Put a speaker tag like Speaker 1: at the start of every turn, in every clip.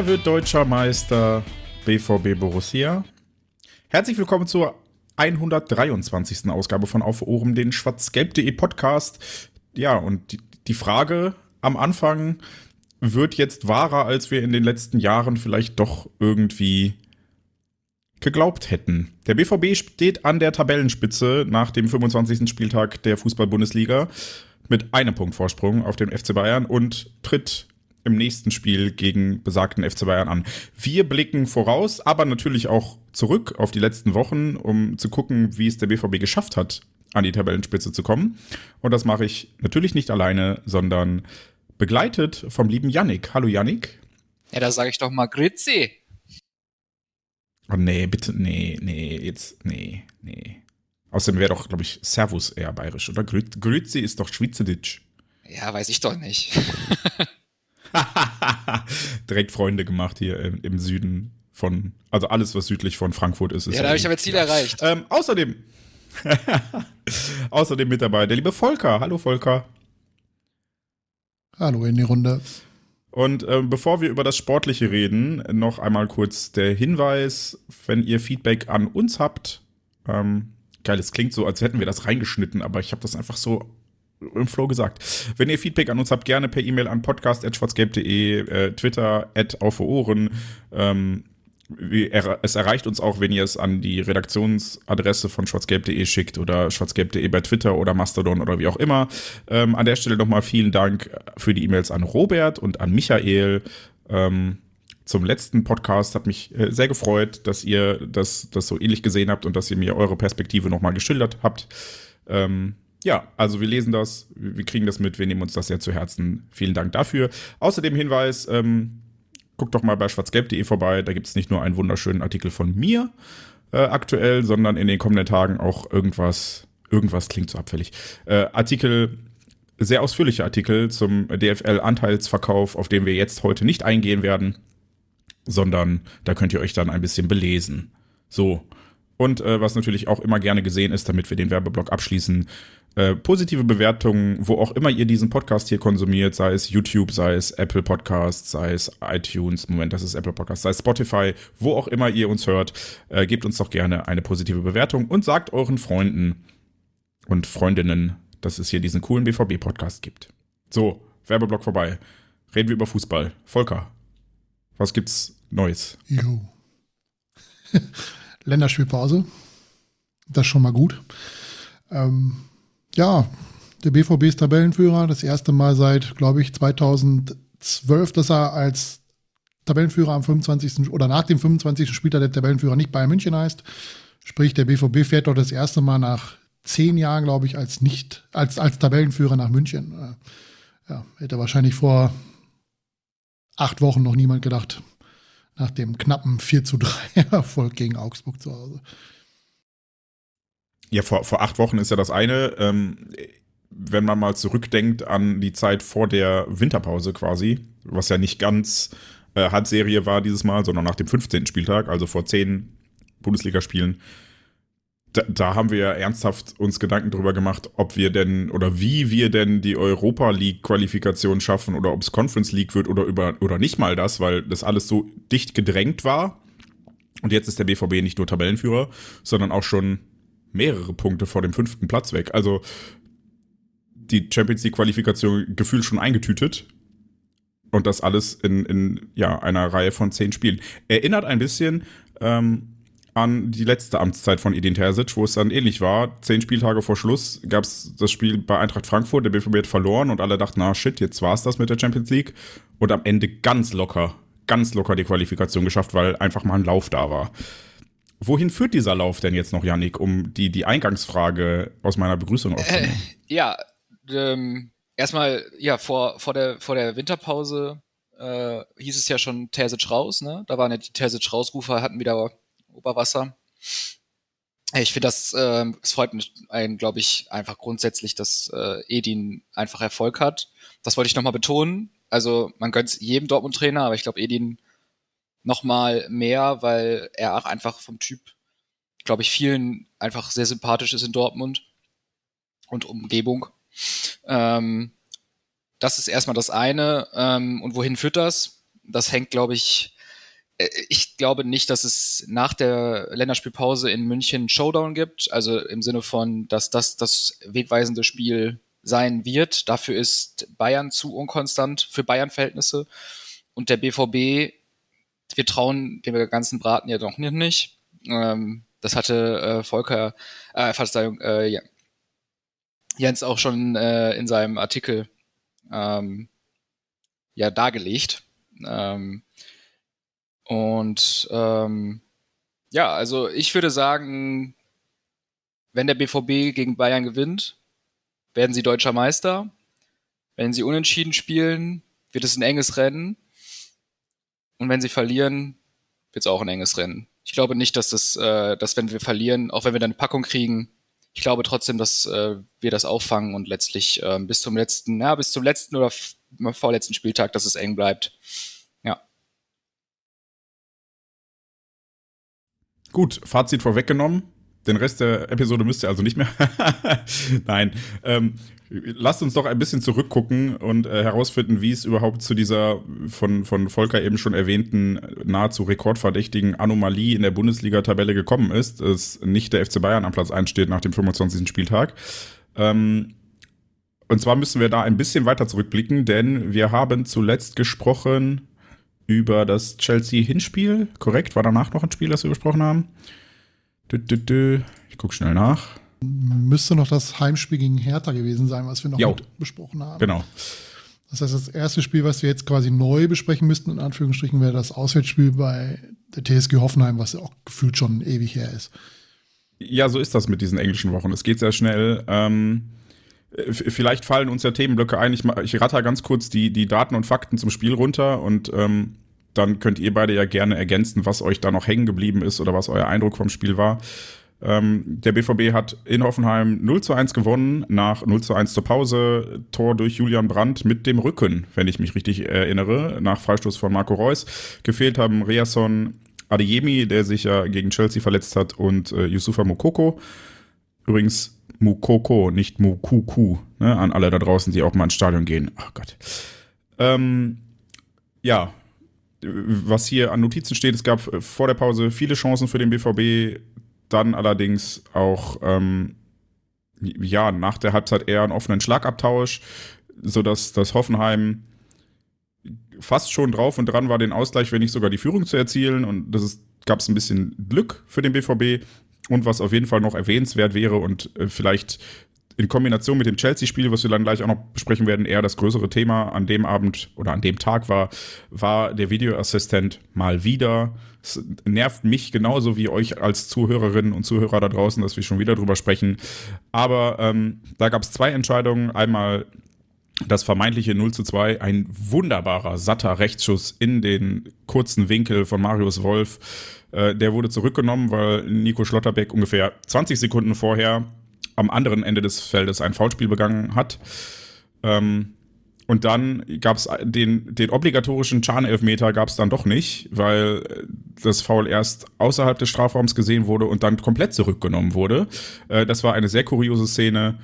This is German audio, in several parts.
Speaker 1: Wer wird deutscher Meister? BVB Borussia. Herzlich willkommen zur 123. Ausgabe von Auf Ohren, den schwarzgelb.de Podcast. Ja, und die, Frage am Anfang wird jetzt wahrer, als wir in den letzten Jahren vielleicht doch irgendwie geglaubt hätten. Der BVB steht an der Tabellenspitze nach dem 25. Spieltag der Fußball-Bundesliga mit einem Punkt Vorsprung auf den FC Bayern und tritt im nächsten Spiel gegen besagten FC Bayern an. Wir blicken voraus, aber natürlich auch zurück auf die letzten Wochen, um zu gucken, wie es der BVB geschafft hat, an die Tabellenspitze zu kommen. Und das mache ich natürlich nicht alleine, sondern begleitet vom lieben Yannick. Hallo Yannick.
Speaker 2: Ja, da sage ich doch mal Grüezi.
Speaker 1: Oh nee, bitte, nee, nee, jetzt, nee, nee. Außerdem wäre doch, glaube ich, Servus eher bayerisch, oder? Grüezi ist doch Schweizerdeutsch.
Speaker 2: Ja, weiß ich doch nicht.
Speaker 1: Direkt Freunde gemacht hier im, im, Süden von, also alles, was südlich von Frankfurt ist. ist
Speaker 2: ja, da habe ich aber Ziel ja. erreicht.
Speaker 1: Ähm, außerdem, außerdem mit dabei der liebe Volker. Hallo Volker.
Speaker 3: Hallo in die Runde.
Speaker 1: Und äh, bevor wir über das Sportliche reden, noch einmal kurz der Hinweis, wenn ihr Feedback an uns habt. Ähm, geil, es klingt so, als hätten wir das reingeschnitten, aber ich habe das einfach so im Flow gesagt. Wenn ihr Feedback an uns habt, gerne per E-Mail an podcast.schwarzgelb.de, äh, Twitter at auf Ohren. Ähm, es erreicht uns auch, wenn ihr es an die Redaktionsadresse von schwarzgelb.de schickt oder schwarzgelb.de bei Twitter oder Mastodon oder wie auch immer. Ähm, an der Stelle nochmal vielen Dank für die E-Mails an Robert und an Michael. Ähm, zum letzten Podcast hat mich äh, sehr gefreut, dass ihr das, das so ähnlich gesehen habt und dass ihr mir eure Perspektive nochmal geschildert habt. Ähm, ja, also wir lesen das, wir kriegen das mit, wir nehmen uns das sehr zu Herzen. Vielen Dank dafür. Außerdem Hinweis, ähm, guckt doch mal bei schwarzgelb.de vorbei, da gibt es nicht nur einen wunderschönen Artikel von mir äh, aktuell, sondern in den kommenden Tagen auch irgendwas, irgendwas klingt so abfällig. Äh, Artikel, sehr ausführliche Artikel zum DFL-Anteilsverkauf, auf den wir jetzt heute nicht eingehen werden, sondern da könnt ihr euch dann ein bisschen belesen. So. Und äh, was natürlich auch immer gerne gesehen ist, damit wir den Werbeblock abschließen, äh, positive Bewertungen, wo auch immer ihr diesen Podcast hier konsumiert, sei es YouTube, sei es Apple Podcasts, sei es iTunes, Moment, das ist Apple Podcast, sei es Spotify, wo auch immer ihr uns hört, äh, gebt uns doch gerne eine positive Bewertung und sagt euren Freunden und Freundinnen, dass es hier diesen coolen BVB-Podcast gibt. So, Werbeblock vorbei. Reden wir über Fußball. Volker, was gibt's Neues?
Speaker 3: Jo. Länderspielpause. Das ist schon mal gut. Ähm, ja, der BVB ist Tabellenführer. Das erste Mal seit, glaube ich, 2012, dass er als Tabellenführer am 25. oder nach dem 25. Spieltag der Tabellenführer nicht Bayern München heißt. Sprich, der BVB fährt dort das erste Mal nach zehn Jahren, glaube ich, als nicht, als, als Tabellenführer nach München. Äh, ja, hätte wahrscheinlich vor acht Wochen noch niemand gedacht. Nach dem knappen 4 zu 3 Erfolg gegen Augsburg zu Hause.
Speaker 1: Ja, vor, vor acht Wochen ist ja das eine. Ähm, wenn man mal zurückdenkt an die Zeit vor der Winterpause quasi, was ja nicht ganz äh, Halbserie war dieses Mal, sondern nach dem 15. Spieltag, also vor zehn Bundesligaspielen, da, da haben wir ja ernsthaft uns Gedanken darüber gemacht, ob wir denn oder wie wir denn die Europa League Qualifikation schaffen oder ob es Conference League wird oder über oder nicht mal das, weil das alles so dicht gedrängt war. Und jetzt ist der BVB nicht nur Tabellenführer, sondern auch schon mehrere Punkte vor dem fünften Platz weg. Also die Champions League Qualifikation gefühlt schon eingetütet. Und das alles in, in ja, einer Reihe von zehn Spielen. Erinnert ein bisschen ähm, an die letzte Amtszeit von Edin Terzic, wo es dann ähnlich war. Zehn Spieltage vor Schluss gab es das Spiel bei Eintracht Frankfurt, der BVB hat verloren und alle dachten, na shit, jetzt war es das mit der Champions League. Und am Ende ganz locker, ganz locker die Qualifikation geschafft, weil einfach mal ein Lauf da war. Wohin führt dieser Lauf denn jetzt noch, Yannick, um die, die Eingangsfrage aus meiner Begrüßung aufzunehmen?
Speaker 2: Äh, ja, ähm, erstmal, ja, vor, vor, der, vor der Winterpause äh, hieß es ja schon Terzic raus, ne? Da waren ja die Terzic rausrufer, hatten wieder Oberwasser. Ich finde das, äh, es freut mich glaube ich, einfach grundsätzlich, dass äh, Edin einfach Erfolg hat. Das wollte ich nochmal betonen. Also man gönnt jedem Dortmund-Trainer, aber ich glaube Edin nochmal mehr, weil er auch einfach vom Typ, glaube ich, vielen einfach sehr sympathisch ist in Dortmund und Umgebung. Ähm, das ist erstmal das eine. Ähm, und wohin führt das? Das hängt, glaube ich, ich glaube nicht, dass es nach der Länderspielpause in München Showdown gibt. Also im Sinne von, dass das das wegweisende Spiel sein wird. Dafür ist Bayern zu unkonstant für Bayern-Verhältnisse. Und der BVB, wir trauen dem ganzen Braten ja doch nicht. Ähm, das hatte äh, Volker, äh, Verzeihung, äh, ja, Jens auch schon äh, in seinem Artikel ähm, ja dargelegt. Ähm, und ähm, ja, also ich würde sagen, wenn der BVB gegen Bayern gewinnt, werden sie deutscher Meister. Wenn sie unentschieden spielen, wird es ein enges Rennen. Und wenn sie verlieren, wird es auch ein enges Rennen. Ich glaube nicht, dass das, äh, dass wenn wir verlieren, auch wenn wir dann eine Packung kriegen, ich glaube trotzdem, dass äh, wir das auffangen und letztlich äh, bis zum letzten, ja, bis zum letzten oder vorletzten Spieltag, dass es eng bleibt.
Speaker 1: Gut, Fazit vorweggenommen. Den Rest der Episode müsst ihr also nicht mehr. Nein. Ähm, lasst uns doch ein bisschen zurückgucken und äh, herausfinden, wie es überhaupt zu dieser von, von Volker eben schon erwähnten nahezu rekordverdächtigen Anomalie in der Bundesliga-Tabelle gekommen ist, dass nicht der FC Bayern am Platz 1 steht nach dem 25. Spieltag. Ähm, und zwar müssen wir da ein bisschen weiter zurückblicken, denn wir haben zuletzt gesprochen über das Chelsea-Hinspiel. Korrekt? War danach noch ein Spiel, das wir besprochen haben? Ich gucke schnell nach.
Speaker 3: Müsste noch das Heimspiel gegen Hertha gewesen sein, was wir noch besprochen haben.
Speaker 1: Genau.
Speaker 3: Das heißt, das erste Spiel, was wir jetzt quasi neu besprechen müssten, in Anführungsstrichen, wäre das Auswärtsspiel bei der TSG Hoffenheim, was ja auch gefühlt schon ewig her ist.
Speaker 1: Ja, so ist das mit diesen englischen Wochen. Es geht sehr schnell. Ähm, vielleicht fallen uns ja Themenblöcke ein. Ich, ich ratter ganz kurz die, die Daten und Fakten zum Spiel runter und ähm, dann könnt ihr beide ja gerne ergänzen, was euch da noch hängen geblieben ist oder was euer Eindruck vom Spiel war. Ähm, der BVB hat in Hoffenheim 0 zu 1 gewonnen, nach 0 zu 1 zur Pause, Tor durch Julian Brandt mit dem Rücken, wenn ich mich richtig erinnere, nach Freistoß von Marco Reus. Gefehlt haben Reasson Adeyemi, der sich ja gegen Chelsea verletzt hat, und äh, Yusufa Mokoko. Übrigens Mukoko, nicht Mukuku, ne, an alle da draußen, die auch mal ins Stadion gehen. Ach Gott. Ähm, ja, was hier an Notizen steht, es gab äh, vor der Pause viele Chancen für den BVB, dann allerdings auch ähm, ja nach der Halbzeit eher einen offenen Schlagabtausch, sodass das Hoffenheim fast schon drauf und dran war, den Ausgleich, wenn nicht sogar die Führung zu erzielen. Und das gab es ein bisschen Glück für den BVB. Und was auf jeden Fall noch erwähnenswert wäre und äh, vielleicht in Kombination mit dem Chelsea-Spiel, was wir dann gleich auch noch besprechen werden, eher das größere Thema an dem Abend oder an dem Tag war, war der Videoassistent mal wieder. Es nervt mich genauso wie euch als Zuhörerinnen und Zuhörer da draußen, dass wir schon wieder drüber sprechen. Aber ähm, da gab es zwei Entscheidungen. Einmal das vermeintliche 0 zu 2, ein wunderbarer, satter Rechtsschuss in den kurzen Winkel von Marius Wolf. Äh, der wurde zurückgenommen, weil Nico Schlotterbeck ungefähr 20 Sekunden vorher am anderen Ende des Feldes ein Foulspiel begangen hat. Ähm, und dann gab es den, den obligatorischen Chan-Elfmeter gab es dann doch nicht, weil das Foul erst außerhalb des Strafraums gesehen wurde und dann komplett zurückgenommen wurde. Äh, das war eine sehr kuriose Szene,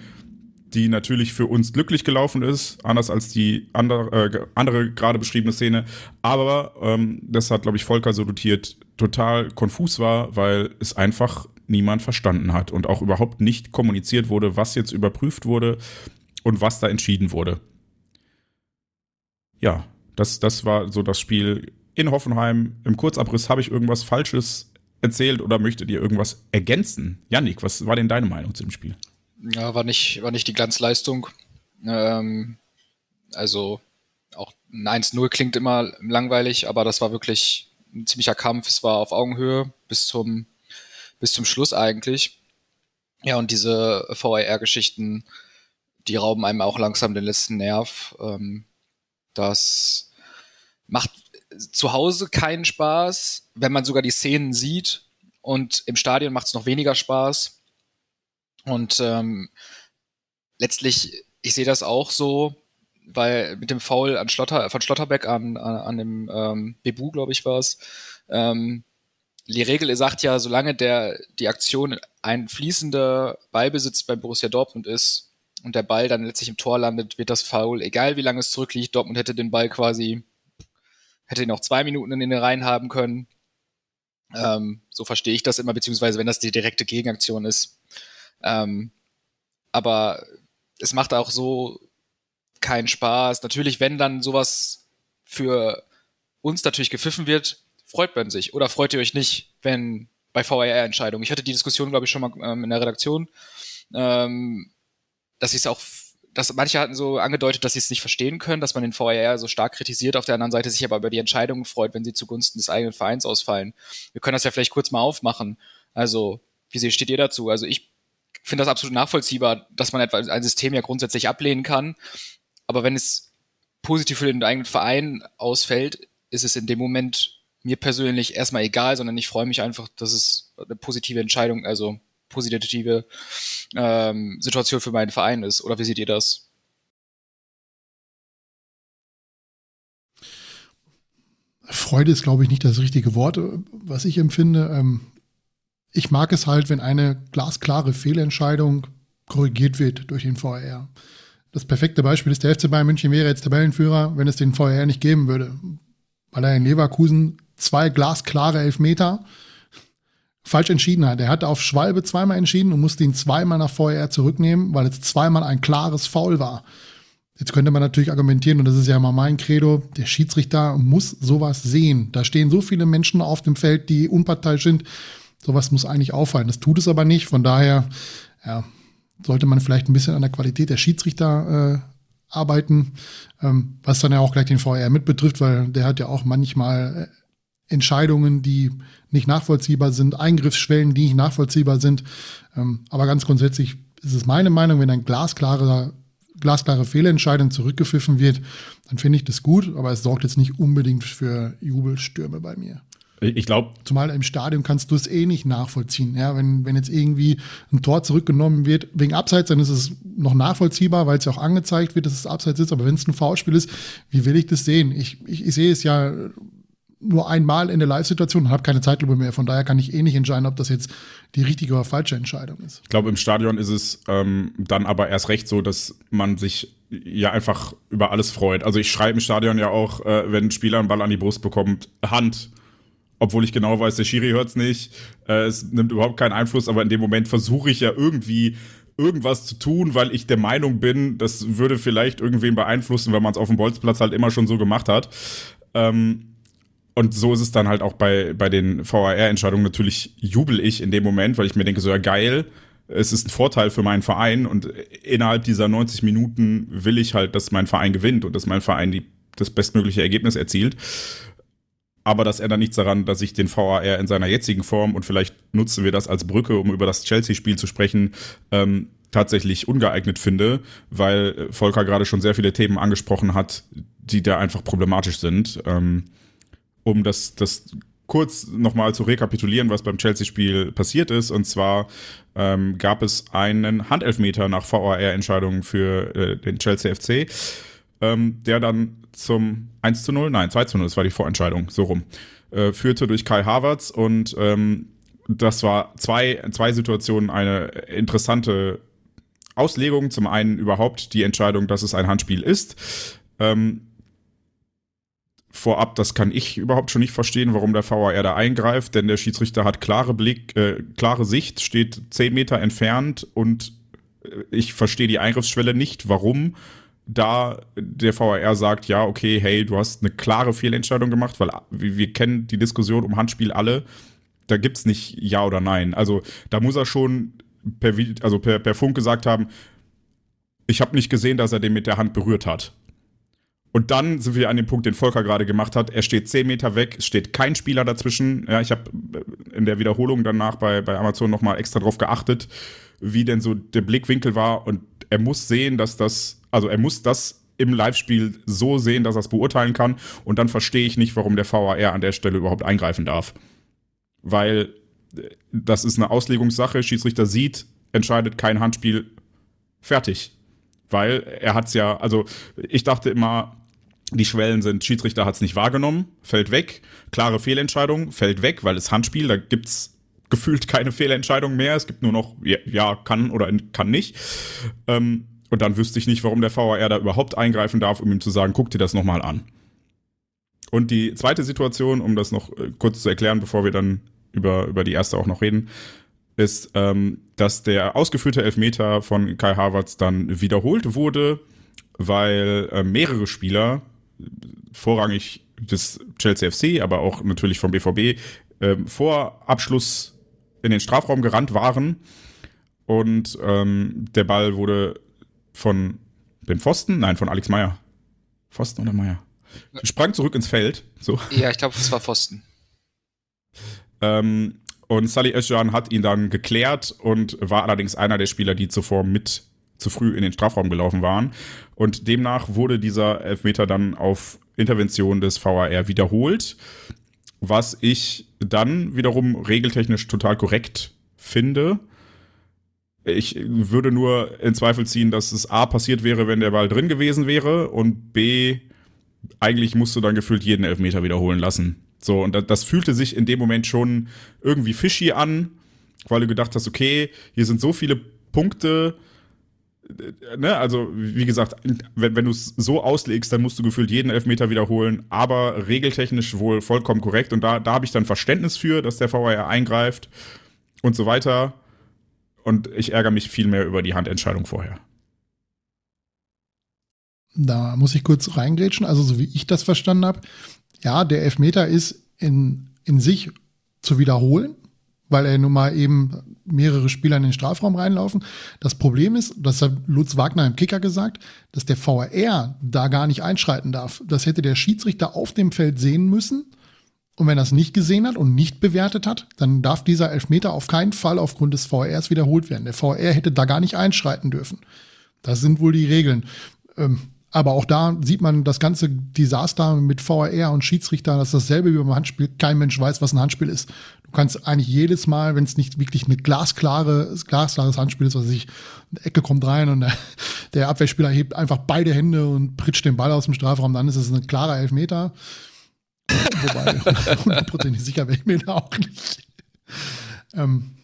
Speaker 1: die natürlich für uns glücklich gelaufen ist, anders als die andere, äh, andere gerade beschriebene Szene. Aber ähm, das hat, glaube ich, Volker so dotiert, total konfus war, weil es einfach niemand verstanden hat und auch überhaupt nicht kommuniziert wurde, was jetzt überprüft wurde und was da entschieden wurde. Ja, das, das war so das Spiel in Hoffenheim. Im Kurzabriss habe ich irgendwas Falsches erzählt oder möchtet ihr irgendwas ergänzen? Yannick, was war denn deine Meinung zu dem Spiel?
Speaker 2: Ja, war nicht, war nicht die Glanzleistung. Ähm, also auch ein 1-0 klingt immer langweilig, aber das war wirklich ein ziemlicher Kampf. Es war auf Augenhöhe bis zum bis zum Schluss eigentlich. Ja, und diese VAR-Geschichten, die rauben einem auch langsam den letzten Nerv. Ähm, das, macht zu Hause keinen Spaß, wenn man sogar die Szenen sieht. Und im Stadion macht es noch weniger Spaß. Und ähm, letztlich, ich sehe das auch so, weil mit dem Foul an Schlotter, von Schlotterbeck an, an, an dem ähm, Bebu, glaube ich, war es. Ähm, die Regel sagt ja, solange der die Aktion ein fließender Ballbesitz bei Borussia Dortmund ist und der Ball dann letztlich im Tor landet, wird das Foul, egal wie lange es zurückliegt, Dortmund hätte den Ball quasi, hätte ihn auch zwei Minuten in den Reihen haben können. Ähm, so verstehe ich das immer, beziehungsweise wenn das die direkte Gegenaktion ist. Ähm, aber es macht auch so keinen Spaß. Natürlich, wenn dann sowas für uns natürlich gepfiffen wird, freut man sich. Oder freut ihr euch nicht, wenn bei VAR-Entscheidungen? Ich hatte die Diskussion, glaube ich, schon mal ähm, in der Redaktion, ähm, dass ich es auch, dass manche hatten so angedeutet, dass sie es nicht verstehen können, dass man den VAR so stark kritisiert, auf der anderen Seite sich aber über die Entscheidungen freut, wenn sie zugunsten des eigenen Vereins ausfallen. Wir können das ja vielleicht kurz mal aufmachen. Also, wie steht ihr dazu? Also ich finde das absolut nachvollziehbar, dass man etwa ein System ja grundsätzlich ablehnen kann. Aber wenn es positiv für den eigenen Verein ausfällt, ist es in dem Moment mir persönlich erstmal egal, sondern ich freue mich einfach, dass es eine positive Entscheidung, also positive ähm, Situation für meinen Verein ist. Oder wie seht ihr das?
Speaker 3: Freude ist, glaube ich, nicht das richtige Wort, was ich empfinde. Ähm, ich mag es halt, wenn eine glasklare Fehlentscheidung korrigiert wird durch den VR. Das perfekte Beispiel ist, der FC Bayern München wäre jetzt Tabellenführer, wenn es den VR nicht geben würde. Weil er in Leverkusen zwei glasklare Elfmeter falsch entschieden hat. Er hat auf Schwalbe zweimal entschieden und musste ihn zweimal nach VR zurücknehmen, weil es zweimal ein klares Foul war. Jetzt könnte man natürlich argumentieren, und das ist ja mal mein Credo, der Schiedsrichter muss sowas sehen. Da stehen so viele Menschen auf dem Feld, die unparteiisch sind. Sowas muss eigentlich auffallen. Das tut es aber nicht. Von daher, ja, sollte man vielleicht ein bisschen an der Qualität der Schiedsrichter äh, arbeiten, ähm, was dann ja auch gleich den VR mit betrifft, weil der hat ja auch manchmal äh, Entscheidungen, die nicht nachvollziehbar sind, Eingriffsschwellen, die nicht nachvollziehbar sind. Ähm, aber ganz grundsätzlich ist es meine Meinung, wenn ein glasklarer glasklare Fehlentscheidung zurückgepfiffen wird, dann finde ich das gut, aber es sorgt jetzt nicht unbedingt für Jubelstürme bei mir.
Speaker 1: Ich glaube.
Speaker 3: Zumal im Stadion kannst du es eh nicht nachvollziehen. Ja, wenn, wenn jetzt irgendwie ein Tor zurückgenommen wird wegen Abseits, dann ist es noch nachvollziehbar, weil es ja auch angezeigt wird, dass es Abseits ist. Aber wenn es ein Foulspiel ist, wie will ich das sehen? Ich, ich, ich sehe es ja nur einmal in der Live-Situation und habe keine Zeitlupe mehr. Von daher kann ich eh nicht entscheiden, ob das jetzt die richtige oder falsche Entscheidung ist.
Speaker 1: Ich glaube, im Stadion ist es ähm, dann aber erst recht so, dass man sich ja einfach über alles freut. Also ich schreibe im Stadion ja auch, äh, wenn ein Spieler einen Ball an die Brust bekommt, Hand obwohl ich genau weiß, der Schiri hört es nicht. Äh, es nimmt überhaupt keinen Einfluss, aber in dem Moment versuche ich ja irgendwie irgendwas zu tun, weil ich der Meinung bin, das würde vielleicht irgendwen beeinflussen, wenn man es auf dem Bolzplatz halt immer schon so gemacht hat. Ähm, und so ist es dann halt auch bei, bei den VAR-Entscheidungen. Natürlich jubel ich in dem Moment, weil ich mir denke, so ja geil, es ist ein Vorteil für meinen Verein und innerhalb dieser 90 Minuten will ich halt, dass mein Verein gewinnt und dass mein Verein die, das bestmögliche Ergebnis erzielt aber das ändert nichts daran, dass ich den VAR in seiner jetzigen Form und vielleicht nutzen wir das als Brücke, um über das Chelsea-Spiel zu sprechen, ähm, tatsächlich ungeeignet finde, weil Volker gerade schon sehr viele Themen angesprochen hat, die da einfach problematisch sind. Ähm, um das, das kurz nochmal zu rekapitulieren, was beim Chelsea-Spiel passiert ist. Und zwar ähm, gab es einen Handelfmeter nach VAR-Entscheidungen für äh, den Chelsea FC, ähm, der dann zum 1 zu 0, nein, 2 zu 0, das war die Vorentscheidung, so rum, äh, führte durch Kai Havertz und ähm, das war zwei, zwei Situationen eine interessante Auslegung. Zum einen überhaupt die Entscheidung, dass es ein Handspiel ist. Ähm, vorab, das kann ich überhaupt schon nicht verstehen, warum der VAR da eingreift, denn der Schiedsrichter hat klare Blick, äh, klare Sicht, steht zehn Meter entfernt und äh, ich verstehe die Eingriffsschwelle nicht, warum da der VAR sagt, ja, okay, hey, du hast eine klare Fehlentscheidung gemacht, weil wir kennen die Diskussion um Handspiel alle, da gibt's nicht Ja oder Nein. Also da muss er schon per, also per, per Funk gesagt haben, ich habe nicht gesehen, dass er den mit der Hand berührt hat. Und dann sind wir an dem Punkt, den Volker gerade gemacht hat. Er steht zehn Meter weg, es steht kein Spieler dazwischen. Ja, ich habe in der Wiederholung danach bei, bei Amazon nochmal extra drauf geachtet, wie denn so der Blickwinkel war. Und er muss sehen, dass das also er muss das im Live-Spiel so sehen, dass er es beurteilen kann. Und dann verstehe ich nicht, warum der VAR an der Stelle überhaupt eingreifen darf. Weil äh, das ist eine Auslegungssache. Schiedsrichter sieht, entscheidet kein Handspiel, fertig. Weil er hat es ja, also ich dachte immer, die Schwellen sind, Schiedsrichter hat es nicht wahrgenommen, fällt weg. Klare Fehlentscheidung, fällt weg, weil es Handspiel, da gibt es gefühlt keine Fehlentscheidung mehr. Es gibt nur noch, ja, ja kann oder kann nicht. Ähm, und dann wüsste ich nicht, warum der VAR da überhaupt eingreifen darf, um ihm zu sagen, guck dir das nochmal an. Und die zweite Situation, um das noch äh, kurz zu erklären, bevor wir dann über, über die erste auch noch reden, ist, ähm, dass der ausgeführte Elfmeter von Kai Havertz dann wiederholt wurde, weil äh, mehrere Spieler, vorrangig des Chelsea FC, aber auch natürlich vom BVB, äh, vor Abschluss in den Strafraum gerannt waren und ähm, der Ball wurde von dem Pfosten, nein, von Alex Meyer. Pfosten oder Meyer? Sprang zurück ins Feld. So.
Speaker 2: Ja, ich glaube, es war Pfosten.
Speaker 1: ähm, und Sally Özcan hat ihn dann geklärt und war allerdings einer der Spieler, die zuvor mit zu früh in den Strafraum gelaufen waren. Und demnach wurde dieser Elfmeter dann auf Intervention des VAR wiederholt, was ich dann wiederum regeltechnisch total korrekt finde. Ich würde nur in Zweifel ziehen, dass es A passiert wäre, wenn der Ball drin gewesen wäre und B, eigentlich musst du dann gefühlt jeden Elfmeter wiederholen lassen. So, und das, das fühlte sich in dem Moment schon irgendwie fishy an, weil du gedacht hast, okay, hier sind so viele Punkte, ne, also wie gesagt, wenn, wenn du es so auslegst, dann musst du gefühlt jeden Elfmeter wiederholen, aber regeltechnisch wohl vollkommen korrekt. Und da, da habe ich dann Verständnis für, dass der VAR eingreift und so weiter. Und ich ärgere mich viel mehr über die Handentscheidung vorher.
Speaker 3: Da muss ich kurz reingrätschen. Also, so wie ich das verstanden habe, ja, der Elfmeter ist in, in sich zu wiederholen, weil er nun mal eben mehrere Spieler in den Strafraum reinlaufen. Das Problem ist, das hat Lutz Wagner im Kicker gesagt, dass der VAR da gar nicht einschreiten darf. Das hätte der Schiedsrichter auf dem Feld sehen müssen und wenn er es nicht gesehen hat und nicht bewertet hat, dann darf dieser Elfmeter auf keinen Fall aufgrund des VRs wiederholt werden. Der VR hätte da gar nicht einschreiten dürfen. Das sind wohl die Regeln. Ähm, aber auch da sieht man das ganze Desaster mit VAR und Schiedsrichter, das ist dasselbe wie beim Handspiel. Kein Mensch weiß, was ein Handspiel ist. Du kannst eigentlich jedes Mal, wenn es nicht wirklich eine glasklare, glasklares Handspiel ist, was sich eine Ecke kommt rein und der, der Abwehrspieler hebt einfach beide Hände und pritscht den Ball aus dem Strafraum, dann ist es ein klarer Elfmeter. Wobei, hundertprozentig sicher wäre ich mir da auch nicht. Ähm,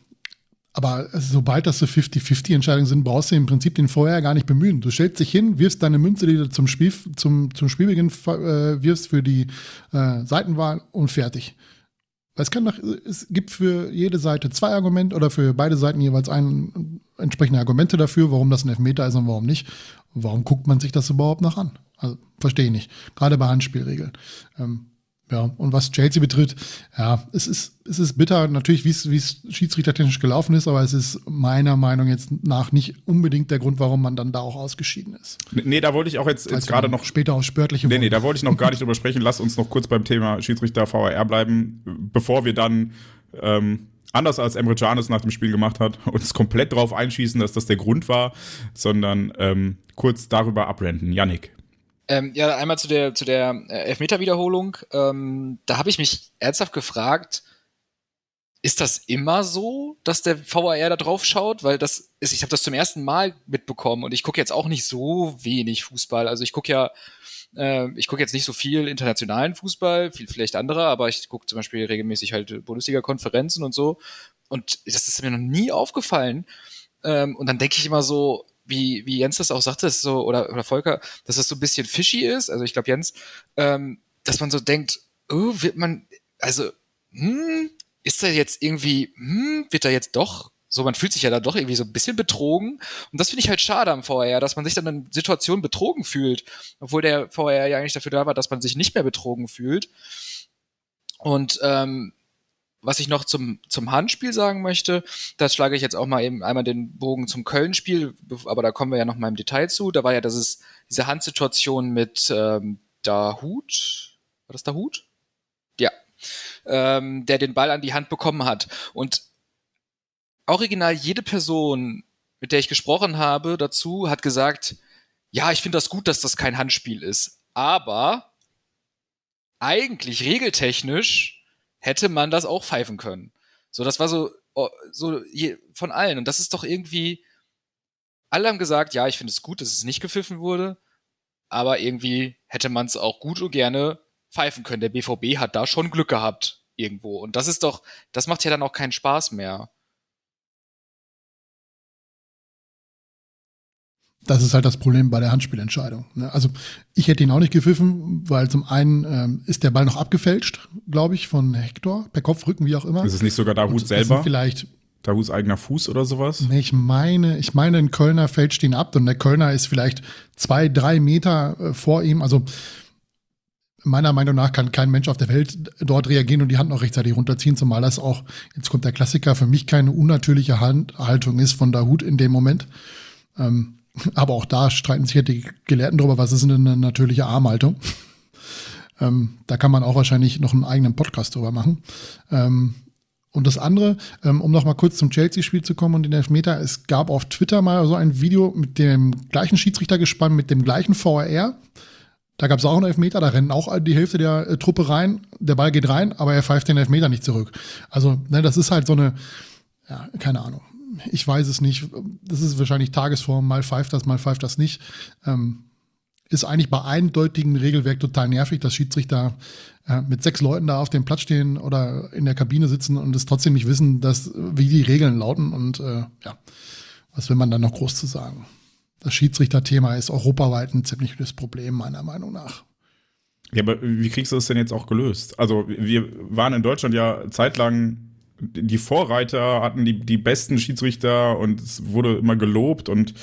Speaker 3: aber sobald das so 50-50-Entscheidungen sind, brauchst du im Prinzip den vorher gar nicht bemühen. Du stellst dich hin, wirfst deine Münze, die du zum, Spiel, zum, zum Spielbeginn äh, wirfst für die äh, Seitenwahl und fertig. Es, kann doch, es gibt für jede Seite zwei Argumente oder für beide Seiten jeweils ein, entsprechende Argumente dafür, warum das ein Elfmeter ist und warum nicht. warum guckt man sich das überhaupt noch an? Also verstehe ich nicht. Gerade bei Handspielregeln. Ähm, ja, und was Chelsea betrifft, ja, es ist, es ist bitter, natürlich, wie es, wie es schiedsrichtertechnisch gelaufen ist, aber es ist meiner Meinung jetzt nach nicht unbedingt der Grund, warum man dann da auch ausgeschieden ist.
Speaker 1: Nee, da wollte ich auch jetzt, jetzt gerade noch.
Speaker 3: Später aufs Spörtliche
Speaker 1: Nee, nee, da wollte ich noch gar nicht drüber sprechen. Lass uns noch kurz beim Thema Schiedsrichter VAR bleiben, bevor wir dann, ähm, anders als Emre Can es nach dem Spiel gemacht hat, uns komplett drauf einschießen, dass das der Grund war, sondern ähm, kurz darüber abrenten. Yannick.
Speaker 2: Ähm, ja, einmal zu der, zu der äh, Elfmeter-Wiederholung. Ähm, da habe ich mich ernsthaft gefragt, ist das immer so, dass der VAR da drauf schaut? Weil das ist, ich habe das zum ersten Mal mitbekommen und ich gucke jetzt auch nicht so wenig Fußball. Also ich gucke ja, äh, ich gucke jetzt nicht so viel internationalen Fußball, viel vielleicht anderer, aber ich gucke zum Beispiel regelmäßig halt Bundesliga-Konferenzen und so. Und das ist mir noch nie aufgefallen. Ähm, und dann denke ich immer so, wie, wie Jens das auch sagte, das so, oder, oder Volker, dass das so ein bisschen fishy ist, also ich glaube Jens, ähm, dass man so denkt, oh, wird man, also, hm, ist da jetzt irgendwie, hm, wird da jetzt doch so, man fühlt sich ja da doch irgendwie so ein bisschen betrogen. Und das finde ich halt schade am VR, dass man sich dann in Situationen betrogen fühlt, obwohl der VR ja eigentlich dafür da war, dass man sich nicht mehr betrogen fühlt. Und ähm, was ich noch zum, zum Handspiel sagen möchte, das schlage ich jetzt auch mal eben einmal den Bogen zum Köln-Spiel, aber da kommen wir ja noch mal im Detail zu. Da war ja das ist diese Handsituation mit ähm, Dahut. War das Dahut? Ja. Ähm, der den Ball an die Hand bekommen hat. Und original jede Person, mit der ich gesprochen habe dazu, hat gesagt, ja, ich finde das gut, dass das kein Handspiel ist, aber eigentlich regeltechnisch hätte man das auch pfeifen können. So, das war so, oh, so von allen. Und das ist doch irgendwie, alle haben gesagt, ja, ich finde es gut, dass es nicht gepfiffen wurde, aber irgendwie hätte man es auch gut und gerne pfeifen können. Der BVB hat da schon Glück gehabt irgendwo. Und das ist doch, das macht ja dann auch keinen Spaß mehr.
Speaker 3: Das ist halt das Problem bei der Handspielentscheidung. Ne? Also ich hätte ihn auch nicht gepfiffen, weil zum einen ähm, ist der Ball noch abgefälscht, glaube ich, von Hector, per Kopfrücken, wie auch immer.
Speaker 1: Ist es nicht sogar Dahut selber?
Speaker 3: Vielleicht
Speaker 1: Dahuts eigener Fuß oder sowas?
Speaker 3: Nee, ich meine, ich meine, ein Kölner fälscht ihn ab und der Kölner ist vielleicht zwei, drei Meter äh, vor ihm. Also meiner Meinung nach kann kein Mensch auf der Welt dort reagieren und die Hand noch rechtzeitig runterziehen, zumal das auch, jetzt kommt der Klassiker, für mich keine unnatürliche Handhaltung ist von Dahut in dem Moment. Ähm, aber auch da streiten sich ja die Gelehrten drüber, was ist denn eine natürliche Armhaltung? ähm, da kann man auch wahrscheinlich noch einen eigenen Podcast drüber machen. Ähm, und das andere, ähm, um noch mal kurz zum Chelsea-Spiel zu kommen und den Elfmeter, es gab auf Twitter mal so ein Video mit dem gleichen Schiedsrichter gespannt, mit dem gleichen VRR. Da gab es auch einen Elfmeter, da rennen auch die Hälfte der äh, Truppe rein, der Ball geht rein, aber er pfeift den Elfmeter nicht zurück. Also, ne, das ist halt so eine, ja, keine Ahnung ich weiß es nicht. Das ist wahrscheinlich Tagesform, mal pfeift das, mal pfeift das nicht. Ähm, ist eigentlich bei eindeutigem Regelwerk total nervig, dass Schiedsrichter äh, mit sechs Leuten da auf dem Platz stehen oder in der Kabine sitzen und es trotzdem nicht wissen, dass, wie die Regeln lauten. Und äh, ja, was will man dann noch groß zu sagen? Das Schiedsrichterthema ist europaweit ein ziemliches Problem, meiner Meinung nach.
Speaker 1: Ja, aber wie kriegst du das denn jetzt auch gelöst? Also, wir waren in Deutschland ja zeitlang die Vorreiter hatten die, die besten Schiedsrichter und es wurde immer gelobt und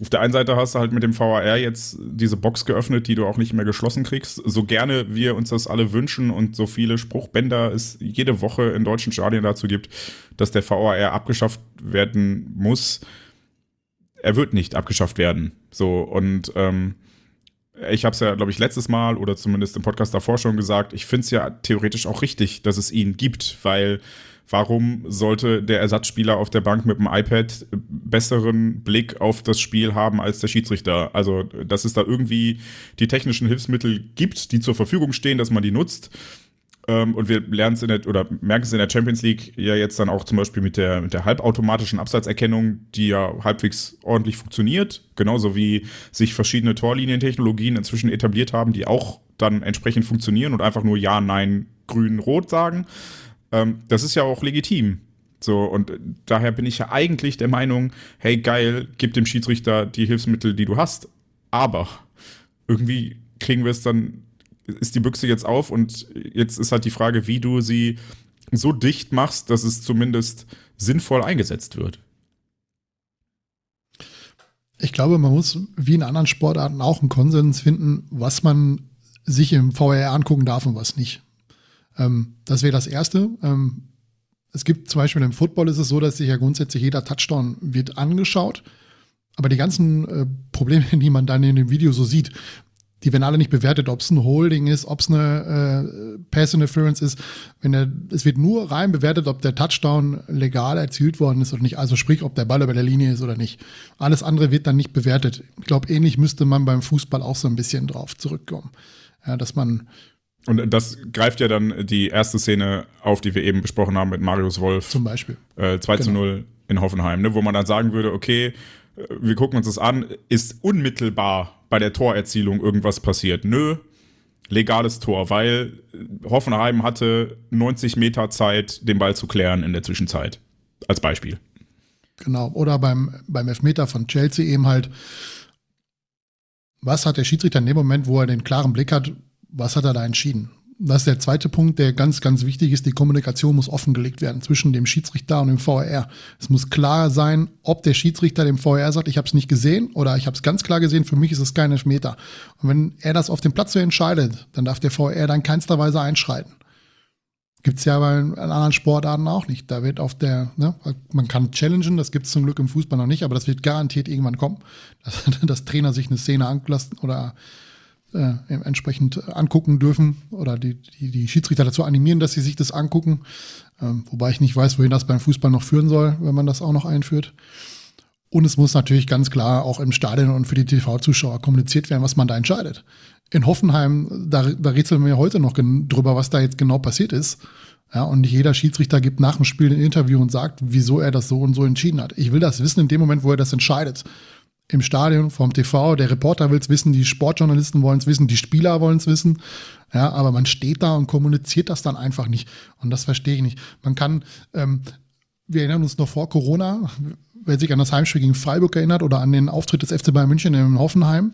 Speaker 1: auf der einen Seite hast du halt mit dem VAR jetzt diese Box geöffnet, die du auch nicht mehr geschlossen kriegst. So gerne wir uns das alle wünschen und so viele Spruchbänder es jede Woche in deutschen Stadien dazu gibt, dass der VAR abgeschafft werden muss. Er wird nicht abgeschafft werden. So und ähm, ich habe es ja, glaube ich, letztes Mal oder zumindest im Podcast davor schon gesagt, ich finde es ja theoretisch auch richtig, dass es ihn gibt, weil warum sollte der Ersatzspieler auf der Bank mit dem iPad besseren Blick auf das Spiel haben als der Schiedsrichter? Also, dass es da irgendwie die technischen Hilfsmittel gibt, die zur Verfügung stehen, dass man die nutzt. Ähm, und wir lernen es in der, oder merken es in der Champions League ja jetzt dann auch zum Beispiel mit der, mit der halbautomatischen Abseitserkennung, die ja halbwegs ordentlich funktioniert. Genauso wie sich verschiedene Torlinientechnologien inzwischen etabliert haben, die auch dann entsprechend funktionieren und einfach nur Ja, Nein, Grün, Rot sagen. Ähm, das ist ja auch legitim. So, und daher bin ich ja eigentlich der Meinung, hey geil, gib dem Schiedsrichter die Hilfsmittel, die du hast. Aber irgendwie kriegen wir es dann, ist die Büchse jetzt auf und jetzt ist halt die Frage, wie du sie so dicht machst, dass es zumindest sinnvoll eingesetzt wird.
Speaker 3: Ich glaube, man muss wie in anderen Sportarten auch einen Konsens finden, was man sich im VR angucken darf und was nicht. Ähm, das wäre das Erste. Ähm, es gibt zum Beispiel im Football ist es so, dass sich ja grundsätzlich jeder Touchdown wird angeschaut. Aber die ganzen äh, Probleme, die man dann in dem Video so sieht, die werden alle nicht bewertet, ob es ein Holding ist, ob es eine äh, Pass Interference ist. Wenn der, es wird nur rein bewertet, ob der Touchdown legal erzielt worden ist oder nicht. Also sprich, ob der Ball über der Linie ist oder nicht. Alles andere wird dann nicht bewertet. Ich glaube, ähnlich müsste man beim Fußball auch so ein bisschen drauf zurückkommen. Ja, dass man
Speaker 1: und das greift ja dann die erste Szene auf, die wir eben besprochen haben mit Marius Wolf.
Speaker 3: Zum Beispiel.
Speaker 1: Äh, 2 genau. zu 0 in Hoffenheim, ne, wo man dann sagen würde, okay, äh, wir gucken uns das an, ist unmittelbar bei der Torerzielung irgendwas passiert? Nö, legales Tor, weil Hoffenheim hatte 90 Meter Zeit, den Ball zu klären in der Zwischenzeit. Als Beispiel.
Speaker 3: Genau. Oder beim, beim Elfmeter von Chelsea eben halt, was hat der Schiedsrichter in dem Moment, wo er den klaren Blick hat, was hat er da entschieden? Das ist der zweite Punkt, der ganz, ganz wichtig ist. Die Kommunikation muss offengelegt werden zwischen dem Schiedsrichter und dem VR. Es muss klar sein, ob der Schiedsrichter dem VR sagt, ich habe es nicht gesehen oder ich habe es ganz klar gesehen, für mich ist es kein Elfmeter. Und wenn er das auf dem Platz so entscheidet, dann darf der VR dann keinster Weise einschreiten. Gibt es ja bei anderen Sportarten auch nicht. Da wird auf der, ne, man kann challengen, das gibt es zum Glück im Fußball noch nicht, aber das wird garantiert irgendwann kommen, dass, dass Trainer sich eine Szene anlassen oder äh, entsprechend angucken dürfen oder die, die, die Schiedsrichter dazu animieren, dass sie sich das angucken. Ähm, wobei ich nicht weiß, wohin das beim Fußball noch führen soll, wenn man das auch noch einführt. Und es muss natürlich ganz klar auch im Stadion und für die TV-Zuschauer kommuniziert werden, was man da entscheidet. In Hoffenheim, da, da rätseln wir heute noch drüber, was da jetzt genau passiert ist. Ja, und nicht jeder Schiedsrichter gibt nach dem Spiel ein Interview und sagt, wieso er das so und so entschieden hat. Ich will das wissen in dem Moment, wo er das entscheidet. Im Stadion, vom TV, der Reporter will es wissen, die Sportjournalisten wollen es wissen, die Spieler wollen es wissen. Ja, aber man steht da und kommuniziert das dann einfach nicht. Und das verstehe ich nicht. Man kann, ähm, wir erinnern uns noch vor Corona, wer sich an das Heimspiel gegen Freiburg erinnert oder an den Auftritt des FC Bayern München in Hoffenheim,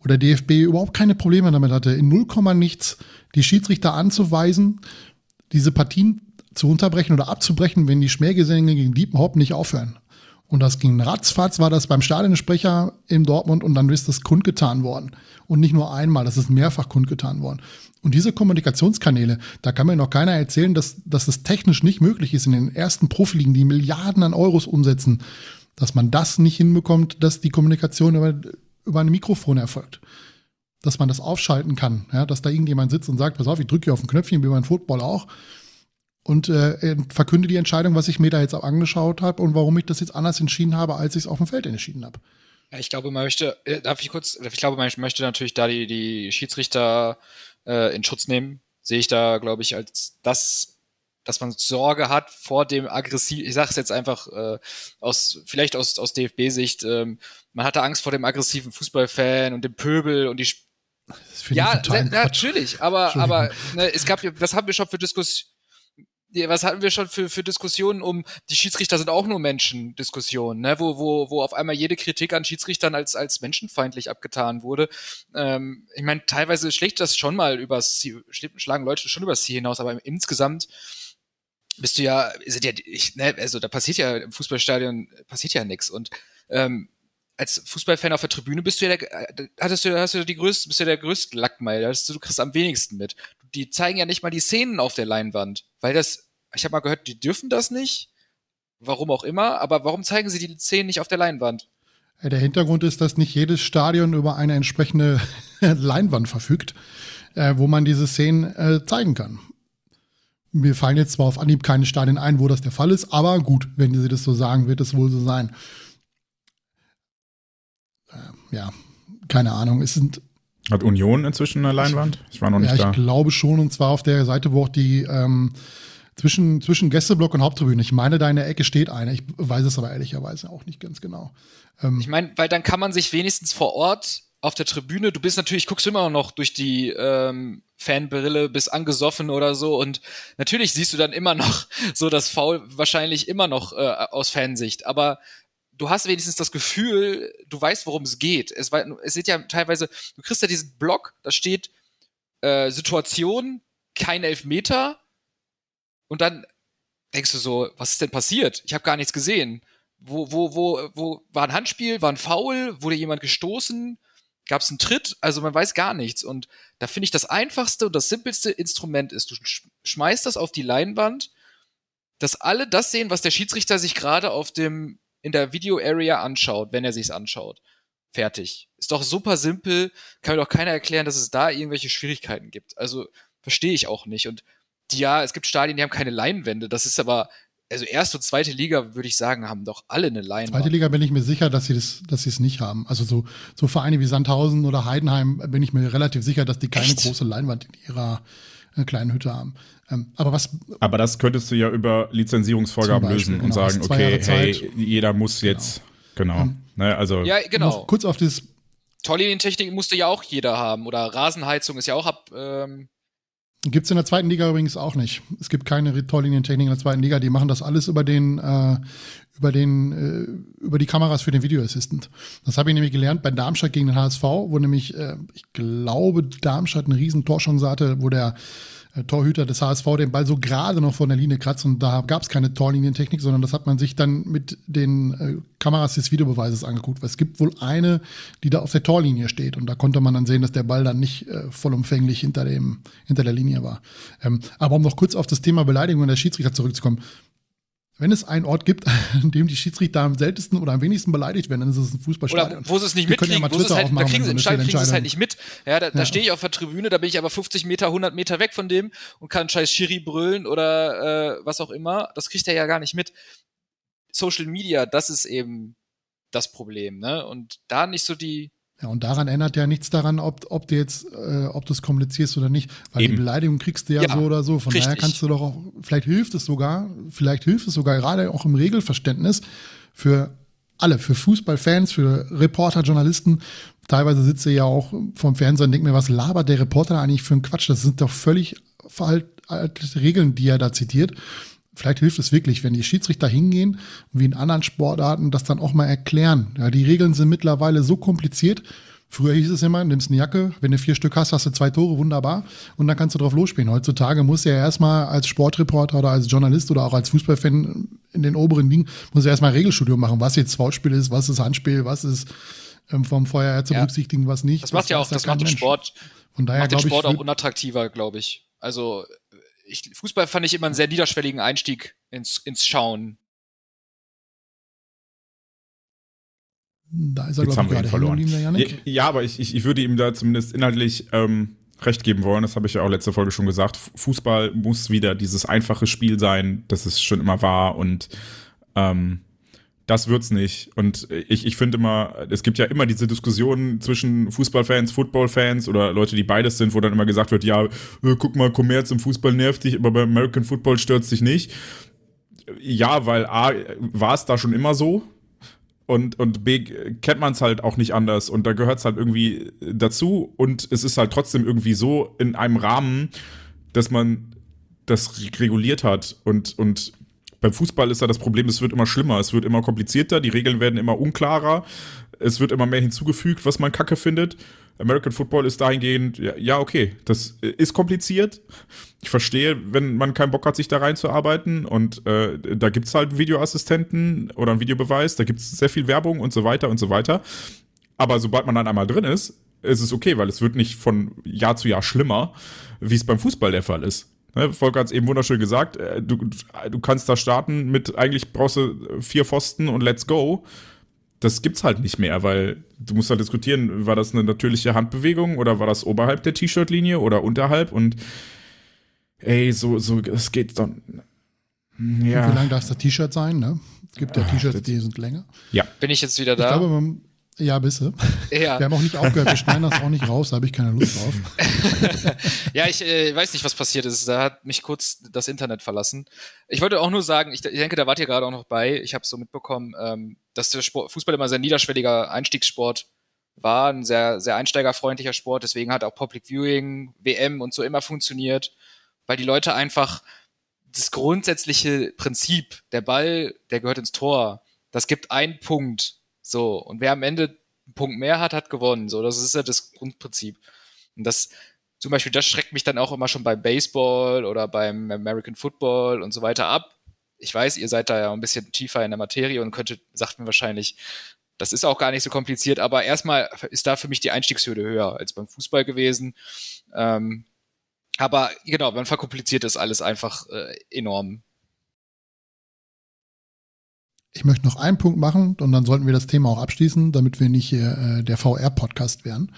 Speaker 3: wo der DFB überhaupt keine Probleme damit hatte, in 0, nichts die Schiedsrichter anzuweisen, diese Partien zu unterbrechen oder abzubrechen, wenn die Schmähgesänge gegen Diepenhopp nicht aufhören. Und das ging ratzfatz, war das beim Stadionsprecher in Dortmund und dann ist das kundgetan worden. Und nicht nur einmal, das ist mehrfach kundgetan worden. Und diese Kommunikationskanäle, da kann mir noch keiner erzählen, dass, dass es technisch nicht möglich ist, in den ersten Profiligen, die Milliarden an Euros umsetzen, dass man das nicht hinbekommt, dass die Kommunikation über, über ein Mikrofon erfolgt dass man das aufschalten kann, ja, dass da irgendjemand sitzt und sagt, pass auf, ich drücke hier auf ein Knöpfchen, wie beim Football auch, und äh, verkünde die Entscheidung, was ich mir da jetzt auch angeschaut habe und warum ich das jetzt anders entschieden habe, als ich es auf dem Feld entschieden habe.
Speaker 2: Ja, ich glaube, man möchte, äh, darf ich kurz, ich glaube, man möchte natürlich da die, die Schiedsrichter äh, in Schutz nehmen. Sehe ich da, glaube ich, als das, dass man Sorge hat vor dem aggressiv, ich sage es jetzt einfach äh, aus, vielleicht aus, aus DFB-Sicht, ähm, man hatte Angst vor dem aggressiven Fußballfan und dem Pöbel und die ja, natürlich, aber, aber ne, es gab, was haben wir schon für Diskussionen? Was hatten wir schon für, für Diskussionen um, die Schiedsrichter sind auch nur Menschen, Diskussionen, ne? wo, wo, wo auf einmal jede Kritik an Schiedsrichtern als, als menschenfeindlich abgetan wurde. Ähm, ich meine, teilweise schlägt das schon mal übers schlagen Leute schon übers Ziel hinaus, aber insgesamt bist du ja, sind ja, ich, ne, also da passiert ja im Fußballstadion passiert ja nichts und ähm, als Fußballfan auf der Tribüne bist du ja der, hattest du, hast du die größte, bist du der größte Lackmeil, du kriegst am wenigsten mit. Die zeigen ja nicht mal die Szenen auf der Leinwand, weil das, ich habe mal gehört, die dürfen das nicht, warum auch immer, aber warum zeigen sie die Szenen nicht auf der Leinwand?
Speaker 3: Der Hintergrund ist, dass nicht jedes Stadion über eine entsprechende Leinwand verfügt, äh, wo man diese Szenen äh, zeigen kann. Mir fallen jetzt zwar auf Anhieb keine Stadien ein, wo das der Fall ist, aber gut, wenn sie das so sagen, wird es wohl so sein äh, ja, keine Ahnung. Es sind
Speaker 1: hat Union inzwischen eine Leinwand? Ich war noch nicht ja,
Speaker 3: da. Ich glaube schon, und zwar auf der Seite, wo auch die ähm, zwischen, zwischen Gästeblock und Haupttribüne. Ich meine, da in der Ecke steht eine. Ich weiß es aber ehrlicherweise auch nicht ganz genau.
Speaker 2: Ähm, ich meine, weil dann kann man sich wenigstens vor Ort auf der Tribüne, du bist natürlich, guckst immer noch durch die ähm, Fanbrille, bist angesoffen oder so und natürlich siehst du dann immer noch so das Foul wahrscheinlich immer noch äh, aus Fansicht, aber du hast wenigstens das Gefühl, du weißt, worum es geht. Es, es ist ja teilweise, du kriegst ja diesen Block, da steht äh, Situation, kein Elfmeter und dann denkst du so, was ist denn passiert? Ich habe gar nichts gesehen. Wo, wo, wo, wo war ein Handspiel, war ein Foul, wurde jemand gestoßen, gab es einen Tritt? Also man weiß gar nichts. Und da finde ich das einfachste und das simpelste Instrument ist, du schmeißt das auf die Leinwand, dass alle das sehen, was der Schiedsrichter sich gerade auf dem in der Video Area anschaut, wenn er sich's anschaut. Fertig. Ist doch super simpel, kann mir doch keiner erklären, dass es da irgendwelche Schwierigkeiten gibt. Also verstehe ich auch nicht. Und die, ja, es gibt Stadien, die haben keine Leinwände. Das ist aber, also erste und zweite Liga, würde ich sagen, haben doch alle eine Leinwand.
Speaker 3: Zweite Liga bin ich mir sicher, dass sie das, dass sie es nicht haben. Also so, so Vereine wie Sandhausen oder Heidenheim bin ich mir relativ sicher, dass die keine Echt? große Leinwand in ihrer äh, kleinen Hütte haben. Ähm, aber was.
Speaker 1: Aber das könntest du ja über Lizenzierungsvorgaben Beispiel, lösen und genau, sagen, okay, hey, jeder muss genau. jetzt, genau. Ähm, ne, also.
Speaker 2: Ja, genau.
Speaker 3: Kurz auf dieses.
Speaker 2: Torlinientechnik musste ja auch jeder haben. Oder Rasenheizung ist ja auch ab. Ähm
Speaker 3: Gibt es in der zweiten Liga übrigens auch nicht. Es gibt keine Torlinientechnik in der zweiten Liga. Die machen das alles über den, äh, über den, äh, über die Kameras für den Video Assistant. Das habe ich nämlich gelernt bei Darmstadt gegen den HSV, wo nämlich, äh, ich glaube, Darmstadt eine riesen Torchance hatte, wo der Torhüter des HSV den Ball so gerade noch von der Linie kratzt und da gab es keine Torlinientechnik, sondern das hat man sich dann mit den äh, Kameras des Videobeweises angeguckt. Weil es gibt wohl eine, die da auf der Torlinie steht und da konnte man dann sehen, dass der Ball dann nicht äh, vollumfänglich hinter, dem, hinter der Linie war. Ähm, aber um noch kurz auf das Thema Beleidigung der Schiedsrichter zurückzukommen, wenn es einen Ort gibt, an dem die Schiedsrichter am seltensten oder am wenigsten beleidigt werden, dann ist es ein Fußballstadion.
Speaker 2: Oder wo sie es nicht mitkriegen, ja wo es halt, da kriegen sie, so kriegen sie es halt nicht mit. Ja, da, ja. da stehe ich auf der Tribüne, da bin ich aber 50 Meter, 100 Meter weg von dem und kann scheiß Schiri brüllen oder äh, was auch immer. Das kriegt er ja gar nicht mit. Social Media, das ist eben das Problem, ne? Und da nicht so die.
Speaker 3: Ja, und daran ändert ja nichts daran, ob, ob du jetzt, äh, ob du es kommunizierst oder nicht. Weil
Speaker 1: Eben.
Speaker 3: die Beleidigung kriegst du ja,
Speaker 2: Ja,
Speaker 3: so oder so. Von daher
Speaker 2: richtig.
Speaker 3: kannst du doch auch, vielleicht hilft es sogar, vielleicht hilft es sogar gerade auch im Regelverständnis für alle, für Fußballfans, für Reporter, Journalisten. Teilweise sitze ich ja auch vom Fernseher und denke mir, was labert der Reporter da eigentlich für einen Quatsch? Das sind doch völlig veraltete Regeln, die er da zitiert. Vielleicht hilft es wirklich, wenn die Schiedsrichter hingehen, wie in anderen Sportarten, das dann auch mal erklären. Ja, die Regeln sind mittlerweile so kompliziert. Früher hieß es immer, nimmst eine Jacke, wenn du vier Stück hast, hast du zwei Tore, wunderbar. Und dann kannst du drauf losspielen. Heutzutage muss ja erstmal als Sportreporter oder als Journalist oder auch als Fußballfan in den oberen Dingen, muss er erstmal ein Regelstudium machen, was jetzt Foulspiel ist, was ist Handspiel, was ist ähm, vom Feuer her zu
Speaker 2: Ja.
Speaker 3: berücksichtigen, was nicht.
Speaker 2: Das macht ja auch, das
Speaker 3: kein
Speaker 2: macht den. Sport,
Speaker 3: Von daher
Speaker 2: macht den
Speaker 3: glaube ich,
Speaker 2: Sport auch unattraktiver, glaube ich. Also ich, Fußball fand ich immer einen sehr niederschwelligen Einstieg ins, ins Schauen.
Speaker 3: da ist er,
Speaker 1: Jetzt
Speaker 3: glaube
Speaker 1: haben
Speaker 3: ich,
Speaker 1: wir ihn
Speaker 3: gerade
Speaker 1: verloren. Ja, ja, aber ich, ich, ich würde ihm da zumindest inhaltlich ähm, recht geben wollen. Das habe ich ja auch letzte Folge schon gesagt. Fußball muss wieder dieses einfache Spiel sein, das es schon immer war. Und ähm, das wird's nicht. Und ich, ich finde immer, es gibt ja immer diese Diskussionen zwischen Fußballfans, Footballfans oder Leute, die beides sind, wo dann immer gesagt wird, ja, äh, guck mal, Kommerz im Fußball nervt dich, aber beim American Football stört dich nicht. Ja, weil A, war es da schon immer so. Und, und B, kennt man es halt auch nicht anders. Und da gehört es halt irgendwie dazu. Und es ist halt trotzdem irgendwie so in einem Rahmen, dass man das reguliert hat. Und, und beim Fußball ist da das Problem, es wird immer schlimmer, es wird immer komplizierter, die Regeln werden immer unklarer, es wird immer mehr hinzugefügt, was man kacke findet. American Football ist dahingehend, ja, okay, das ist kompliziert. Ich verstehe, wenn man keinen Bock hat, sich da reinzuarbeiten. Und äh, da gibt's halt einen Videoassistenten oder einen Videobeweis, da gibt's sehr viel Werbung und so weiter und so weiter. Aber sobald man dann einmal drin ist, ist es okay, weil es wird nicht von Jahr zu Jahr schlimmer, wie es beim Fußball der Fall ist. Ne, Volker hat es eben wunderschön gesagt, äh, du, du kannst da starten mit, eigentlich brauchst du vier Pfosten und let's go. Das gibt's halt nicht mehr, weil du musst halt diskutieren, war das eine natürliche Handbewegung oder war das oberhalb der T-Shirt-Linie oder unterhalb und ey, so, so, es geht dann.
Speaker 3: Wie
Speaker 1: Ja.
Speaker 3: lang darf das T-Shirt sein? Ne? Es gibt ja
Speaker 1: Ah,
Speaker 3: T-Shirts, die sind länger.
Speaker 1: Ja.
Speaker 2: Bin ich jetzt wieder
Speaker 3: Ich
Speaker 2: da?
Speaker 3: glaube, man, ja, bist du.
Speaker 2: ja.
Speaker 3: Wir haben auch nicht aufgehört, wir schneiden das auch nicht raus, da habe ich keine Lust drauf.
Speaker 2: Ja, ich äh, weiß nicht, was passiert ist. Da hat mich kurz das Internet verlassen. Ich wollte auch nur sagen, ich, ich denke, da wart ihr gerade auch noch bei. Ich habe so mitbekommen, ähm, dass der Sport, Fußball immer sehr niederschwelliger Einstiegssport war, ein sehr, sehr einsteigerfreundlicher Sport. Deswegen hat auch Public Viewing, WM und so immer funktioniert, weil die Leute einfach das grundsätzliche Prinzip, der Ball, der gehört ins Tor, das gibt einen Punkt. So. Und wer am Ende einen Punkt mehr hat, hat gewonnen. So, das ist ja das Grundprinzip. Und das, zum Beispiel, das schreckt mich dann auch immer schon beim Baseball oder beim American Football und so weiter ab. Ich weiß, ihr seid da ja ein bisschen tiefer in der Materie und könntet, sagt mir wahrscheinlich, das ist auch gar nicht so kompliziert, aber erstmal ist da für mich die Einstiegshürde höher als beim Fußball gewesen. Ähm, aber genau, man verkompliziert das alles einfach äh, enorm.
Speaker 3: Ich möchte noch einen Punkt machen und dann sollten wir das Thema auch abschließen, damit wir nicht hier äh, der VR-Podcast werden.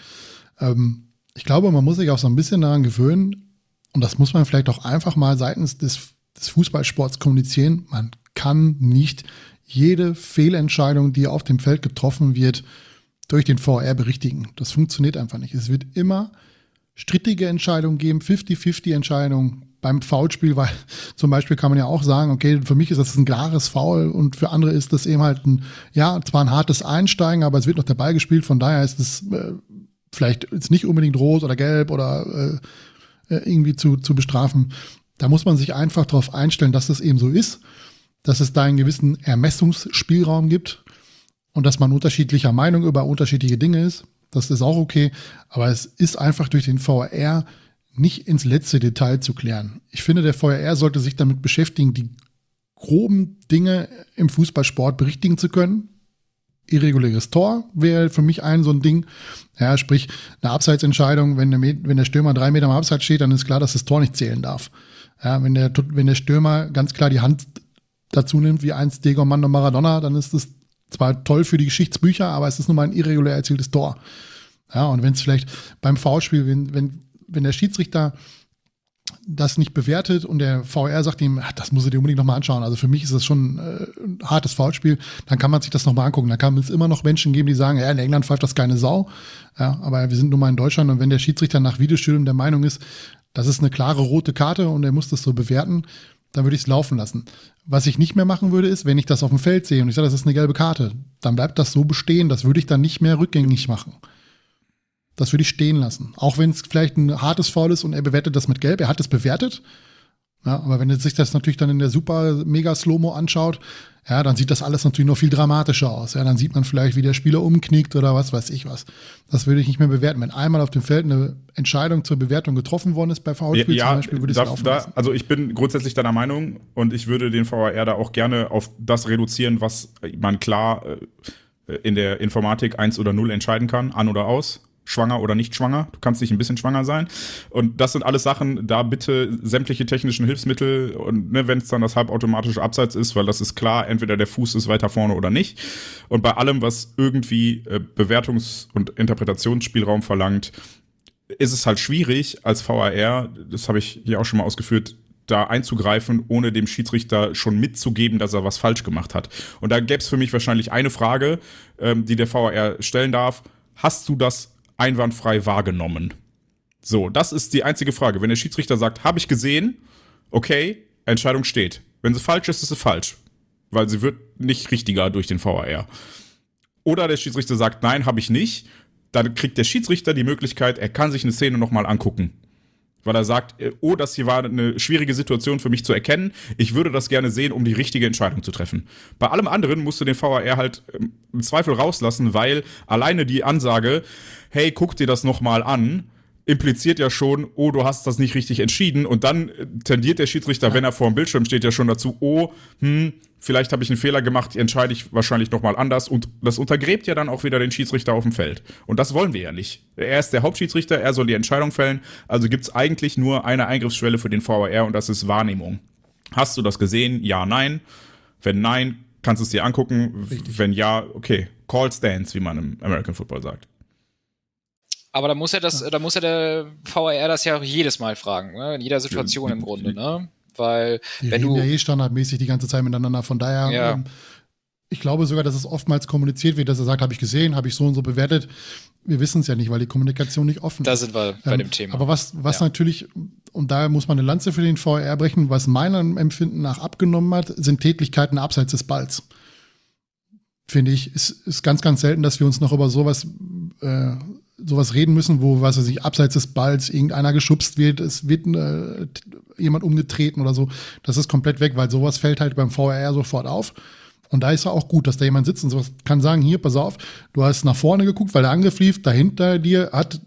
Speaker 3: Ähm, ich glaube, man muss sich auch so ein bisschen daran gewöhnen und das muss man vielleicht auch einfach mal seitens des, des Fußballsports kommunizieren. Man kann nicht jede Fehlentscheidung, die auf dem Feld getroffen wird, durch den VR berichtigen. Das funktioniert einfach nicht. Es wird immer strittige Entscheidungen geben, 50-50 Entscheidungen beim Foulspiel, weil zum Beispiel kann man ja auch sagen, okay, für mich ist das ein klares Foul und für andere ist das eben halt ein, ja, zwar ein hartes Einsteigen, aber es wird noch der Ball gespielt, von daher ist es äh, vielleicht jetzt nicht unbedingt rot oder gelb oder äh, äh, irgendwie zu, zu bestrafen. Da muss man sich einfach darauf einstellen, dass es eben so ist, dass es da einen gewissen Ermessungsspielraum gibt und dass man unterschiedlicher Meinung über unterschiedliche Dinge ist. Das ist auch okay, aber es ist einfach durch den VR nicht ins letzte Detail zu klären. Ich finde, der VR sollte sich damit beschäftigen, die groben Dinge im Fußballsport berichtigen zu können. Irreguläres Tor wäre für mich ein so ein Ding. Ja, sprich, eine Abseitsentscheidung, wenn der, wenn der Stürmer drei Meter am Abseits steht, dann ist klar, dass das Tor nicht zählen darf. Ja, wenn der, wenn der Stürmer ganz klar die Hand dazu nimmt, wie einst Diego Armando Maradona, dann ist das zwar toll für die Geschichtsbücher, aber es ist nun mal ein irregulär erzieltes Tor. Ja, und wenn es vielleicht beim Foulspiel, wenn, wenn, wenn der Schiedsrichter das nicht bewertet und der VR sagt ihm, das muss er dir unbedingt nochmal anschauen. Also für mich ist das schon äh, ein hartes Foulspiel. Dann kann man sich das nochmal angucken. Da kann es immer noch Menschen geben, die sagen, ja, in England pfeift das keine Sau. Ja, aber wir sind nun mal in Deutschland und wenn der Schiedsrichter nach Videostudium der Meinung ist, das ist eine klare rote Karte und er muss das so bewerten, dann würde ich es laufen lassen. Was ich nicht mehr machen würde, ist, wenn ich das auf dem Feld sehe und ich sage, das ist eine gelbe Karte, dann bleibt das so bestehen. Das würde ich dann nicht mehr rückgängig machen. Das würde ich stehen lassen. Auch wenn es vielleicht ein hartes Foul ist und er bewertet das mit Gelb. Er hat es bewertet. Ja, aber wenn er sich das natürlich dann in der super mega Slow-Mo anschaut, ja, dann sieht das alles natürlich noch viel dramatischer aus. Ja, dann sieht man vielleicht, wie der Spieler umknickt oder was weiß ich was. Das würde ich nicht mehr bewerten. Wenn einmal auf dem Feld eine Entscheidung zur Bewertung getroffen worden ist bei Foulspiel
Speaker 1: ja,
Speaker 3: zum Beispiel, würde ich es laufen
Speaker 1: da, Also ich bin grundsätzlich deiner Meinung und ich würde den VAR da auch gerne auf das reduzieren, was man klar äh, in der Informatik eins oder null entscheiden kann, an oder aus schwanger oder nicht schwanger. Du kannst nicht ein bisschen schwanger sein. Und das sind alles Sachen, da bitte sämtliche technischen Hilfsmittel und ne, wenn es dann das halbautomatische Abseits ist, weil das ist klar, entweder der Fuß ist weiter vorne oder nicht. Und bei allem, was irgendwie äh, Bewertungs- und Interpretationsspielraum verlangt, ist es halt schwierig als VAR, das habe ich hier auch schon mal ausgeführt, da einzugreifen, ohne dem Schiedsrichter schon mitzugeben, dass er was falsch gemacht hat. Und da gäbe es für mich wahrscheinlich eine Frage, ähm, die der VAR stellen darf. Hast du das einwandfrei wahrgenommen? So, das ist die einzige Frage. Wenn der Schiedsrichter sagt, habe ich gesehen, okay, Entscheidung steht. Wenn sie falsch ist, ist sie falsch. Weil sie wird nicht richtiger durch den VAR. Oder der Schiedsrichter sagt, nein, habe ich nicht. Dann kriegt der Schiedsrichter die Möglichkeit, er kann sich eine Szene nochmal angucken. Weil er sagt, äh, oh, das hier war eine schwierige Situation für mich zu erkennen. Ich würde das gerne sehen, um die richtige Entscheidung zu treffen. Bei allem anderen musst du den VAR halt ähm, im Zweifel rauslassen, weil alleine die Ansage, hey, guck dir das nochmal an, impliziert ja schon, oh, du hast das nicht richtig entschieden. Und dann tendiert der Schiedsrichter, ja. wenn er vor dem Bildschirm steht, ja schon dazu, oh, hm, vielleicht habe ich einen Fehler gemacht, entscheide ich wahrscheinlich nochmal anders. Und das untergräbt ja dann auch wieder den Schiedsrichter auf dem Feld. Und das wollen wir ja nicht. Er ist der Hauptschiedsrichter, er soll die Entscheidung fällen. Also gibt es eigentlich nur eine Eingriffsschwelle für den VAR und das ist Wahrnehmung. Hast du das gesehen? Ja, nein. Wenn nein, kannst du es dir angucken. Richtig. Wenn ja, okay. Call stands, wie man im American Football sagt.
Speaker 2: Aber da muss er das, da muss er der VAR das ja auch jedes Mal fragen, ne? in jeder Situation im Grunde, ne? Weil
Speaker 3: die
Speaker 2: wenn du
Speaker 3: ja eh standardmäßig die ganze Zeit miteinander, von daher ja. ähm, ich glaube sogar, dass es oftmals kommuniziert wird, dass er sagt, habe ich gesehen, habe ich so und so bewertet. Wir wissen es ja nicht, weil die Kommunikation nicht offen
Speaker 2: ist. Da sind wir bei ähm, dem Thema.
Speaker 3: Aber was, was ja. natürlich, und da muss man eine Lanze für den VR brechen, was meinem Empfinden nach abgenommen hat, sind Tätigkeiten abseits des Balls. Finde ich, ist, ist ganz, ganz selten, dass wir uns noch über sowas äh, sowas reden müssen, wo, was weiß ich, abseits des Balls irgendeiner geschubst wird, es wird äh, jemand umgetreten oder so. Das ist komplett weg, weil sowas fällt halt beim VRR sofort auf. Und da ist ja auch gut, dass da jemand sitzt und sowas kann sagen, hier, pass auf, du hast nach vorne geguckt, weil der Angriff lief, dahinter dir hat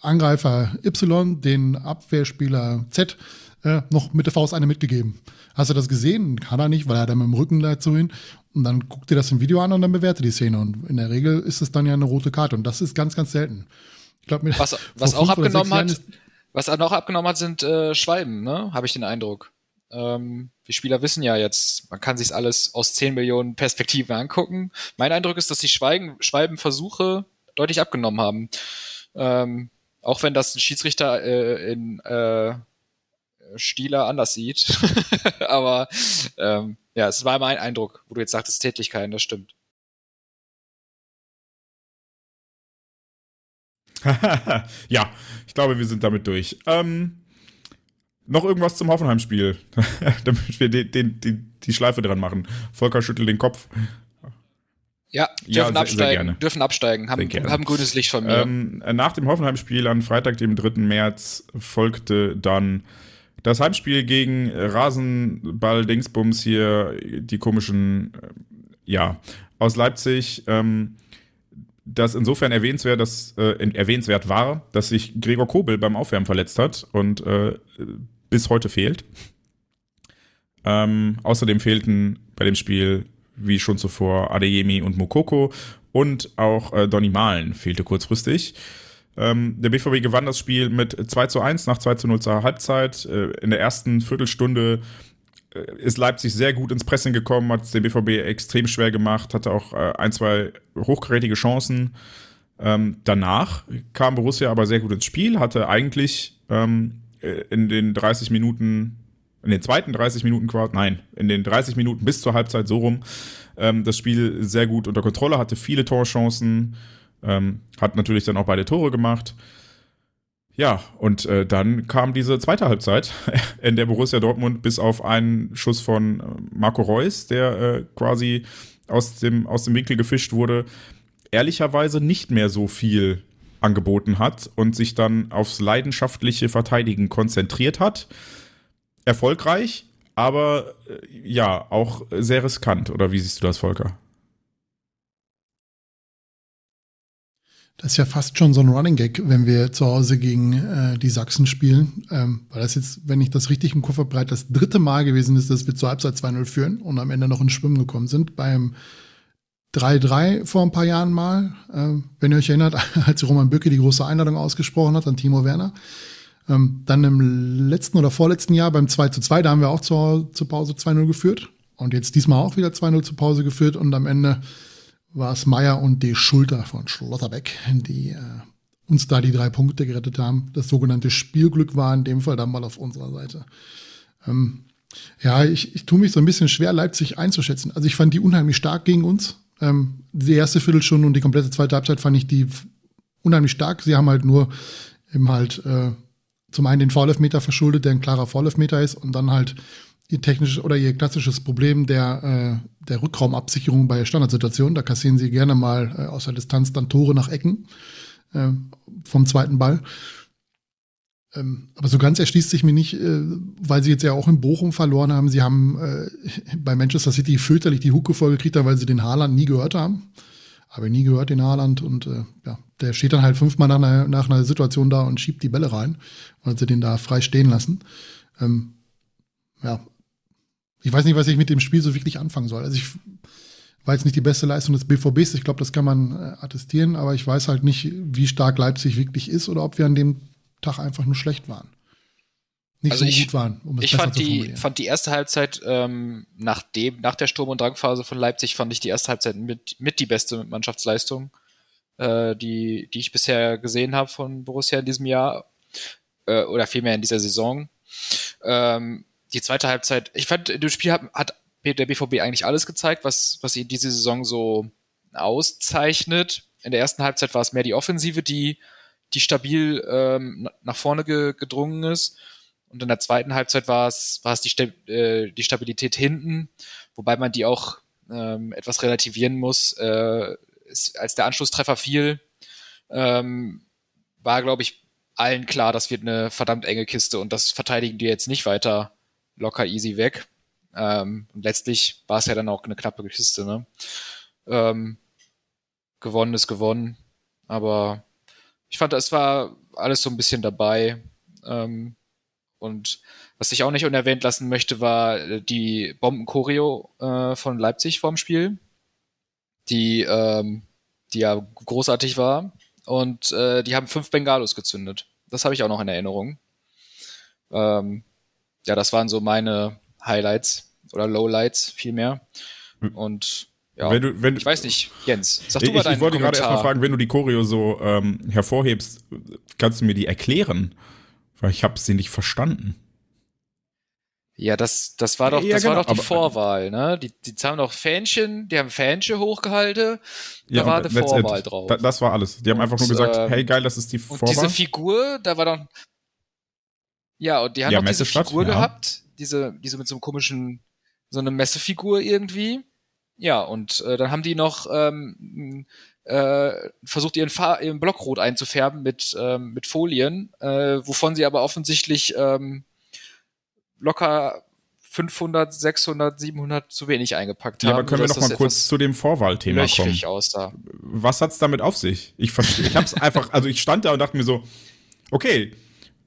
Speaker 3: Angreifer Y den Abwehrspieler Z äh, noch mit der Faust eine mitgegeben. Hast du das gesehen? Kann er nicht, weil er da mit dem Rücken dazu hin. Und dann guckt ihr das im Video an und dann bewertet die Szene. Und in der Regel ist es dann ja eine rote Karte. Und das ist ganz, ganz selten.
Speaker 2: Ich glaube, was, was auch abgenommen hat, was auch abgenommen hat, sind äh, Schwalben, ne? Habe ich den Eindruck. Ähm, die Spieler wissen ja jetzt, man kann sich alles aus 10 Millionen Perspektiven angucken. Mein Eindruck ist, dass die Schweigen, Schwalbenversuche deutlich abgenommen haben. Ähm, auch wenn das ein Schiedsrichter äh, in äh, Stieler anders sieht. Aber ähm, ja, es war mein Eindruck, wo du jetzt sagtest, Tätigkeiten, das stimmt.
Speaker 1: ja, ich glaube, wir sind damit durch. Ähm, noch irgendwas zum Hoffenheim-Spiel, damit wir den, den, den, die Schleife dran machen. Volker schüttelt den Kopf.
Speaker 2: Ja, dürfen ja, sehr, absteigen, sehr dürfen absteigen, haben, haben grünes Licht von mir.
Speaker 1: Ähm, nach dem Hoffenheim-Spiel am Freitag, dem 3. März, folgte dann das Heimspiel gegen Rasenball-Dingsbums hier, die komischen, äh, ja, aus Leipzig, ähm, das insofern erwähnenswert, dass, äh, erwähnenswert war, dass sich Gregor Kobel beim Aufwärmen verletzt hat und äh, bis heute fehlt. Ähm, außerdem fehlten bei dem Spiel, wie schon zuvor, Adeyemi und Mokoko und auch äh, Donny Malen fehlte kurzfristig. Ähm, der BVB gewann das Spiel mit 2 zu 1 nach 2 zu 0 zur Halbzeit. Äh, in der ersten Viertelstunde äh, ist Leipzig sehr gut ins Pressing gekommen, hat es dem BVB extrem schwer gemacht, hatte auch äh, ein, zwei hochkarätige Chancen. Ähm, danach kam Borussia aber sehr gut ins Spiel, hatte eigentlich ähm, äh, in den 30 Minuten, in den zweiten 30 Minuten quasi, nein, in den 30 Minuten bis zur Halbzeit so rum, ähm, das Spiel sehr gut unter Kontrolle, hatte viele Torchancen, ähm, hat natürlich dann auch beide Tore gemacht. Ja, und äh, dann kam diese zweite Halbzeit, in der Borussia Dortmund bis auf einen Schuss von äh, Marco Reus, der äh, quasi aus dem, aus dem Winkel gefischt wurde, ehrlicherweise nicht mehr so viel angeboten hat und sich dann aufs leidenschaftliche Verteidigen konzentriert hat. Erfolgreich, aber äh, ja, auch sehr riskant. Oder wie siehst du das, Volker?
Speaker 3: Das ist ja fast schon so ein Running Gag, wenn wir zu Hause gegen äh, die Sachsen spielen. Ähm, weil das jetzt, wenn ich das richtig im Kopf habe, das dritte Mal gewesen ist, dass wir zur Halbzeit 2-0 führen und am Ende noch ins Schwimmen gekommen sind. Beim 3-3 vor ein paar Jahren mal, äh, wenn ihr euch erinnert, als Roman Böcke die große Einladung ausgesprochen hat an Timo Werner. Ähm, dann im letzten oder vorletzten Jahr beim 2 2, da haben wir auch zur, zur Pause 2-0 geführt. Und jetzt diesmal auch wieder 2-0 zur Pause geführt und am Ende war es Meier und die Schulter von Schlotterbeck, die äh, uns da die drei Punkte gerettet haben. Das sogenannte Spielglück war in dem Fall dann mal auf unserer Seite. Ähm, ja, ich, ich tue mich so ein bisschen schwer, Leipzig einzuschätzen. Also ich fand die unheimlich stark gegen uns. Ähm, die erste Viertelstunde und die komplette zweite Halbzeit fand ich die unheimlich stark. Sie haben halt nur eben halt äh, zum einen den Vorlaufmeter verschuldet, der ein klarer Vorlaufmeter ist, und dann halt ihr technisches oder ihr klassisches Problem der, äh, der Rückraumabsicherung bei Standardsituationen. Da kassieren sie gerne mal äh, aus der Distanz dann Tore nach Ecken äh, vom zweiten Ball. Ähm, aber so ganz erschließt sich mir nicht, äh, weil sie jetzt ja auch in Bochum verloren haben. Sie haben äh, bei Manchester City fürchterlich die Hucke vollgekriegt, weil sie den Haaland nie gehört haben. Habe nie gehört, den Haaland. Und äh, ja, der steht dann halt fünfmal nach einer, nach einer Situation da und schiebt die Bälle rein, weil sie den da frei stehen lassen. Ähm, ja, ich weiß nicht, was ich mit dem Spiel so wirklich anfangen soll. Also ich war jetzt nicht die beste Leistung des BVBs, ich glaube, das kann man äh, attestieren, aber ich weiß halt nicht, wie stark Leipzig wirklich ist oder ob wir an dem Tag einfach nur schlecht waren.
Speaker 2: Nicht also so ich, gut waren, um es ich fand die, fand die erste Halbzeit ähm, nach, dem, nach der Sturm- und Drangphase von Leipzig fand ich die erste Halbzeit mit, mit die beste Mannschaftsleistung, äh, die, die ich bisher gesehen habe von Borussia in diesem Jahr äh, oder vielmehr in dieser Saison. Ähm, die zweite Halbzeit, ich fand, das Spiel hat, hat der BVB eigentlich alles gezeigt, was, was ihn diese Saison so auszeichnet. In der ersten Halbzeit war es mehr die Offensive, die, die stabil ähm, nach vorne ge, gedrungen ist. Und in der zweiten Halbzeit war es, war es die, äh, die Stabilität hinten, wobei man die auch ähm, etwas relativieren muss. Äh, ist, als der Anschlusstreffer fiel, ähm, war, glaube ich, allen klar, das wird eine verdammt enge Kiste und das verteidigen die jetzt nicht weiter locker easy weg. Ähm, und letztlich war es ja dann auch eine knappe Kiste. Ne? Ähm, gewonnen ist gewonnen, aber ich fand, es war alles so ein bisschen dabei. Ähm, und was ich auch nicht unerwähnt lassen möchte, war äh, die Bomben-Choreo äh, von Leipzig vorm Spiel, die, ähm, die ja großartig war. Und äh, die haben fünf Bengalos gezündet. Das habe ich auch noch in Erinnerung. Ähm, ja, das waren so meine Highlights oder Lowlights vielmehr. Hm. Und ja, wenn du, wenn, ich weiß nicht, Jens, sag du
Speaker 1: ich, mal deinen Ich wollte gerade erstmal fragen, wenn du die Choreo so ähm, hervorhebst, kannst du mir die erklären? Weil ich habe sie nicht verstanden.
Speaker 2: Ja, das, das war doch, ja, das genau, war doch die Vorwahl, ne? Die, die haben doch Fähnchen, die haben Fähnchen hochgehalten, da ja, war eine Vorwahl drauf.
Speaker 1: das war alles. Die haben einfach nur gesagt, äh, hey geil, das ist die Vorwahl. Und
Speaker 2: diese Figur, da war doch, ja, und die haben ja, noch diese Figur ja. gehabt, diese, diese mit so einem komischen, so eine Messefigur irgendwie. Ja, und äh, dann haben die noch ähm, äh, versucht, ihren, Fa ihren Block rot einzufärben mit, ähm, mit Folien, äh, wovon sie aber offensichtlich ähm, locker 500, 600, 700 zu wenig eingepackt haben. Ja,
Speaker 1: aber können wir noch mal kurz zu dem Vorwahlthema kommen?
Speaker 2: Aus da.
Speaker 1: Was hat's damit auf sich? Ich verstehe, ich hab's einfach, also ich stand da und dachte mir so, okay,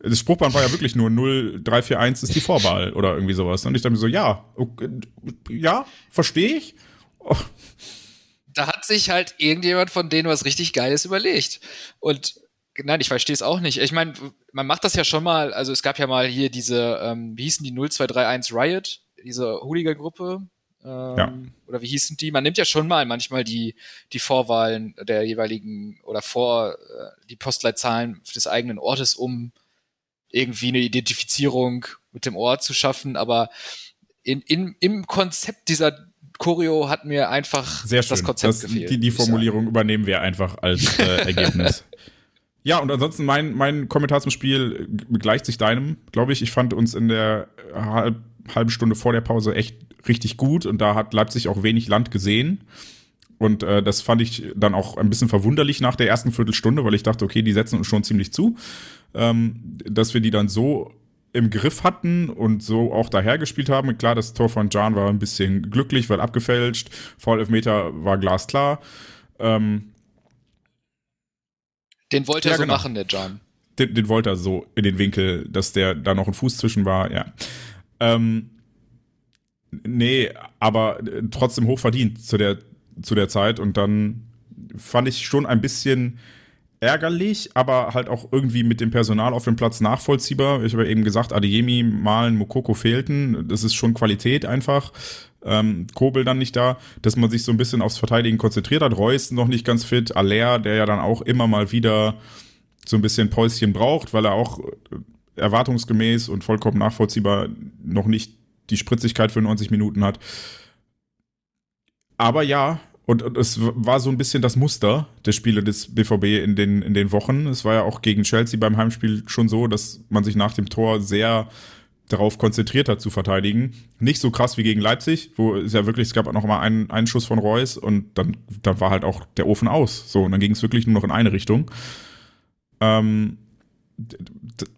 Speaker 1: das Spruchband war ja wirklich nur 0341 ist die Vorwahl oder irgendwie sowas. Und ich dachte mir so, ja, okay, ja, verstehe ich. Oh.
Speaker 2: Da hat sich halt irgendjemand von denen was richtig Geiles überlegt. Und nein, ich verstehe es auch nicht. Ich meine, man macht das ja schon mal, also es gab ja mal hier diese, ähm, wie hießen die 0231 Riot, diese Hooligan-Gruppe. Ähm, ja. Oder wie hießen die? Man nimmt ja schon mal manchmal die, die Vorwahlen der jeweiligen oder vor äh, die Postleitzahlen des eigenen Ortes, um irgendwie eine Identifizierung mit dem Ort zu schaffen, aber in, in, im Konzept dieser Choreo hat mir einfach
Speaker 1: Sehr schön.
Speaker 2: das Konzept
Speaker 1: das,
Speaker 2: gefehlt.
Speaker 1: Die, die Formulierung übernehmen wir einfach als äh, Ergebnis. ja, und ansonsten mein, mein Kommentar zum Spiel gleicht sich deinem, glaube ich. Ich fand uns in der halb, halben Stunde vor der Pause echt richtig gut und da hat Leipzig auch wenig Land gesehen. Und äh, das fand ich dann auch ein bisschen verwunderlich nach der ersten Viertelstunde, weil ich dachte, okay, die setzen uns schon ziemlich zu. Ähm, dass wir die dann so im Griff hatten und so auch dahergespielt haben. Klar, das Tor von Jan war ein bisschen glücklich, weil abgefälscht. Foul-Elfmeter war glasklar. Ähm,
Speaker 2: den wollte er
Speaker 1: Ja,
Speaker 2: so
Speaker 1: genau.
Speaker 2: machen, der John.
Speaker 1: den, den wollte er so in den Winkel, dass der da noch ein Fuß zwischen war, ja. Ähm, nee, aber äh, trotzdem hochverdient zu der, zu der Zeit und dann fand ich schon ein bisschen ärgerlich, aber halt auch irgendwie mit dem Personal auf dem Platz nachvollziehbar. Ich habe eben gesagt, Adeyemi, Malen, Mokoko fehlten. Das ist schon Qualität einfach. Ähm, Kobel dann nicht da, dass man sich so ein bisschen aufs Verteidigen konzentriert hat. Reus noch nicht ganz fit. Aller, der ja dann auch immer mal wieder so ein bisschen Päuschen braucht, weil er auch erwartungsgemäß und vollkommen nachvollziehbar noch nicht die Spritzigkeit für 90 Minuten hat. Aber ja, und, und es war so ein bisschen das Muster der Spiele des BVB in den, in den Wochen. Es war ja auch gegen Chelsea beim Heimspiel schon so, dass man sich nach dem Tor sehr darauf konzentriert hat zu verteidigen. Nicht so krass wie gegen Leipzig, wo es ja wirklich, es gab auch noch mal einen, einen Schuss von Reus und dann, dann war halt auch der Ofen aus. So, und dann ging es wirklich nur noch in eine Richtung. Ähm,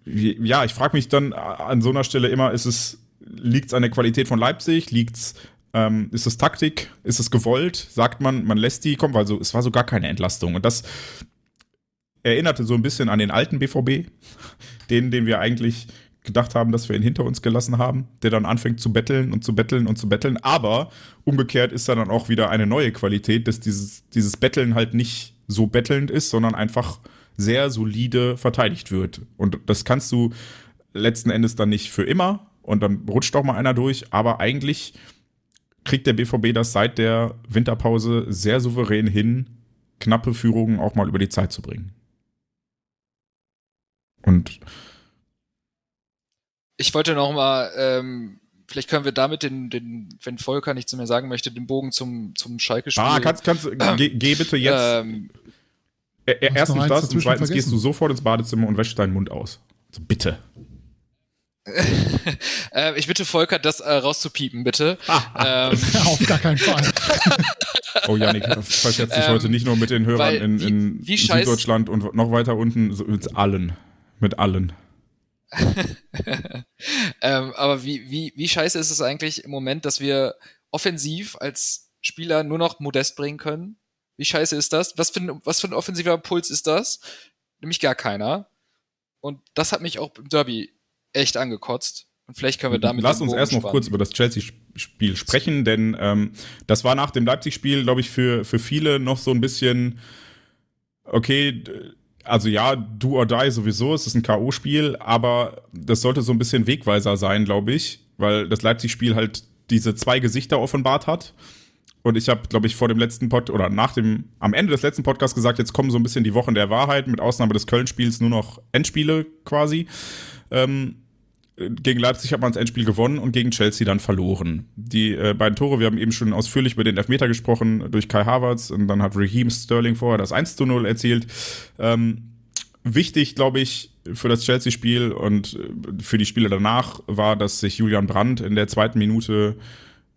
Speaker 1: ja, ich frage mich dann an so einer Stelle immer, ist es, liegt es an der Qualität von Leipzig? Liegt's, ähm, ist es Taktik? Ist es gewollt? Sagt man, man lässt die kommen, weil so, es war so gar keine Entlastung. Und das erinnerte so ein bisschen an den alten BVB, den, den wir eigentlich gedacht haben, dass wir ihn hinter uns gelassen haben, der dann anfängt zu betteln und zu betteln und zu betteln. Aber umgekehrt ist da dann auch wieder eine neue Qualität, dass dieses, dieses Betteln halt nicht so bettelnd ist, sondern einfach sehr solide verteidigt wird. Und das kannst du letzten Endes dann nicht für immer und dann rutscht auch mal einer durch, aber eigentlich kriegt der BVB das seit der Winterpause sehr souverän hin, knappe Führungen auch mal über die Zeit zu bringen. Und
Speaker 2: Ich wollte noch mal, ähm, vielleicht können wir damit den, den, wenn Volker nichts mehr sagen möchte, den Bogen zum, zum Schalke-Spiel.
Speaker 1: ah, kannst, kannst, geh, geh bitte jetzt.
Speaker 2: Ähm,
Speaker 1: Äh, äh, erstens das und zweitens
Speaker 3: vergessen.
Speaker 1: gehst du sofort ins Badezimmer und wäschst deinen Mund aus. Also bitte.
Speaker 2: äh, ich bitte Volker, das äh, rauszupiepen, bitte. ähm,
Speaker 3: Auf gar keinen Fall.
Speaker 1: Oh, Janik, verschätzt dich
Speaker 2: Ähm,
Speaker 1: heute nicht nur mit den Hörern
Speaker 2: weil
Speaker 1: in,
Speaker 2: wie-
Speaker 1: in
Speaker 2: wie scheiß-
Speaker 1: Süddeutschland und noch weiter unten, so mit allen. Mit allen.
Speaker 2: ähm, aber wie, wie, wie scheiße ist es eigentlich im Moment, dass wir offensiv als Spieler nur noch Modest bringen können? Wie scheiße ist das? Was für ein, was für ein offensiver Puls ist das? Nämlich gar keiner. Und das hat mich auch im Derby echt angekotzt. Und vielleicht können wir damit.
Speaker 1: Lass uns erst noch kurz über das Chelsea-Spiel sprechen, denn ähm, das war nach dem Leipzig-Spiel, glaube ich, für, für viele noch so ein bisschen, okay, also ja, do or die sowieso, es ist ein K.O.-Spiel, aber das sollte so ein bisschen Wegweiser sein, glaube ich, weil das Leipzig-Spiel halt diese zwei Gesichter offenbart hat. Und ich habe, glaube ich, vor dem letzten Pod oder nach dem, am Ende des letzten Podcasts gesagt, jetzt kommen so ein bisschen die Wochen der Wahrheit, mit Ausnahme des Köln-Spiels nur noch Endspiele quasi. Ähm, gegen Leipzig hat man das Endspiel gewonnen und gegen Chelsea dann verloren. Die äh, beiden Tore, wir haben eben schon ausführlich über den Elfmeter gesprochen, durch Kai Havertz und dann hat Raheem Sterling vorher das 1 zu 0 erzielt. Ähm, wichtig, glaube ich, für das Chelsea-Spiel und äh, für die Spiele danach war, dass sich Julian Brandt in der zweiten Minute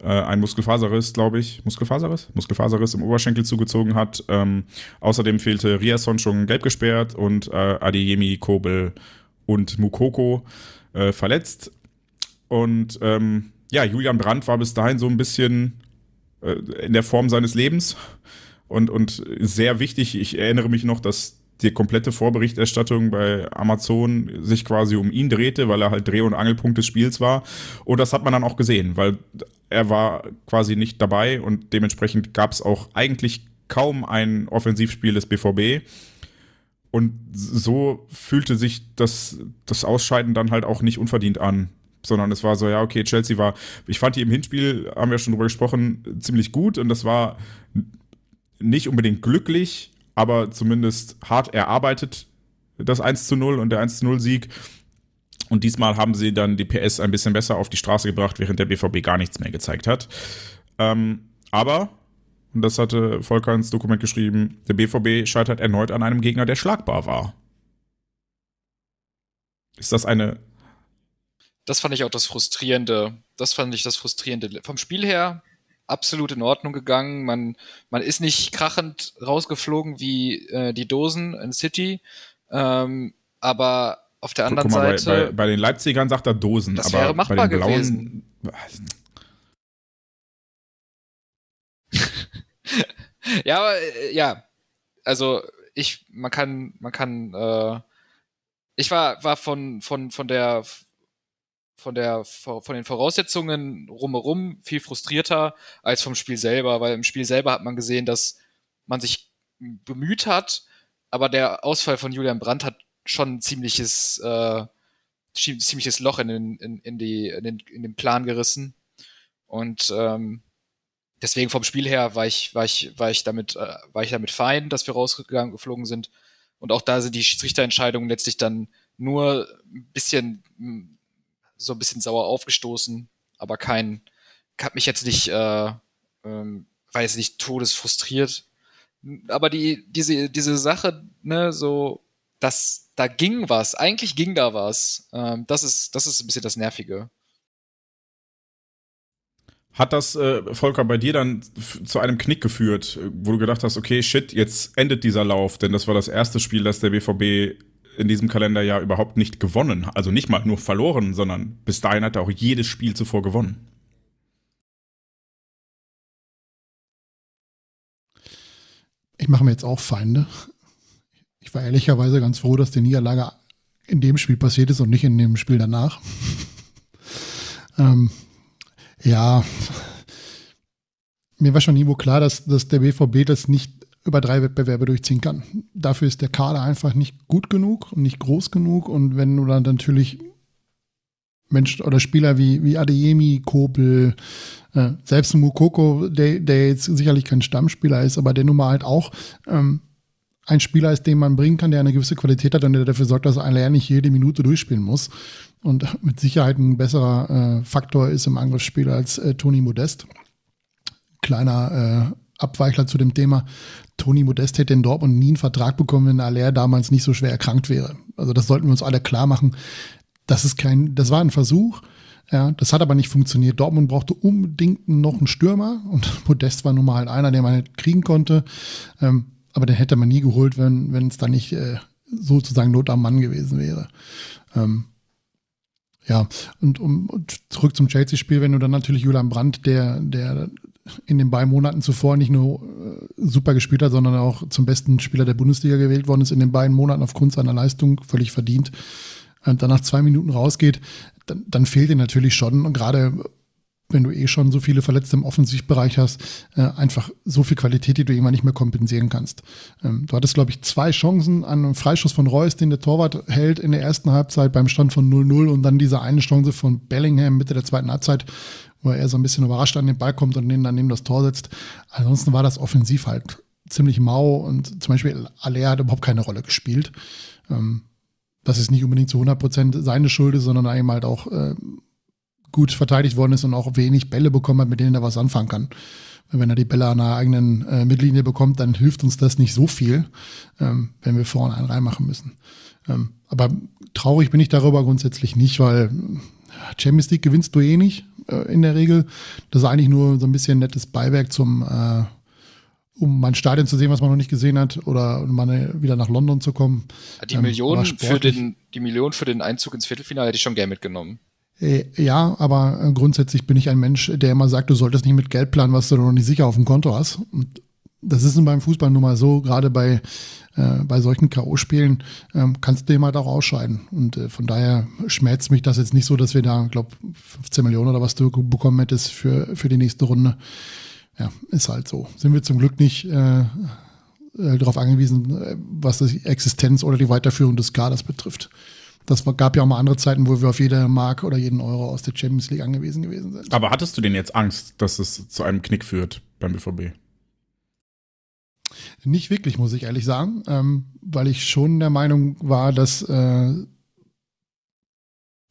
Speaker 1: äh, ein Muskelfaserriss, glaube ich, Muskelfaserriss? Muskelfaserriss im Oberschenkel zugezogen hat. Ähm, außerdem fehlte Riasson schon gelb gesperrt und äh, Adeyemi, Kobel und Mukoko äh, verletzt. Und ähm, ja, Julian Brandt war bis dahin so ein bisschen äh, in der Form seines Lebens und, und sehr wichtig. Ich erinnere mich noch, dass die komplette Vorberichterstattung bei Amazon sich quasi um ihn drehte, weil er halt Dreh- und Angelpunkt des Spiels war. Und das hat man dann auch gesehen, weil er war quasi nicht dabei und dementsprechend gab es auch eigentlich kaum ein Offensivspiel des BVB. Und so fühlte sich das, das Ausscheiden dann halt auch nicht unverdient an. Sondern es war so, ja, okay, Chelsea war, ich fand die im Hinspiel, haben wir schon drüber gesprochen, ziemlich gut und das war nicht unbedingt glücklich, aber zumindest hart erarbeitet, das 1 zu 0 und der 1 zu 0 Sieg. Und diesmal haben sie dann die PS ein bisschen besser auf die Straße gebracht, während der BVB gar nichts mehr gezeigt hat. Ähm, aber, und das hatte Volker ins Dokument geschrieben, der BVB scheitert erneut an einem Gegner, der schlagbar war. Ist das eine.
Speaker 2: Das fand ich auch das Frustrierende. Das fand ich das Frustrierende. Vom Spiel her absolut in Ordnung gegangen. Man, man ist nicht krachend rausgeflogen wie äh, die Dosen in City. Ähm, aber auf der anderen
Speaker 1: Guck mal,
Speaker 2: Seite.
Speaker 1: Bei, bei, bei, den Leipzigern sagt er Dosen,
Speaker 2: das
Speaker 1: aber
Speaker 2: wäre machbar
Speaker 1: bei den Blauen.
Speaker 2: gewesen. ja, aber äh, ja. Also ich, man kann, man kann, äh, ich war, war von, von, von der von der von den Voraussetzungen rumherum viel frustrierter als vom Spiel selber, weil im Spiel selber hat man gesehen, dass man sich bemüht hat, aber der Ausfall von Julian Brandt hat schon ein ziemliches äh, ziemliches Loch in den in, in die in den, in den Plan gerissen und ähm, deswegen vom Spiel her war ich war ich war ich damit äh, war ich damit fein, dass wir rausgegangen geflogen sind und auch da sind die Schiedsrichterentscheidungen letztlich dann nur ein bisschen so ein bisschen sauer aufgestoßen, aber kein, hat mich jetzt nicht, äh, ähm, jetzt nicht todesfrustriert. Aber die, diese, diese Sache, ne, so, dass da ging was, eigentlich ging da was. Ähm, das ist, das ist ein bisschen das Nervige.
Speaker 1: Hat das, äh, Volker, bei dir dann zu einem Knick geführt, wo du gedacht hast, okay, shit, jetzt endet dieser Lauf, denn das war das erste Spiel, das der BVB in diesem Kalenderjahr überhaupt nicht gewonnen. Also nicht mal nur verloren, sondern bis dahin hat er auch jedes Spiel zuvor gewonnen.
Speaker 3: Ich mache mir jetzt auch Feinde. Ich war ehrlicherweise ganz froh, dass die Niederlage in dem Spiel passiert ist und nicht in dem Spiel danach. ähm, ja, mir war schon irgendwo klar, dass, dass der BVB das nicht über drei Wettbewerbe durchziehen kann. Dafür ist der Kader einfach nicht gut genug und nicht groß genug. Und wenn du dann natürlich Menschen oder Spieler wie, wie Adeyemi, Kobel, äh, selbst Mukoko, der, der jetzt sicherlich kein Stammspieler ist, aber der nun mal halt auch ähm, ein Spieler ist, den man bringen kann, der eine gewisse Qualität hat und der dafür sorgt, dass er nicht jede Minute durchspielen muss. Und mit Sicherheit ein besserer äh, Faktor ist im Angriffsspiel als äh, Toni Modest. Kleiner äh, Abweichler zu dem Thema. Toni Modest hätte in Dortmund nie einen Vertrag bekommen, wenn Aller damals nicht so schwer erkrankt wäre. Also das sollten wir uns alle klar machen. Das ist kein, das war ein Versuch. Ja, das hat aber nicht funktioniert. Dortmund brauchte unbedingt noch einen Stürmer und Modest war nun mal halt einer, den man nicht kriegen konnte. Ähm, aber den hätte man nie geholt, wenn, wenn es dann nicht äh, sozusagen Not am Mann gewesen wäre. Ähm, ja, und um und zurück zum Chelsea-Spiel, wenn du dann natürlich Julian Brandt, der, der in den beiden Monaten zuvor nicht nur äh, super gespielt hat, sondern auch zum besten Spieler der Bundesliga gewählt worden ist in den beiden Monaten aufgrund seiner Leistung, völlig verdient, dann nach zwei Minuten rausgeht, dann, dann fehlt dir natürlich schon, gerade wenn du eh schon so viele Verletzte im Offensivbereich hast, äh, einfach so viel Qualität, die du irgendwann nicht mehr kompensieren kannst. Ähm, du hattest, glaube ich, zwei Chancen an einem Freischuss von Reus, den der Torwart hält in der ersten Halbzeit beim Stand von 0-0 und dann diese eine Chance von Bellingham Mitte der zweiten Halbzeit, wo er so ein bisschen überrascht an den Ball kommt und den dann neben das Tor setzt. Ansonsten war das offensiv halt ziemlich mau und zum Beispiel Aller hat überhaupt keine Rolle gespielt. Ähm, das ist nicht unbedingt zu 100 Prozent seine Schuld sondern eben halt auch äh, gut verteidigt worden ist und auch wenig Bälle bekommen hat, mit denen er was anfangen kann. Wenn er die Bälle an der eigenen äh, Mittellinie bekommt, dann hilft uns das nicht so viel, ähm, wenn wir vorne einen reinmachen müssen. Ähm, aber traurig bin ich darüber grundsätzlich nicht, weil Champions League gewinnst du eh nicht äh, in der Regel. Das ist eigentlich nur so ein bisschen nettes Beiwerk zum, äh, um mal ein Stadion zu sehen, was man noch nicht gesehen hat, oder um mal wieder nach London zu kommen.
Speaker 2: Die, ähm, Million für den, die Million für den Einzug ins Viertelfinale hätte ich schon gern mitgenommen.
Speaker 3: Äh, ja, aber äh, grundsätzlich bin ich ein Mensch, der immer sagt, du solltest nicht mit Geld planen, was du noch nicht sicher auf dem Konto hast. Und das ist beim Fußball nun mal so, gerade bei, äh, bei solchen K.O.-Spielen ähm, kannst du dem halt auch ausscheiden. Und äh, von daher schmerzt mich das jetzt nicht so, dass wir da, glaube 15 Millionen oder was du bekommen hättest für, für die nächste Runde. Ja, ist halt so. Sind wir zum Glück nicht äh, äh darauf angewiesen, was die Existenz oder die Weiterführung des Kaders betrifft. Das gab ja auch mal andere Zeiten, wo wir auf jede Mark oder jeden Euro aus der Champions League angewiesen gewesen sind.
Speaker 1: Aber hattest du denn jetzt Angst, dass es zu einem Knick führt beim BVB?
Speaker 3: Nicht wirklich, muss ich ehrlich sagen, ähm, weil ich schon der Meinung war, dass äh,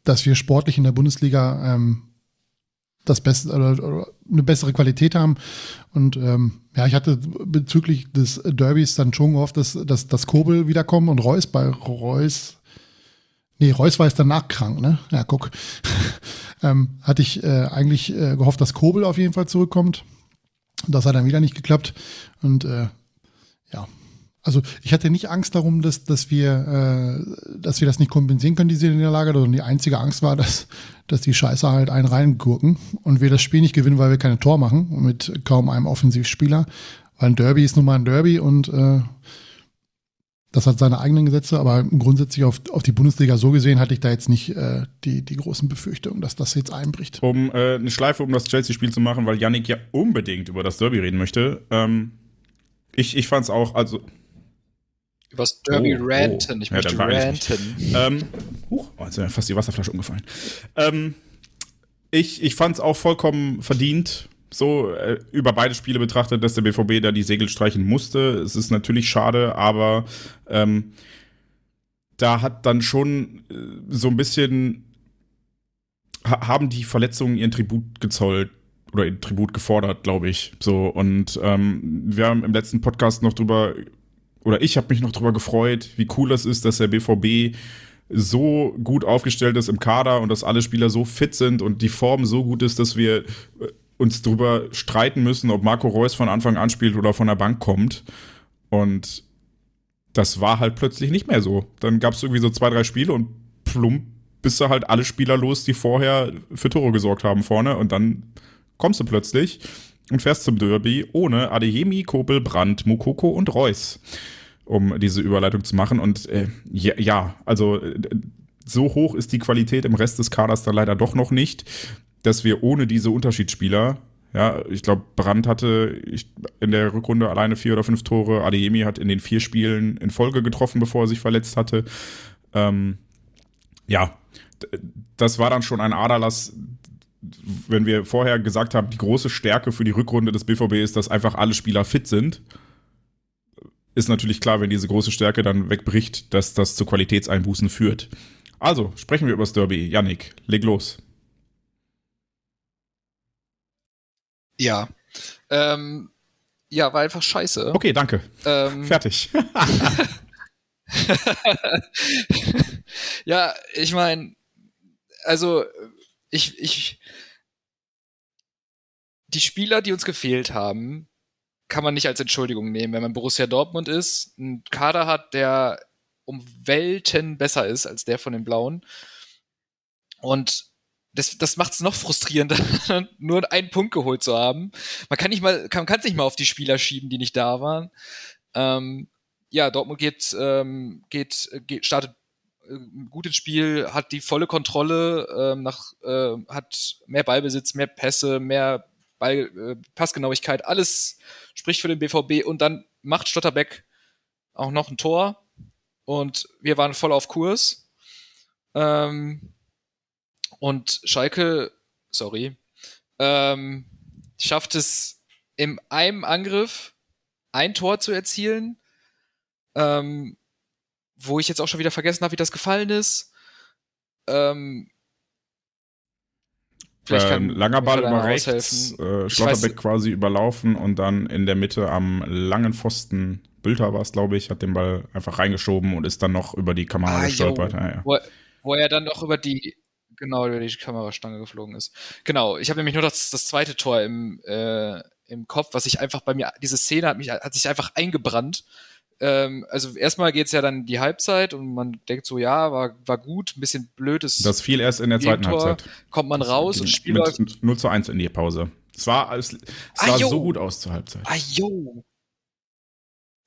Speaker 3: dass wir sportlich in der Bundesliga ähm, das beste oder, oder eine bessere Qualität haben. Und ähm, ja, ich hatte bezüglich des Derbys dann schon gehofft, dass, dass, dass Kobel wiederkommen und Reus bei Reus. Nee, Reus war jetzt danach krank, ne? Ja, guck. ähm, hatte ich äh, eigentlich äh, gehofft, dass Kobel auf jeden Fall zurückkommt. Das hat dann wieder nicht geklappt. Und äh, ja, also ich hatte nicht Angst darum, dass, dass, wir, äh, dass wir das nicht kompensieren können, diese Niederlage, sondern die einzige Angst war, dass, dass die Scheiße halt einen reingurken und wir das Spiel nicht gewinnen, weil wir keine Tor machen mit kaum einem Offensivspieler. Weil ein Derby ist nun mal ein Derby und äh, das hat seine eigenen Gesetze, aber grundsätzlich auf, auf die Bundesliga so gesehen hatte ich da jetzt nicht äh, die, die großen Befürchtungen, dass das jetzt einbricht.
Speaker 1: Um äh, eine Schleife um das Chelsea-Spiel zu machen, weil Yannick ja unbedingt über das Derby reden möchte. Ähm, ich ich fand es auch, also
Speaker 2: Übers Derby oh, ranten. Ich ja, möchte ranten.
Speaker 1: Ähm, huch, oh, jetzt ist mir fast die Wasserflasche umgefallen. Ähm, ich ich fand es auch vollkommen verdient, so äh, über beide Spiele betrachtet, dass der BVB da die Segel streichen musste. Es ist natürlich schade, aber ähm, da hat dann schon äh, so ein bisschen ha haben die Verletzungen ihren Tribut gezollt oder ihren Tribut gefordert, glaube ich. So und ähm, wir haben im letzten Podcast noch drüber oder ich habe mich noch drüber gefreut, wie cool das ist, dass der BVB so gut aufgestellt ist im Kader und dass alle Spieler so fit sind und die Form so gut ist, dass wir äh, uns darüber streiten müssen, ob Marco Reus von Anfang an spielt oder von der Bank kommt. Und das war halt plötzlich nicht mehr so. Dann gab es irgendwie so zwei, drei Spiele und plump bist du halt alle Spieler los, die vorher für Tore gesorgt haben vorne und dann kommst du plötzlich und fährst zum Derby ohne Adeyemi, Kobel, Brandt, Mukoko und Reus, um diese Überleitung zu machen. Und äh, ja, ja, also äh, so hoch ist die Qualität im Rest des Kaders dann leider doch noch nicht, dass wir ohne diese Unterschiedsspieler ja, ich glaube, Brandt hatte in der Rückrunde alleine vier oder fünf Tore. Adeyemi hat in den vier Spielen in Folge getroffen, bevor er sich verletzt hatte. Ähm, ja, das war dann schon ein Aderlass, wenn wir vorher gesagt haben, die große Stärke für die Rückrunde des BVB ist, dass einfach alle Spieler fit sind, ist natürlich klar, wenn diese große Stärke dann wegbricht, dass das zu Qualitätseinbußen führt. Also, sprechen wir über das Derby. Yannick, leg los.
Speaker 2: Ja. Ähm, ja, war einfach scheiße.
Speaker 1: Okay, danke. Ähm, Fertig.
Speaker 2: ja, ich meine, also ich, ich, die Spieler, die uns gefehlt haben, kann man nicht als Entschuldigung nehmen, wenn man Borussia Dortmund ist, einen Kader hat, der um Welten besser ist als der von den Blauen. Und das, das macht es noch frustrierender, nur einen Punkt geholt zu haben. Man kann nicht mal, kann es nicht mal auf die Spieler schieben, die nicht da waren. Ähm, ja, Dortmund geht, ähm, geht, geht, startet äh, gut ins Spiel, hat die volle Kontrolle, ähm, nach, äh, hat mehr Ballbesitz, mehr Pässe, mehr Ball, äh, Passgenauigkeit, alles spricht für den BVB und dann macht Stotterbeck auch noch ein Tor und wir waren voll auf Kurs. Ähm, und Schalke, sorry, ähm, schafft es in einem Angriff ein Tor zu erzielen. Ähm, wo ich jetzt auch schon wieder vergessen habe, wie das gefallen ist. Ähm,
Speaker 1: vielleicht kann ähm, langer Ball über rechts, äh, Schlotterbeck quasi überlaufen und dann in der Mitte am langen Pfosten, Bülter war es, glaube ich, hat den Ball einfach reingeschoben und ist dann noch über die Kamera ah, gestolpert. Ja, ja.
Speaker 2: Wo, wo, er dann noch über die, genau, über die Kamerastange geflogen ist. Genau, ich habe nämlich nur das, das zweite Tor im, äh, im Kopf, was ich einfach bei mir, diese Szene hat mich, hat sich einfach eingebrannt ähm, also erstmal geht es ja dann die Halbzeit und man denkt so, ja, war, war gut, ein bisschen blödes.
Speaker 1: Das fiel erst in der zweiten Halbzeit.
Speaker 2: Kommt man raus und spielt.
Speaker 1: Mit 0 zu 1 in die Pause. Es war, es, es sah so gut aus zur Halbzeit.
Speaker 2: Ah, jo.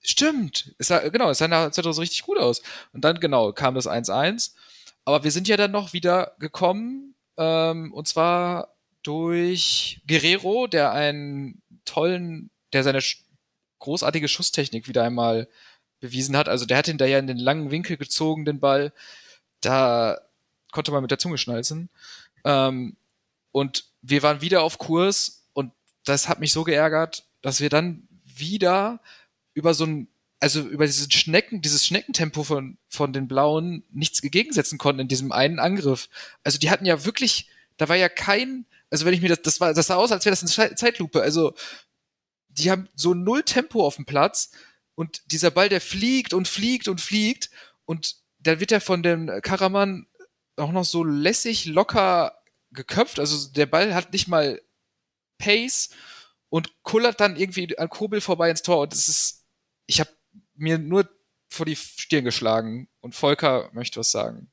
Speaker 2: Stimmt. Es sah, genau, es sah nach so richtig gut aus. Und dann, genau, kam das 1-1. Aber wir sind ja dann noch wieder gekommen, ähm, und zwar durch Guerrero, der einen tollen, der seine großartige Schusstechnik wieder einmal bewiesen hat. Also der hat ihn da ja in den langen Winkel gezogen, den Ball. Da konnte man mit der Zunge schnalzen. Ähm, und wir waren wieder auf Kurs und das hat mich so geärgert, dass wir dann wieder über so ein also über diesen Schnecken, dieses Schneckentempo von, von den Blauen nichts gegensetzen konnten in diesem einen Angriff. Also die hatten ja wirklich, da war ja kein, also wenn ich mir das, das war, das sah aus, als wäre das eine Zeitlupe. Also die haben so null Tempo auf dem Platz und dieser Ball, der fliegt und fliegt und fliegt und dann wird er von dem Karaman auch noch so lässig locker geköpft. Also der Ball hat nicht mal Pace und kullert dann irgendwie an Kobel vorbei ins Tor und das ist, mir nur vor die Stirn geschlagen und Volker möchte was sagen.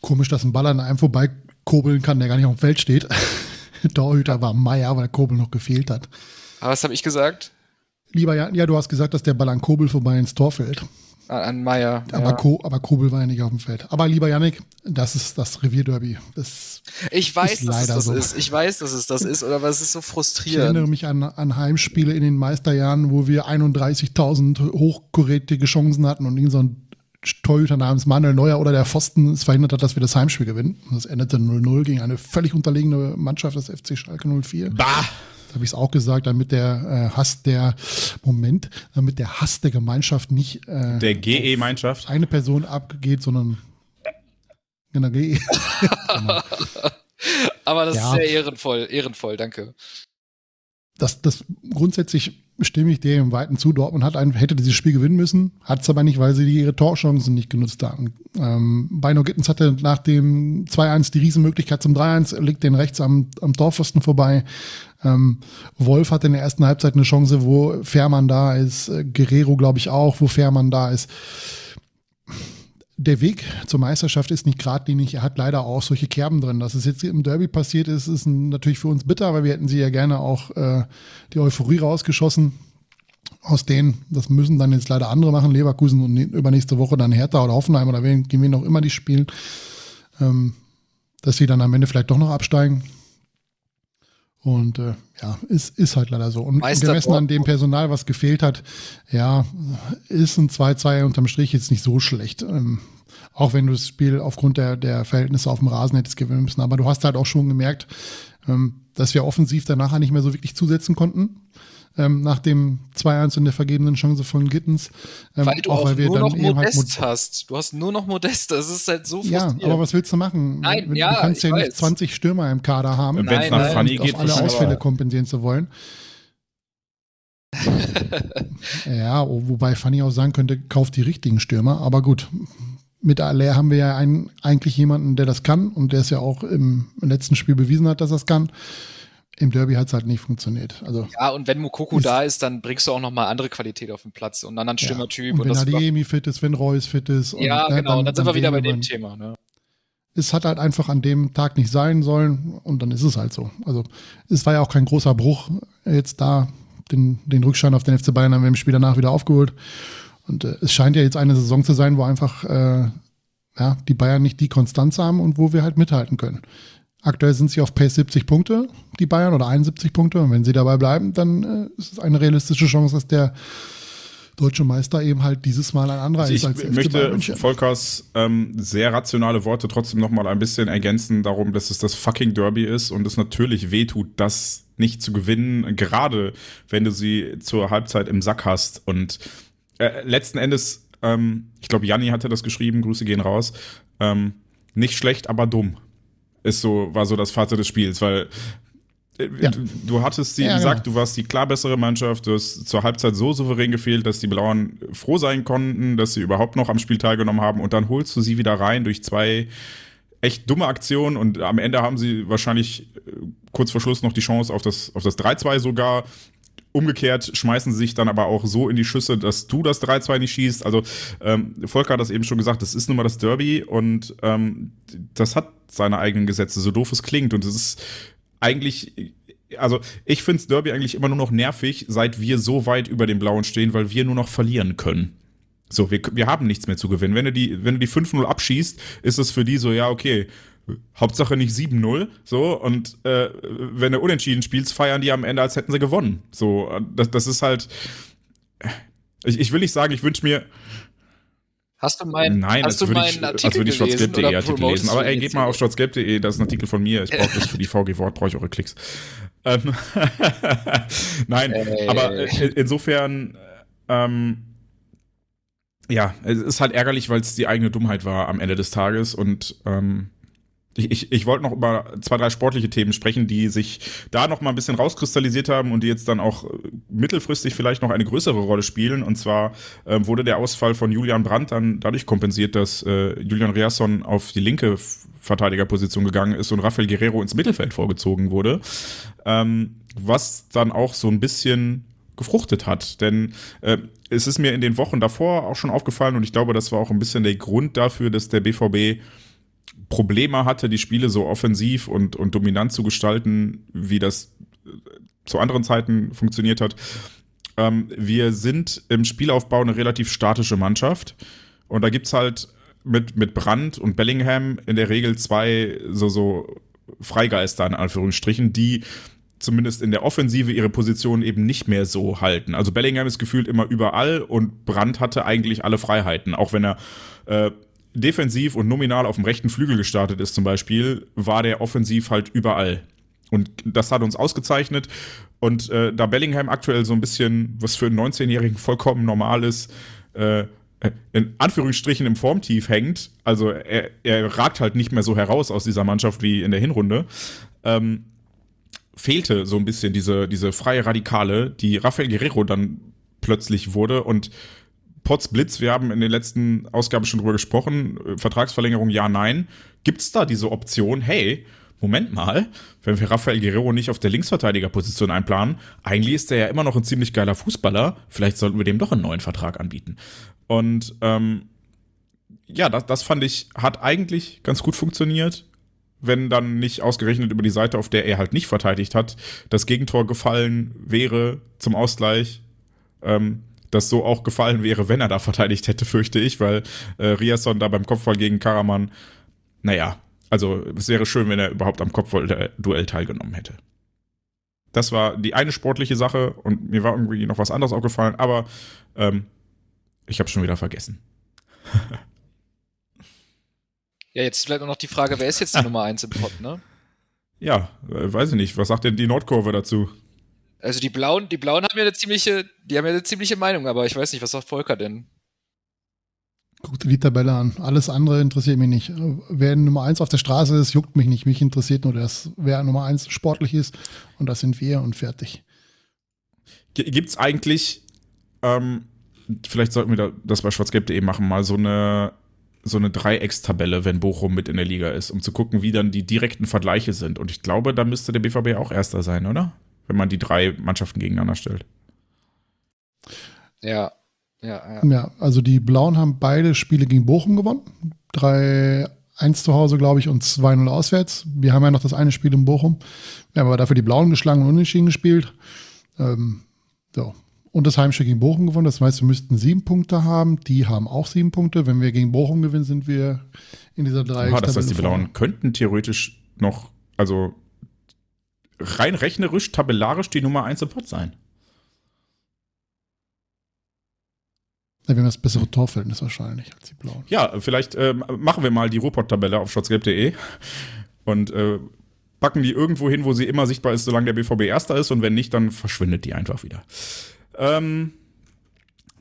Speaker 3: Komisch, dass ein Ball an einem vorbei kurbeln kann, der gar nicht auf dem Feld steht. Torhüter war Meier, weil der Kobel noch gefehlt hat.
Speaker 2: Aber was habe ich gesagt?
Speaker 3: Lieber Jan, ja, du hast gesagt, dass der Ball an Kobel vorbei ins Tor fällt.
Speaker 2: An Meier.
Speaker 3: Aber,
Speaker 2: ja.
Speaker 3: Ko, aber Kobel war ja nicht auf dem Feld. Aber lieber Yannick, das ist das Revierderby. Das
Speaker 2: ich weiß,
Speaker 3: ist
Speaker 2: dass es das
Speaker 3: so.
Speaker 2: ist. Ich weiß, dass es das ist, oder was ist so
Speaker 3: Ich
Speaker 2: frustrierend.
Speaker 3: erinnere mich an, an Heimspiele in den Meisterjahren, wo wir 31.000 hochkarätige Chancen hatten und irgend so ein Torhüter namens Manuel Neuer oder der Pfosten es verhindert hat, dass wir das Heimspiel gewinnen. Das endete 0-0 gegen eine völlig unterlegene Mannschaft des FC Schalke 04.
Speaker 1: Bah!
Speaker 3: Habe ich es auch gesagt, damit der äh, Hass der, Moment, damit der Hass der Gemeinschaft nicht äh,
Speaker 1: Der GE-Mannschaft.
Speaker 3: eine Person abgeht, sondern genau, GE. genau.
Speaker 2: Aber das
Speaker 3: Ja.
Speaker 2: ist sehr ehrenvoll, ehrenvoll, danke.
Speaker 3: Das, das grundsätzlich stimme ich dir im Weiten zu. Dortmund hat ein, hätte dieses Spiel gewinnen müssen, hat es aber nicht, weil sie ihre Torchancen nicht genutzt haben. Ähm, Beino Gittens hatte nach dem 2-1 die Riesenmöglichkeit zum 3-1, legt den rechts am, am Torpfosten vorbei. Ähm, Wolf hatte in der ersten Halbzeit eine Chance, wo Fährmann da ist, äh, Guerrero glaube ich auch, wo Fährmann da ist. Der Weg zur Meisterschaft ist nicht geradlinig. Er hat leider auch solche Kerben drin. Dass es jetzt im Derby passiert ist, ist natürlich für uns bitter, weil wir hätten sie ja gerne auch äh, die Euphorie rausgeschossen. Aus denen, das müssen dann jetzt leider andere machen, Leverkusen und übernächste Woche dann Hertha oder Hoffenheim oder wen, gegen wen auch immer die spielen, ähm, dass sie dann am Ende vielleicht doch noch absteigen. Und äh, ja, ist, ist halt leider so. Und
Speaker 2: Meister
Speaker 3: gemessen an dem Personal, was gefehlt hat, ja, ist ein 2-2 unterm Strich jetzt nicht so schlecht. Ähm, auch wenn du das Spiel aufgrund der, der Verhältnisse auf dem Rasen hättest gewinnen müssen. Aber du hast halt auch schon gemerkt, ähm, dass wir offensiv danach nicht mehr so wirklich zusetzen konnten. Ähm, nach dem 2-1 und der vergebenen Chance von Gittens. Ähm,
Speaker 2: Weil du auch,
Speaker 3: wir
Speaker 2: nur noch
Speaker 3: eben halt
Speaker 2: Modest
Speaker 3: Mod-
Speaker 2: hast. Du hast nur noch Modest. Das ist halt so
Speaker 3: Ja, aber was willst du machen?
Speaker 2: Nein,
Speaker 3: du
Speaker 2: ja,
Speaker 3: kannst ja nicht
Speaker 2: weiß.
Speaker 3: 20 Stürmer im Kader haben,
Speaker 1: Wenn es nach Funny
Speaker 3: auf
Speaker 1: geht,
Speaker 3: alle. Ausfälle kompensieren zu wollen. ja, oh, wobei Fanny auch sagen könnte, kauft die richtigen Stürmer. Aber gut, mit Aller haben wir ja einen, eigentlich jemanden, der das kann und der es ja auch im, im letzten Spiel bewiesen hat, dass er es kann. Im Derby hat es halt nicht funktioniert. Also
Speaker 2: Ja, und wenn
Speaker 3: Ist-
Speaker 2: da ist, dann bringst du auch noch mal andere Qualität auf den Platz und einen anderen
Speaker 3: ja.
Speaker 2: Stürmertyp.
Speaker 3: Und
Speaker 2: Und,
Speaker 3: wenn Adeyemi fit ist, wenn Reus fit ist.
Speaker 2: ja,
Speaker 3: ne,
Speaker 2: genau. Und dann, sind wir wieder bei dem Thema. Ne?
Speaker 3: es hat halt einfach an dem Tag nicht sein sollen und dann ist es halt so. Also es war ja auch kein großer Bruch jetzt da. Den, den Rückstand auf den FC Bayern haben wir im Spiel danach wieder aufgeholt. Und äh, es scheint ja jetzt eine Saison zu sein, wo einfach äh, ja, die Bayern nicht die Konstanz haben und wo wir halt mithalten können. Aktuell sind sie auf Pace 70 Punkte, die Bayern, oder 71 Punkte. Und wenn sie dabei bleiben, dann äh, ist es eine realistische Chance, dass der deutsche Meister eben halt dieses Mal ein anderer
Speaker 1: Also
Speaker 3: ist
Speaker 1: ich möchte. Volkers ähm, sehr rationale Worte trotzdem noch mal ein bisschen ergänzen darum, dass es das fucking Derby ist und es natürlich wehtut, das nicht zu gewinnen, gerade wenn du sie zur Halbzeit im Sack hast. Und äh, letzten Endes, ähm, ich glaube, Janni hatte das geschrieben, Grüße gehen raus, ähm, nicht schlecht, aber dumm. Ist so, war so das Fazit des Spiels, weil äh,
Speaker 3: Ja.
Speaker 1: du, du hattest sie
Speaker 3: Ja,
Speaker 1: im
Speaker 3: genau.
Speaker 1: Du warst die klar bessere Mannschaft, du hast zur Halbzeit so souverän gefehlt, dass die Blauen froh sein konnten, dass sie überhaupt noch am Spiel teilgenommen haben und dann holst du sie wieder rein durch zwei echt dumme Aktionen und am Ende haben sie wahrscheinlich äh, kurz vor Schluss noch die Chance auf das, auf das 3-2 sogar. Umgekehrt schmeißen sie sich dann aber auch so in die Schüsse, dass du das 3-2 nicht schießt. Also ähm, Volker hat das eben schon gesagt, das ist nun mal das Derby und ähm, das hat seine eigenen Gesetze, so doof es klingt. Und es ist eigentlich, also ich finde Derby eigentlich immer nur noch nervig, seit wir so weit über den Blauen stehen, weil wir nur noch verlieren können. So, wir, wir haben nichts mehr zu gewinnen. Wenn du die, wenn du die 5-0 abschießt, ist es für die so, ja, okay, Hauptsache nicht 7-0, so, und äh, wenn du unentschieden spielst, feiern die am Ende, als hätten sie gewonnen. So, das, das ist halt. Ich, ich will nicht sagen, ich wünsche mir.
Speaker 2: Hast du meinen
Speaker 1: Nein,
Speaker 2: hast
Speaker 1: als
Speaker 2: du
Speaker 1: würde
Speaker 2: meinen
Speaker 1: ich, als würde ich schwarzgelb.de
Speaker 2: oder
Speaker 1: Artikel lesen. Aber ey, geht mal auf schwarzgelb.de, das ist ein Artikel von mir. Ich brauche das für die VG Wort, brauche ich eure Klicks. Ähm, Nein,
Speaker 2: Ey.
Speaker 1: aber äh, insofern ähm, ja, es ist halt ärgerlich, weil es die eigene Dummheit war am Ende des Tages und ähm, ich, ich, ich wollte noch über zwei, drei sportliche Themen sprechen, die sich da noch mal ein bisschen rauskristallisiert haben und die jetzt dann auch äh, mittelfristig vielleicht noch eine größere Rolle spielen. Und zwar äh, wurde der Ausfall von Julian Brandt dann dadurch kompensiert, dass äh, Julian Riasson auf die linke Verteidigerposition gegangen ist und Rafael Guerrero ins Mittelfeld vorgezogen wurde. Ähm, was dann auch so ein bisschen gefruchtet hat. Denn äh, es ist mir in den Wochen davor auch schon aufgefallen und ich glaube, das war auch ein bisschen der Grund dafür, dass der BVB Probleme hatte, die Spiele so offensiv und, und dominant zu gestalten, wie das äh, zu anderen Zeiten funktioniert hat. Ähm, wir sind im Spielaufbau eine relativ statische Mannschaft. Und da gibt es halt mit, mit Brandt und Bellingham in der Regel zwei so, so Freigeister in Anführungsstrichen, die zumindest in der Offensive ihre Position eben nicht mehr so halten. Also Bellingham ist gefühlt immer überall und Brandt hatte eigentlich alle Freiheiten, auch wenn er äh, defensiv und nominal auf dem rechten Flügel gestartet ist zum Beispiel, war der offensiv halt überall. Und das hat uns ausgezeichnet. Und äh, da Bellingham aktuell so ein bisschen, was für einen 19-Jährigen vollkommen normal ist, äh, in Anführungsstrichen im Formtief hängt, also er, er ragt halt nicht mehr so heraus aus dieser Mannschaft wie in der Hinrunde, ähm, fehlte so ein bisschen diese, diese freie Radikale, die Rafael Guerrero dann plötzlich wurde und Potts Blitz, wir haben in den letzten Ausgaben schon drüber gesprochen, äh, Vertragsverlängerung ja, nein. Gibt es da diese Option, hey, Moment mal, wenn wir Rafael Guerrero nicht auf der Linksverteidigerposition einplanen, eigentlich ist er ja immer noch ein ziemlich geiler Fußballer, vielleicht sollten wir dem doch einen neuen Vertrag anbieten. Und ähm, ja, das, das fand ich, hat eigentlich ganz gut funktioniert, wenn dann nicht ausgerechnet über die Seite, auf der er halt nicht verteidigt hat, das Gegentor gefallen wäre zum Ausgleich. Ähm, das so auch gefallen wäre, wenn er da verteidigt hätte, fürchte ich, weil äh, Riasson da beim Kopfball gegen Karaman, naja, also es wäre schön, wenn er überhaupt am Kopfball-Duell teilgenommen hätte. Das war die eine sportliche Sache und mir war irgendwie noch was anderes aufgefallen, aber ähm, ich habe schon wieder vergessen.
Speaker 2: ja, jetzt vielleicht noch die Frage, wer ist jetzt die Nummer 1 im Pot, ne?
Speaker 1: Ja, äh, weiß ich nicht. Was sagt denn die Nordkurve dazu?
Speaker 2: Also die Blauen, die Blauen haben ja eine ziemliche, die haben ja eine ziemliche Meinung, aber ich weiß nicht, was sagt Volker denn?
Speaker 3: Guck dir die Tabelle an. Alles andere interessiert mich nicht. Wer Nummer eins auf der Straße ist, juckt mich nicht. Mich interessiert nur das, wer Nummer eins sportlich ist. Und das sind wir und fertig.
Speaker 1: Gibt es eigentlich, ähm, vielleicht sollten wir das bei schwarzgelb.de machen, mal so eine, so eine Dreieckstabelle, wenn Bochum mit in der Liga ist, um zu gucken, wie dann die direkten Vergleiche sind. Und ich glaube, da müsste der BVB auch Erster sein, oder? Wenn man die drei Mannschaften gegeneinander stellt.
Speaker 2: Ja, ja,
Speaker 3: ja. Ja, also die Blauen haben beide Spiele gegen Bochum gewonnen. 3-1 zu Hause, glaube ich, und 2-0 auswärts. Wir haben ja noch das eine Spiel in Bochum. Wir haben aber dafür die Blauen geschlagen und unentschieden gespielt. Ähm, so. Und das Heimspiel gegen Bochum gewonnen. Das heißt, wir müssten sieben Punkte haben. Die haben auch sieben Punkte. Wenn wir gegen Bochum gewinnen, sind wir in dieser drei.
Speaker 1: Ja, das heißt, die Blauen könnten theoretisch noch, also rein rechnerisch, tabellarisch die Nummer 1 im Pot sein.
Speaker 3: Ja, wir haben das bessere Torverhältnis wahrscheinlich als die Blauen.
Speaker 1: Ja, vielleicht äh, machen wir mal die Ruhrpott-Tabelle auf schwarzgelb.de und äh, packen die irgendwo hin, wo sie immer sichtbar ist, solange der BVB Erster ist und wenn nicht, dann verschwindet die einfach wieder. Ähm,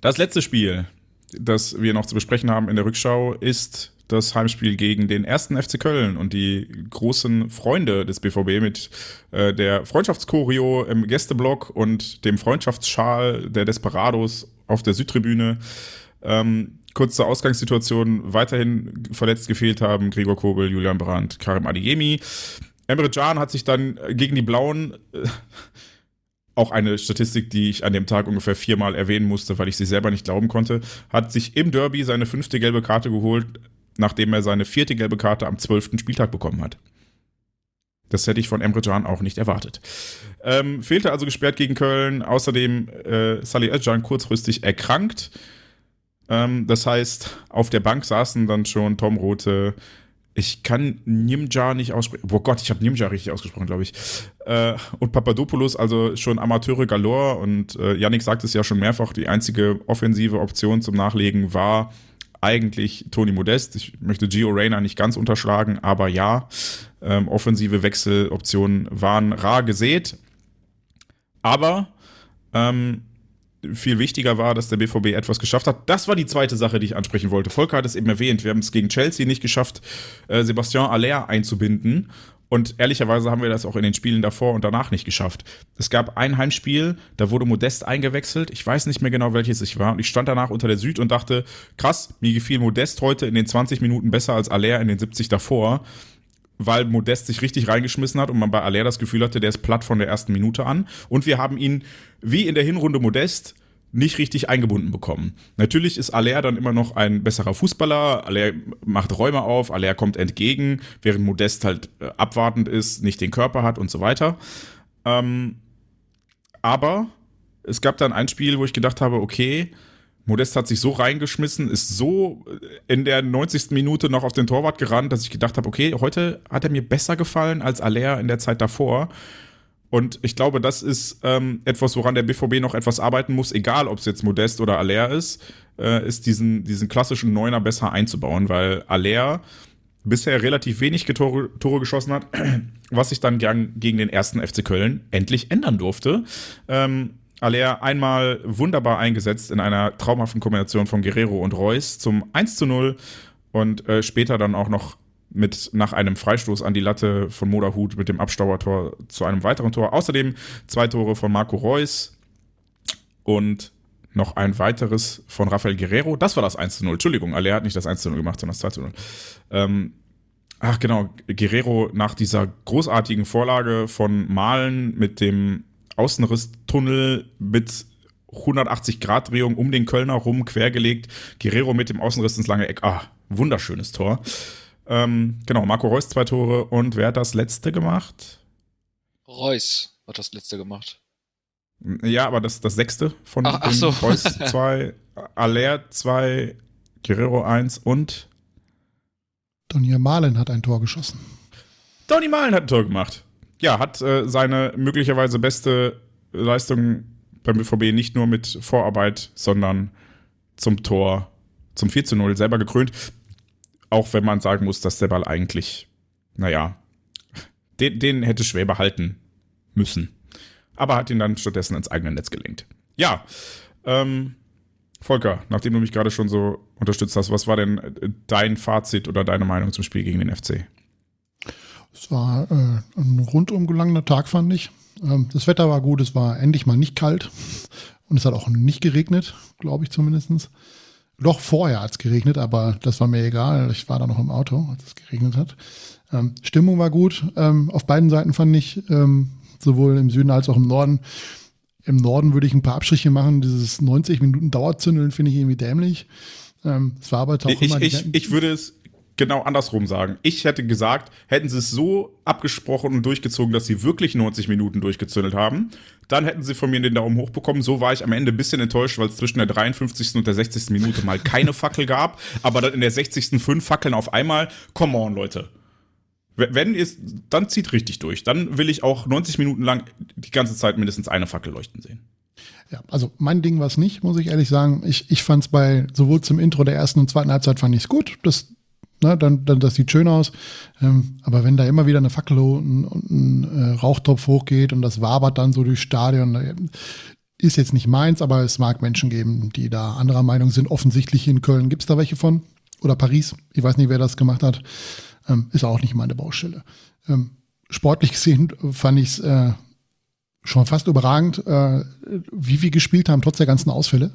Speaker 1: das letzte Spiel, das wir noch zu besprechen haben in der Rückschau, ist das Heimspiel gegen den ersten FC Köln und die großen Freunde des BVB mit äh, der Freundschaftschoreo im Gästeblock und dem Freundschaftsschal der Desperados auf der Südtribüne. Ähm, kurz zur Ausgangssituation weiterhin verletzt gefehlt haben Gregor Kobel, Julian Brandt, Karim Adiemi. Emre Can hat sich dann gegen die Blauen äh, auch eine Statistik, die ich an dem Tag ungefähr viermal erwähnen musste, weil ich sie selber nicht glauben konnte, hat sich im Derby seine fünfte gelbe Karte geholt, nachdem er seine vierte gelbe Karte am zwölften Spieltag bekommen hat. Das hätte ich von Emre Can auch nicht erwartet. Ähm, fehlte also gesperrt gegen Köln. Außerdem äh, Salih Özcan kurzfristig erkrankt. Ähm, das heißt, auf der Bank saßen dann schon Tom Rote. Ich kann Nimja nicht aussprechen. Oh Gott, ich habe Nimja richtig ausgesprochen, glaube ich. Äh, und Papadopoulos, also schon Amateure galore. Und äh, Yannick sagt es ja schon mehrfach, die einzige offensive Option zum Nachlegen war eigentlich Toni Modest. Ich möchte Gio Reyna nicht ganz unterschlagen, aber ja, ähm, offensive Wechseloptionen waren rar gesät. Aber ähm, viel wichtiger war, dass der BVB etwas geschafft hat. Das war die zweite Sache, die ich ansprechen wollte. Volker hat es eben erwähnt. Wir haben es gegen Chelsea nicht geschafft, äh, Sebastian Aller einzubinden. Und ehrlicherweise haben wir das auch in den Spielen davor und danach nicht geschafft. Es gab ein Heimspiel, da wurde Modest eingewechselt. Ich weiß nicht mehr genau, welches ich war. Und ich stand danach unter der Süd und dachte, krass, mir gefiel Modest heute in den 20 Minuten besser als Aller in den 70 davor weil Modest sich richtig reingeschmissen hat und man bei Aller das Gefühl hatte, der ist platt von der ersten Minute an. Und wir haben ihn, wie in der Hinrunde Modest, nicht richtig eingebunden bekommen. Natürlich ist Aller dann immer noch ein besserer Fußballer. Aller macht Räume auf, Aller kommt entgegen, während Modest halt äh, abwartend ist, nicht den Körper hat und so weiter. Ähm, aber es gab dann ein Spiel, wo ich gedacht habe, okay, Modest hat sich so reingeschmissen, ist so in der 90. Minute noch auf den Torwart gerannt, dass ich gedacht habe, okay, heute hat er mir besser gefallen als Aller in der Zeit davor. Und ich glaube, das ist ähm, etwas, woran der BVB noch etwas arbeiten muss, egal ob es jetzt Modest oder Aller ist, äh, ist diesen, diesen klassischen Neuner besser einzubauen, weil Aller bisher relativ wenig Tore, Tore geschossen hat, was sich dann gern gegen den ersten FC Köln endlich ändern durfte. Ähm, Aller einmal wunderbar eingesetzt in einer traumhaften Kombination von Guerrero und Reus zum 1 zu 0 und äh, später dann auch noch mit nach einem Freistoß an die Latte von Moderhut mit dem Abstaubertor zu einem weiteren Tor. Außerdem zwei Tore von Marco Reus und noch ein weiteres von Rafael Guerrero. Das war das 1 zu 0. Entschuldigung, Aller hat nicht das 1 zu 0 gemacht, sondern das 2 zu 0. Ähm, ach genau, Guerrero nach dieser großartigen Vorlage von Malen mit dem Außenrisstunnel mit 180 Grad Drehung um den Kölner rum quergelegt. Guerrero mit dem Außenriss ins lange Eck. Ah, wunderschönes Tor. Ähm, genau, Marco Reus zwei Tore und wer hat das letzte gemacht?
Speaker 2: Reus hat das letzte gemacht.
Speaker 1: Ja, aber das das sechste von
Speaker 2: ach, ach so.
Speaker 1: Reus zwei, Aller zwei, Guerrero eins und
Speaker 3: Donny Malen hat ein Tor geschossen.
Speaker 1: Donny Malen hat ein Tor gemacht ja, hat äh, seine möglicherweise beste Leistung beim BVB nicht nur mit Vorarbeit, sondern zum Tor, zum 4 zu 0 selber gekrönt. Auch wenn man sagen muss, dass der Ball eigentlich, naja, den, den hätte Schwäbe halten müssen. Aber hat ihn dann stattdessen ins eigene Netz gelenkt. Ja, ähm, Volker, nachdem du mich gerade schon so unterstützt hast, was war denn dein Fazit oder deine Meinung zum Spiel gegen den FC?
Speaker 3: Es war äh, ein rundum gelangener Tag, fand ich. Ähm, das Wetter war gut, es war endlich mal nicht kalt und es hat auch nicht geregnet, glaube ich zumindest. Doch vorher hat es geregnet, aber das war mir egal. Ich war da noch im Auto, als es geregnet hat. Ähm, Stimmung war gut. Ähm, auf beiden Seiten fand ich, ähm, sowohl im Süden als auch im Norden. Im Norden würde ich ein paar Abstriche machen. Dieses 90 Minuten Dauerzündeln finde ich irgendwie dämlich. Ähm, es war aber auch
Speaker 1: ich, immer ich, ich würde es genau andersrum sagen. Ich hätte gesagt, hätten sie es so abgesprochen und durchgezogen, dass sie wirklich 90 Minuten durchgezündelt haben, dann hätten sie von mir den Daumen hoch bekommen. So war ich am Ende ein bisschen enttäuscht, weil es zwischen der 53. und der 60. Minute mal keine Fackel gab, aber dann in der 60. fünf Fackeln auf einmal. Come on, Leute. Wenn ihr dann zieht richtig durch. Dann will ich auch 90 Minuten lang die ganze Zeit mindestens eine Fackel leuchten sehen.
Speaker 3: Ja, also mein Ding war es nicht, muss ich ehrlich sagen. Ich, ich fand es bei sowohl zum Intro der ersten und zweiten Halbzeit fand ich es gut. Das ne, dann, dann das sieht schön aus. Ähm, aber wenn da immer wieder eine Fackel und, und ein äh, Rauchtopf hochgeht und das wabert dann so durchs Stadion, äh, ist jetzt nicht meins, aber es mag Menschen geben, die da anderer Meinung sind. Offensichtlich in Köln gibt es da welche von. Oder Paris. Ich weiß nicht, wer das gemacht hat. Ähm, ist auch nicht meine Baustelle. Ähm, sportlich gesehen fand ich es äh, schon fast überragend, äh, wie wir gespielt haben, trotz der ganzen Ausfälle.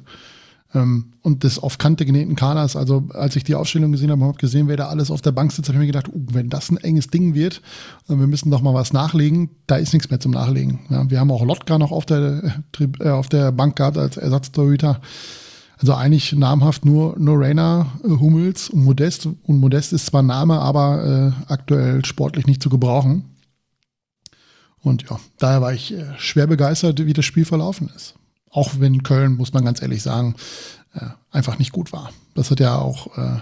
Speaker 3: Ähm, und des auf Kante genähten Kaders. Also als ich die Aufstellung gesehen habe, habe gesehen, wer da alles auf der Bank sitzt, habe ich mir gedacht, uh, wenn das ein enges Ding wird, äh, wir müssen doch mal was nachlegen, da ist nichts mehr zum Nachlegen. Ja, wir haben auch Lotka noch auf der, äh, auf der Bank gehabt als Ersatztorhüter. Also eigentlich namhaft nur, nur Rainer, äh, Hummels und Modest. Und Modest ist zwar Name, aber äh, aktuell sportlich nicht zu gebrauchen. Und ja, daher war ich äh, schwer begeistert, wie das Spiel verlaufen ist. Auch wenn Köln, muss man ganz ehrlich sagen, äh, einfach nicht gut war. Das hat ja auch äh,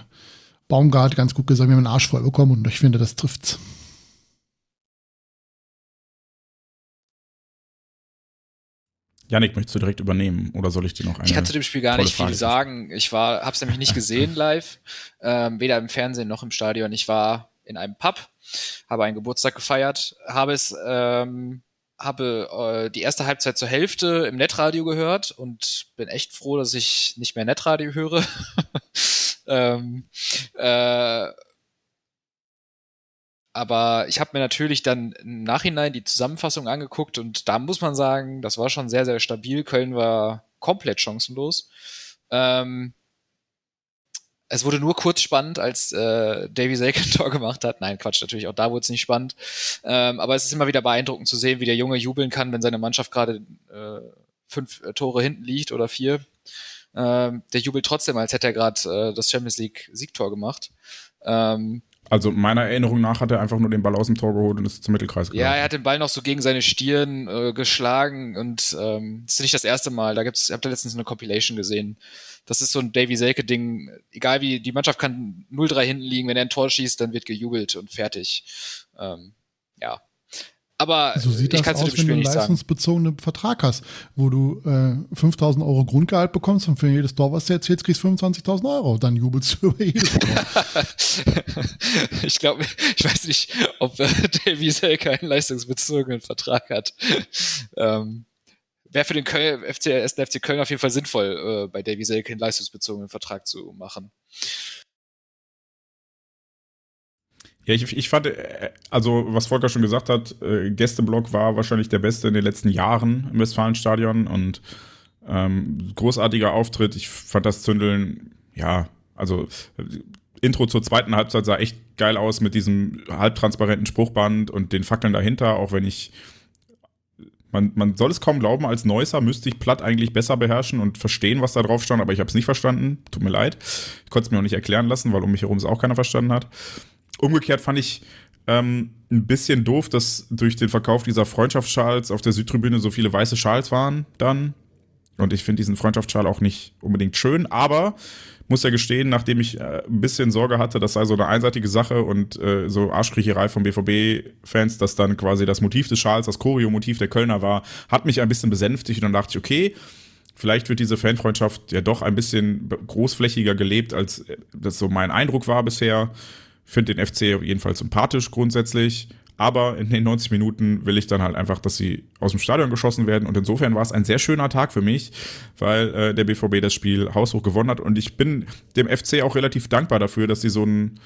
Speaker 3: Baumgart ganz gut gesagt, wir haben einen Arsch voll bekommen und ich finde, das trifft's.
Speaker 1: Janik, möchtest du direkt übernehmen oder soll ich dir noch eine
Speaker 2: Ich kann zu dem Spiel gar nicht viel sagen. Ich war, habe es nämlich nicht gesehen live, ähm, weder im Fernsehen noch im Stadion. Ich war in einem Pub, habe einen Geburtstag gefeiert, habe es ähm, habe äh, die erste Halbzeit zur Hälfte im Netradio gehört und bin echt froh, dass ich nicht mehr Netradio höre. ähm, äh, aber ich habe mir natürlich dann im Nachhinein die Zusammenfassung angeguckt und da muss man sagen, das war schon sehr, sehr stabil. Köln war komplett chancenlos. Ähm, es wurde nur kurz spannend, als äh, Davy Selke ein Tor gemacht hat. Nein, Quatsch, natürlich, auch da wurde es nicht spannend. Ähm, aber es ist immer wieder beeindruckend zu sehen, wie der Junge jubeln kann, wenn seine Mannschaft gerade äh, fünf äh, Tore hinten liegt oder vier. Ähm, der jubelt trotzdem, als hätte er gerade äh, das Champions League Siegtor gemacht. Ähm,
Speaker 1: also meiner Erinnerung nach hat er einfach nur den Ball aus dem Tor geholt und ist zum Mittelkreis
Speaker 2: gegangen. Ja, er hat den Ball noch so gegen seine Stirn äh, geschlagen und ähm, das ist nicht das erste Mal. Da gibt's, ich habe da letztens eine Compilation gesehen. Das ist so ein Davy Selke-Ding. Egal wie, die Mannschaft kann 0-3 hinten liegen, wenn er ein Tor schießt, dann wird gejubelt und fertig. Ähm, ja. Aber
Speaker 3: so sieht ich das aus, wenn du einen leistungsbezogenen Vertrag hast, wo du äh, 5000 Euro Grundgehalt bekommst und für jedes Tor, was du erzählst, kriegst du 25.000 Euro. Dann jubelst du über jedes Tor.
Speaker 2: ich glaube, ich weiß nicht, ob äh, Davy Selke einen leistungsbezogenen Vertrag hat. ähm, Wäre für den Köln, FC, FC Köln auf jeden Fall sinnvoll, äh, bei Davy Selke einen leistungsbezogenen Vertrag zu machen.
Speaker 1: Ja, ich, ich fand, äh, also was Volker schon gesagt hat, äh, Gästeblock war wahrscheinlich der beste in den letzten Jahren im Westfalenstadion und ähm, großartiger Auftritt. Ich fand das Zündeln, ja, also äh, Intro zur zweiten Halbzeit sah echt geil aus mit diesem halbtransparenten Spruchband und den Fackeln dahinter, auch wenn ich man, man soll es kaum glauben, als Neusser müsste ich Platt eigentlich besser beherrschen und verstehen, was da drauf stand, aber ich habe es nicht verstanden. Tut mir leid. Ich konnte es mir auch nicht erklären lassen, weil um mich herum es auch keiner verstanden hat. Umgekehrt fand ich ähm, ein bisschen doof, dass durch den Verkauf dieser Freundschaftsschals auf der Südtribüne so viele weiße Schals waren dann. Und ich finde diesen Freundschaftsschal auch nicht unbedingt schön, aber muss ja gestehen, nachdem ich äh, ein bisschen Sorge hatte, das sei so eine einseitige Sache und äh, so Arschkriecherei von BVB-Fans, dass dann quasi das Motiv des Schals, das Choreo-Motiv der Kölner war, hat mich ein bisschen besänftigt und dann dachte ich, okay, vielleicht wird diese Fanfreundschaft ja doch ein bisschen großflächiger gelebt, als äh, das so mein Eindruck war bisher finde den FC jedenfalls sympathisch grundsätzlich. Aber in den 90 Minuten will ich dann halt einfach, dass sie aus dem Stadion geschossen werden. Und insofern war es ein sehr schöner Tag für mich, weil äh, der BVB das Spiel haushoch gewonnen hat. Und ich bin dem FC auch relativ dankbar dafür, dass sie so ein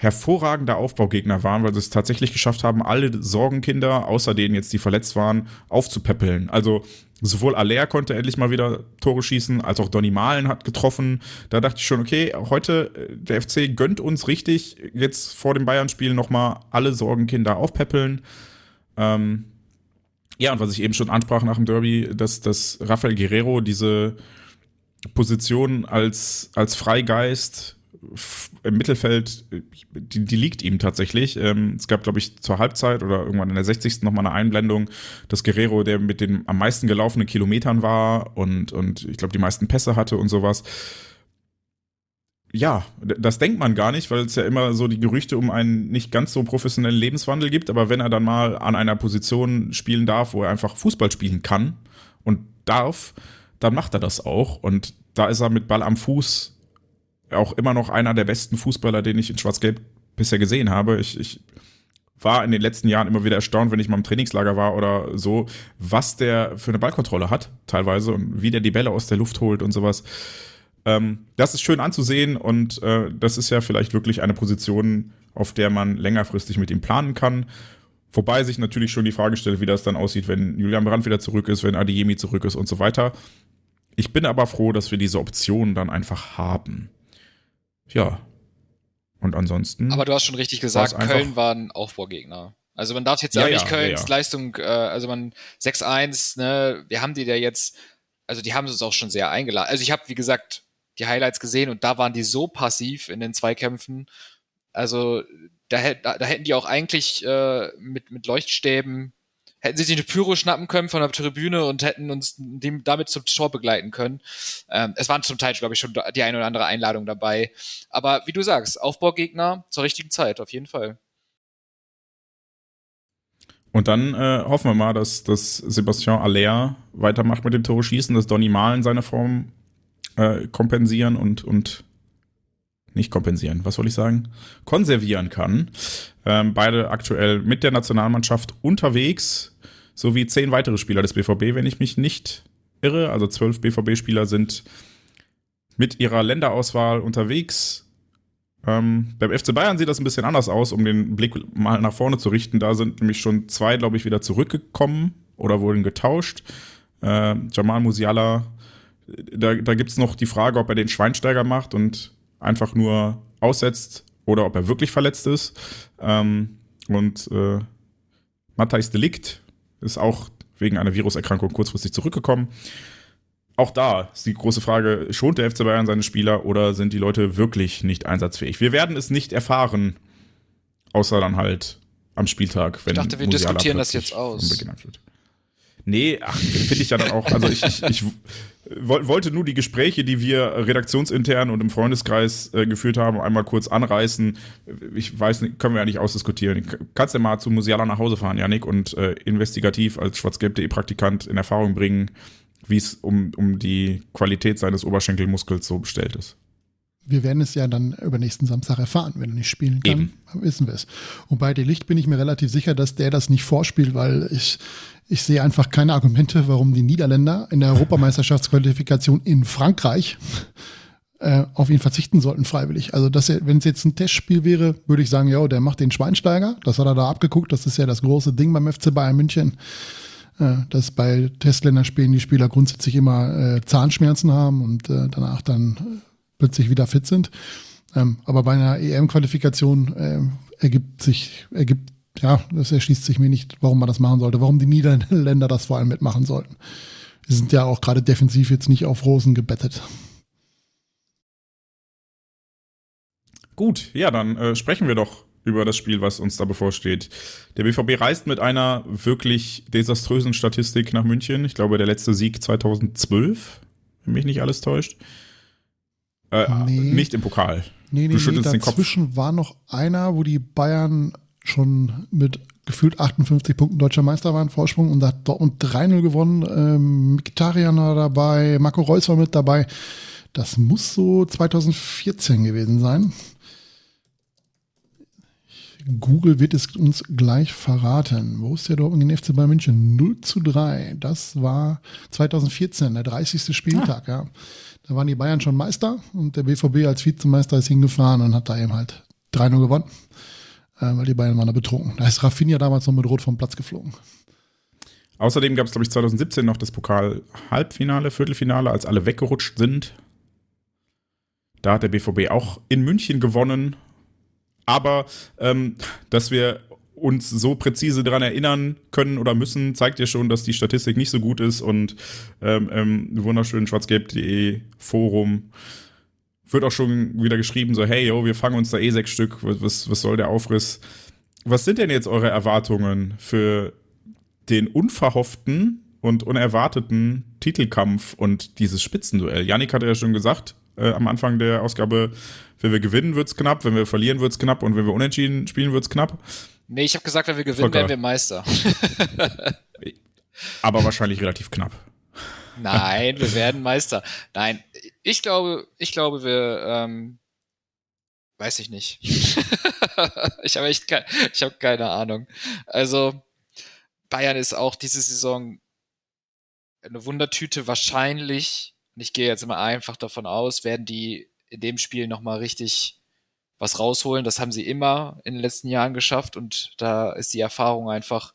Speaker 1: hervorragender Aufbaugegner waren, weil sie es tatsächlich geschafft haben, alle Sorgenkinder, außer denen jetzt, die verletzt waren, aufzupäppeln. Also sowohl Aller konnte endlich mal wieder Tore schießen, als auch Donny Malen hat getroffen. Da dachte ich schon, okay, heute äh, der FC gönnt uns richtig, jetzt vor dem Bayern-Spiel nochmal alle Sorgenkinder aufpäppeln. Ähm, ja, und was ich eben schon ansprach nach dem Derby, dass, dass Rafael Guerrero diese Position als, als Freigeist im Mittelfeld, die, die liegt ihm tatsächlich. Ähm, es gab, glaube ich, zur Halbzeit oder irgendwann in der 60. nochmal eine Einblendung, dass Guerrero, der mit den am meisten gelaufenen Kilometern war und, und ich glaube, die meisten Pässe hatte und sowas. Ja, das denkt man gar nicht, weil es ja immer so die Gerüchte um einen nicht ganz so professionellen Lebenswandel gibt. Aber wenn er dann mal an einer Position spielen darf, wo er einfach Fußball spielen kann und darf, dann macht er das auch. Und da ist er mit Ball am Fuß auch immer noch einer der besten Fußballer, den ich in Schwarz-Gelb bisher gesehen habe. Ich, ich war in den letzten Jahren immer wieder erstaunt, wenn ich mal im Trainingslager war oder so, was der für eine Ballkontrolle hat, teilweise, und wie der die Bälle aus der Luft holt und sowas. Ähm, das ist schön anzusehen und äh, das ist ja vielleicht wirklich eine Position, auf der man längerfristig mit ihm planen kann. Wobei sich natürlich schon die Frage stellt, wie das dann aussieht, wenn Julian Brandt wieder zurück ist, wenn Adeyemi zurück ist und so weiter. Ich bin aber froh, dass wir diese Option dann einfach haben ja. Und ansonsten.
Speaker 2: Aber du hast schon richtig gesagt, Köln war ein Aufbaugegner. Also man darf jetzt ja, nicht ja, Kölns ja. Leistung, äh, also man 6-1, ne, wir haben die da jetzt, also die haben uns auch schon sehr eingeladen. Also ich habe, wie gesagt, die Highlights gesehen und da waren die so passiv in den Zweikämpfen. Also da, da, da hätten die auch eigentlich äh, mit, mit Leuchtstäben hätten sie sich eine Pyro schnappen können von der Tribüne und hätten uns dem, damit zum Tor begleiten können. Ähm, es waren zum Teil, glaube ich, schon die eine oder andere Einladung dabei. Aber wie du sagst, Aufbaugegner zur richtigen Zeit, auf jeden Fall.
Speaker 1: Und dann äh, hoffen wir mal, dass, dass Sebastian Aller weitermacht mit dem Tore schießen, dass Donny Malen seine Form äh, kompensieren und, und nicht kompensieren, was soll ich sagen? Konservieren kann. Ähm, beide aktuell mit der Nationalmannschaft unterwegs sowie zehn weitere Spieler des BVB, wenn ich mich nicht irre. Also zwölf BVB-Spieler sind mit ihrer Länderauswahl unterwegs. Ähm, beim FC Bayern sieht das ein bisschen anders aus, um den Blick mal nach vorne zu richten. Da sind nämlich schon zwei, glaube ich, wieder zurückgekommen oder wurden getauscht. Äh, Jamal Musiala, da, da gibt es noch die Frage, ob er den Schweinsteiger macht und einfach nur aussetzt oder ob er wirklich verletzt ist. Ähm, und äh, Matthijs Delikt ist auch wegen einer Viruserkrankung kurzfristig zurückgekommen. Auch da ist die große Frage, schont der FC Bayern seine Spieler oder sind die Leute wirklich nicht einsatzfähig? Wir werden es nicht erfahren, außer dann halt am Spieltag, wenn
Speaker 2: Ich dachte, wir
Speaker 1: Musiala
Speaker 2: diskutieren das jetzt aus.
Speaker 1: Beginn führt. Nee, finde ich ja dann auch. Also ich, ich, ich woll- wollte nur die Gespräche, die wir redaktionsintern und im Freundeskreis äh, geführt haben, einmal kurz anreißen. Ich weiß nicht, können wir ja nicht ausdiskutieren. Kannst ja mal zu Musiala nach Hause fahren, Janik, und äh, investigativ als schwarzgelb.de Praktikant in Erfahrung bringen, wie es um, um die Qualität seines Oberschenkelmuskels so bestellt ist.
Speaker 3: Wir werden es ja dann übernächsten Samstag erfahren. Wenn er nicht spielen kann,
Speaker 1: Eben.
Speaker 3: wissen wir es. Und bei De Licht bin ich mir relativ sicher, dass der das nicht vorspielt, weil ich, ich sehe einfach keine Argumente, warum die Niederländer in der Europameisterschaftsqualifikation in Frankreich äh, auf ihn verzichten sollten, freiwillig. Also, dass er, wenn es jetzt ein Testspiel wäre, würde ich sagen, ja, der macht den Schweinsteiger. Das hat er da abgeguckt. Das ist ja das große Ding beim FC Bayern München. äh, Dass bei Testländerspielen die Spieler grundsätzlich immer äh, Zahnschmerzen haben und äh, danach dann äh, plötzlich wieder fit sind. Ähm, aber bei einer EM-Qualifikation ähm, ergibt sich, ergibt, ja, das erschließt sich mir nicht, warum man das machen sollte, warum die Niederländer das vor allem mitmachen sollten. Die sind ja auch gerade defensiv jetzt nicht auf Rosen gebettet.
Speaker 1: Gut, ja, dann äh, sprechen wir doch über das Spiel, was uns da bevorsteht. Der BVB reist mit einer wirklich desaströsen Statistik nach München. Ich glaube, der letzte Sieg 2012, wenn mich nicht alles täuscht. Äh,
Speaker 3: Nee.
Speaker 1: Nicht im Pokal.
Speaker 3: Nee, nee,
Speaker 1: Du
Speaker 3: nee, dazwischen war noch einer, wo die Bayern schon mit gefühlt 58 Punkten deutscher Meister waren, Vorsprung, und da hat Dortmund 3-0 gewonnen. Ähm, Mkhitaryan war dabei, Marco Reus war mit dabei. Das muss so 2014 gewesen sein. Google wird es uns gleich verraten. Wo ist der Dortmund gegen den FC Bayern München? 0 zu 3. Das war 2014, der 30. Spieltag, ja. Da waren die Bayern schon Meister und der BVB als Vizemeister ist hingefahren und hat da eben halt 3-0 gewonnen, äh, weil die Bayern waren da betrunken. Da ist Rafinha damals noch mit Rot vom Platz geflogen.
Speaker 1: Außerdem gab es, glaube ich, 2017 noch das Pokal-Halbfinale, Viertelfinale, als alle weggerutscht sind. Da hat der BVB auch in München gewonnen. Aber ähm, dass wir uns so präzise daran erinnern können oder müssen, zeigt ja schon, dass die Statistik nicht so gut ist und ähm, ähm, wunderschön schwarzgelb.de Forum wird auch schon wieder geschrieben, so hey, yo, wir fangen uns da eh sechs Stück, was, was soll der Aufriss? Was sind denn jetzt eure Erwartungen für den unverhofften und unerwarteten Titelkampf und dieses Spitzenduell? Yannick hatte ja schon gesagt, äh, am Anfang der Ausgabe, wenn wir gewinnen, wird's knapp, wenn wir verlieren, wird's knapp und wenn wir unentschieden spielen, wird's knapp.
Speaker 2: Nee, ich habe gesagt, wenn wir gewinnen,
Speaker 1: Volker.
Speaker 2: werden wir Meister.
Speaker 1: Aber wahrscheinlich relativ knapp.
Speaker 2: Nein, wir werden Meister. Nein, ich glaube, ich glaube, wir, ähm, weiß ich nicht. ich habe echt keine, ich habe keine Ahnung. Also Bayern ist auch diese Saison eine Wundertüte. Wahrscheinlich, und ich gehe jetzt immer einfach davon aus, werden die in dem Spiel noch mal richtig was rausholen. Das haben sie immer in den letzten Jahren geschafft und da ist die Erfahrung einfach,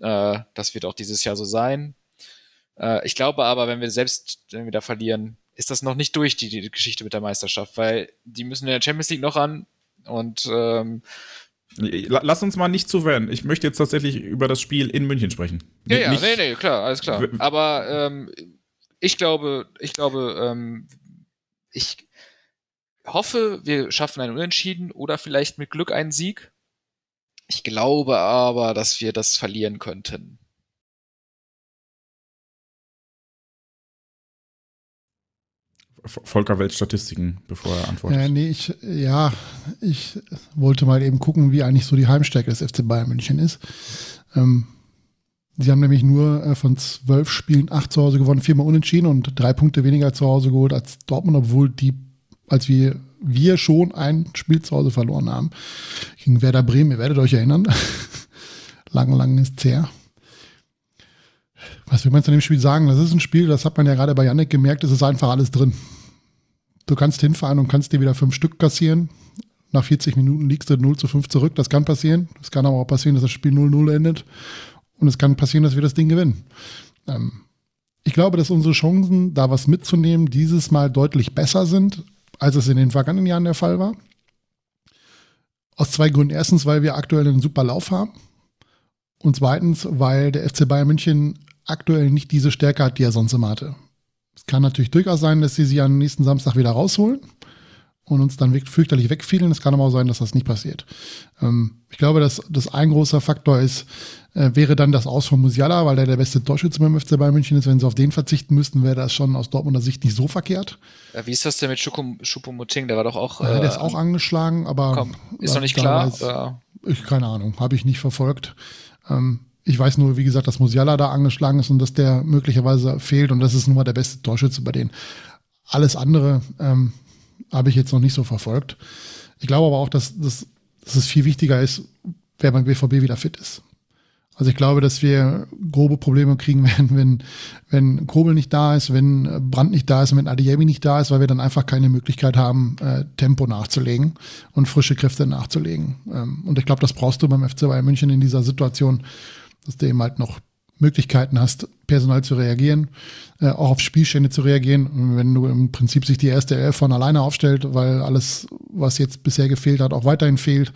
Speaker 2: äh, das wird auch dieses Jahr so sein. Äh, ich glaube aber, wenn wir selbst, wenn wir da verlieren, ist das noch nicht durch, die, die Geschichte mit der Meisterschaft, weil die müssen in der Champions League noch ran und ähm,
Speaker 1: La- Lass uns mal nicht zu werden. Ich möchte jetzt tatsächlich über das Spiel in München sprechen.
Speaker 2: ja, ja,
Speaker 1: Nicht-
Speaker 2: nee, nee, klar, alles klar. Aber ähm, ich glaube, ich glaube, ähm, ich hoffe, wir schaffen einen Unentschieden oder vielleicht mit Glück einen Sieg. Ich glaube aber, dass wir das verlieren könnten.
Speaker 1: Volker Welt Statistiken, bevor er antwortet.
Speaker 3: Äh, nee, ich, ja, ich wollte mal eben gucken, wie eigentlich so die Heimstärke des FC Bayern München ist. Ähm, sie haben nämlich nur äh, von zwölf Spielen acht zu Hause gewonnen, viermal unentschieden und drei Punkte weniger zu Hause geholt als Dortmund, obwohl die, als wir, wir schon ein Spiel zu Hause verloren haben. Gegen Werder Bremen, ihr werdet euch erinnern. lang, lang ist her. Was will man zu dem Spiel sagen? Das ist ein Spiel, das hat man ja gerade bei Yannick gemerkt, es ist einfach alles drin. Du kannst hinfahren und kannst dir wieder fünf Stück kassieren. Nach 40 Minuten liegst du 0 zu 5 zurück. Das kann passieren. Es kann aber auch passieren, dass das Spiel 0-0 endet. Und es kann passieren, dass wir das Ding gewinnen. Ähm, ich glaube, dass unsere Chancen, da was mitzunehmen, dieses Mal deutlich besser sind, als es in den vergangenen Jahren der Fall war. Aus zwei Gründen. Erstens, weil wir aktuell einen super Lauf haben. Und zweitens, weil der FC Bayern München aktuell nicht diese Stärke hat, die er sonst immer hatte. Es kann natürlich durchaus sein, dass sie sie am nächsten Samstag wieder rausholen und uns dann fürchterlich wegfielen. Es kann aber auch sein, dass das nicht passiert. Ähm, ich glaube, dass das ein großer Faktor ist, äh, wäre dann das Aus von Musiala, weil der der beste Torschütze beim FC Bayern München ist. Wenn sie auf den verzichten müssten, wäre das schon aus Dortmunder Sicht nicht so verkehrt.
Speaker 2: Ja, wie ist das denn mit Schupomoting? Der war doch auch.
Speaker 3: Ja, der ist äh, auch angeschlagen, aber.
Speaker 2: Komm, ist noch nicht klar. Oder?
Speaker 3: Ich, keine Ahnung, habe ich nicht verfolgt. Ähm, ich weiß nur, wie gesagt, dass Musiala da angeschlagen ist und dass der möglicherweise fehlt und das ist nun mal der beste Torschütze bei denen. Alles andere ähm, habe ich jetzt noch nicht so verfolgt. Ich glaube aber auch, dass, dass, dass es viel wichtiger ist, wer beim BVB wieder fit ist. Also ich glaube, dass wir grobe Probleme kriegen werden, wenn, wenn Kobel nicht da ist, wenn Brandt nicht da ist, wenn Adeyemi nicht da ist, weil wir dann einfach keine Möglichkeit haben, äh, Tempo nachzulegen und frische Kräfte nachzulegen. Ähm, und ich glaube, das brauchst du beim FC Bayern München in dieser Situation, dass du eben halt noch Möglichkeiten hast, personal zu reagieren, äh, auch auf Spielstände zu reagieren. Wenn du im Prinzip sich die erste Elf von alleine aufstellt, weil alles, was jetzt bisher gefehlt hat, auch weiterhin fehlt,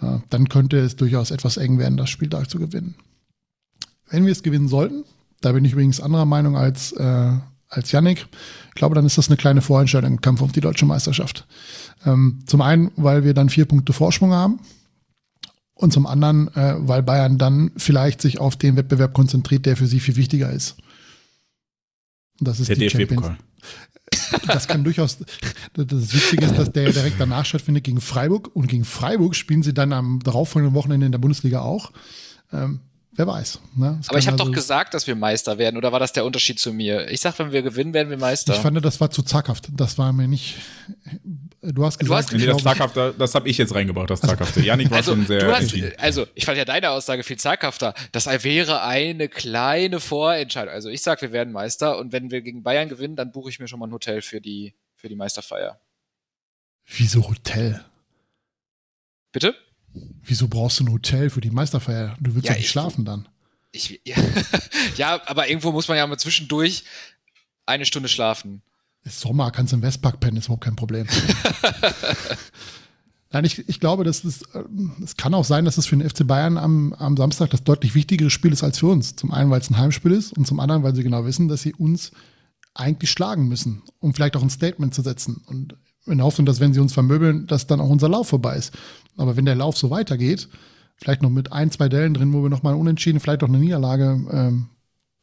Speaker 3: äh, dann könnte es durchaus etwas eng werden, das Spiel da zu gewinnen. Wenn wir es gewinnen sollten, da bin ich übrigens anderer Meinung als, äh, als Yannick, ich glaube, dann ist das eine kleine Vorentscheidung im Kampf um die deutsche Meisterschaft. Ähm, zum einen, weil wir dann vier Punkte Vorsprung haben. Und zum anderen, äh, weil Bayern dann vielleicht sich auf den Wettbewerb konzentriert, der für sie viel wichtiger ist. Und das ist der die Champions. Das kann durchaus. Das Witzige ist, dass der direkt danach stattfindet gegen Freiburg. Und gegen Freiburg spielen sie dann am darauffolgenden Wochenende in der Bundesliga auch. Ähm, Wer weiß. Ne?
Speaker 2: Aber ich habe also doch gesagt, dass wir Meister werden, oder war das der Unterschied zu mir? Ich sag, wenn wir gewinnen, werden wir Meister.
Speaker 3: Ich fand, das war zu zaghaft. Das war mir nicht. Du hast gesagt, du hast,
Speaker 1: nee, das zaghafte, das habe ich jetzt reingebracht, das zaghafte. Janik war
Speaker 2: also,
Speaker 1: schon sehr.
Speaker 2: Hast, also, ich fand ja deine Aussage viel zaghafter. Das wäre eine kleine Vorentscheidung. Also, ich sag, wir werden Meister und wenn wir gegen Bayern gewinnen, dann buche ich mir schon mal ein Hotel für die, für die Meisterfeier.
Speaker 3: Wieso Hotel?
Speaker 2: Bitte?
Speaker 3: Wieso brauchst du ein Hotel für die Meisterfeier? Du willst ja, nicht schlafen dann.
Speaker 2: Ich, ja, ja, aber irgendwo muss man ja mal zwischendurch eine Stunde schlafen.
Speaker 3: Ist Sommer, kannst im Westpark pennen, ist überhaupt kein Problem. Nein, ich, ich glaube, dass es, es kann auch sein, dass es für den FC Bayern am, am Samstag das deutlich wichtigere Spiel ist als für uns. Zum einen, weil es ein Heimspiel ist und zum anderen, weil sie genau wissen, dass sie uns eigentlich schlagen müssen, um vielleicht auch ein Statement zu setzen. Und in der Hoffnung, dass wenn sie uns vermöbeln, dass dann auch unser Lauf vorbei ist. Aber wenn der Lauf so weitergeht, vielleicht noch mit ein, zwei Dellen drin, wo wir nochmal unentschieden, vielleicht auch eine Niederlage ähm,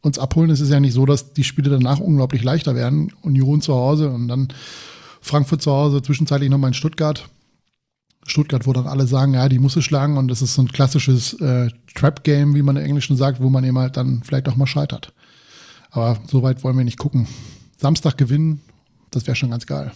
Speaker 3: uns abholen, es ist ja nicht so, dass die Spiele danach unglaublich leichter werden. Union zu Hause und dann Frankfurt zu Hause, zwischenzeitlich nochmal in Stuttgart. Stuttgart, wo dann alle sagen, ja, die muss es schlagen und das ist so ein klassisches äh, Trap-Game, wie man im Englischen sagt, wo man eben halt dann vielleicht auch mal scheitert. Aber so weit wollen wir nicht gucken. Samstag gewinnen, das wäre schon ganz geil.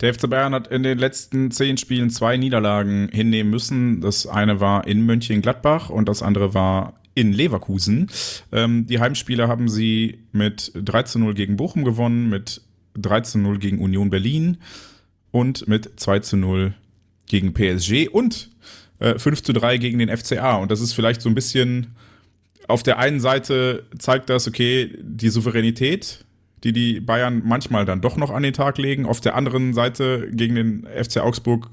Speaker 1: Der FC Bayern hat in den letzten zehn Spielen zwei Niederlagen hinnehmen müssen. Das eine war in Mönchengladbach und das andere war in Leverkusen. Ähm, die Heimspiele haben sie mit 13 0 gegen Bochum gewonnen, mit 13 0 gegen Union Berlin und mit 2 zu 0 gegen PSG und äh, 5 zu 3 gegen den FCA. Und das ist vielleicht so ein bisschen auf der einen Seite zeigt das, okay, die Souveränität die die Bayern manchmal dann doch noch an den Tag legen. Auf der anderen Seite gegen den FC Augsburg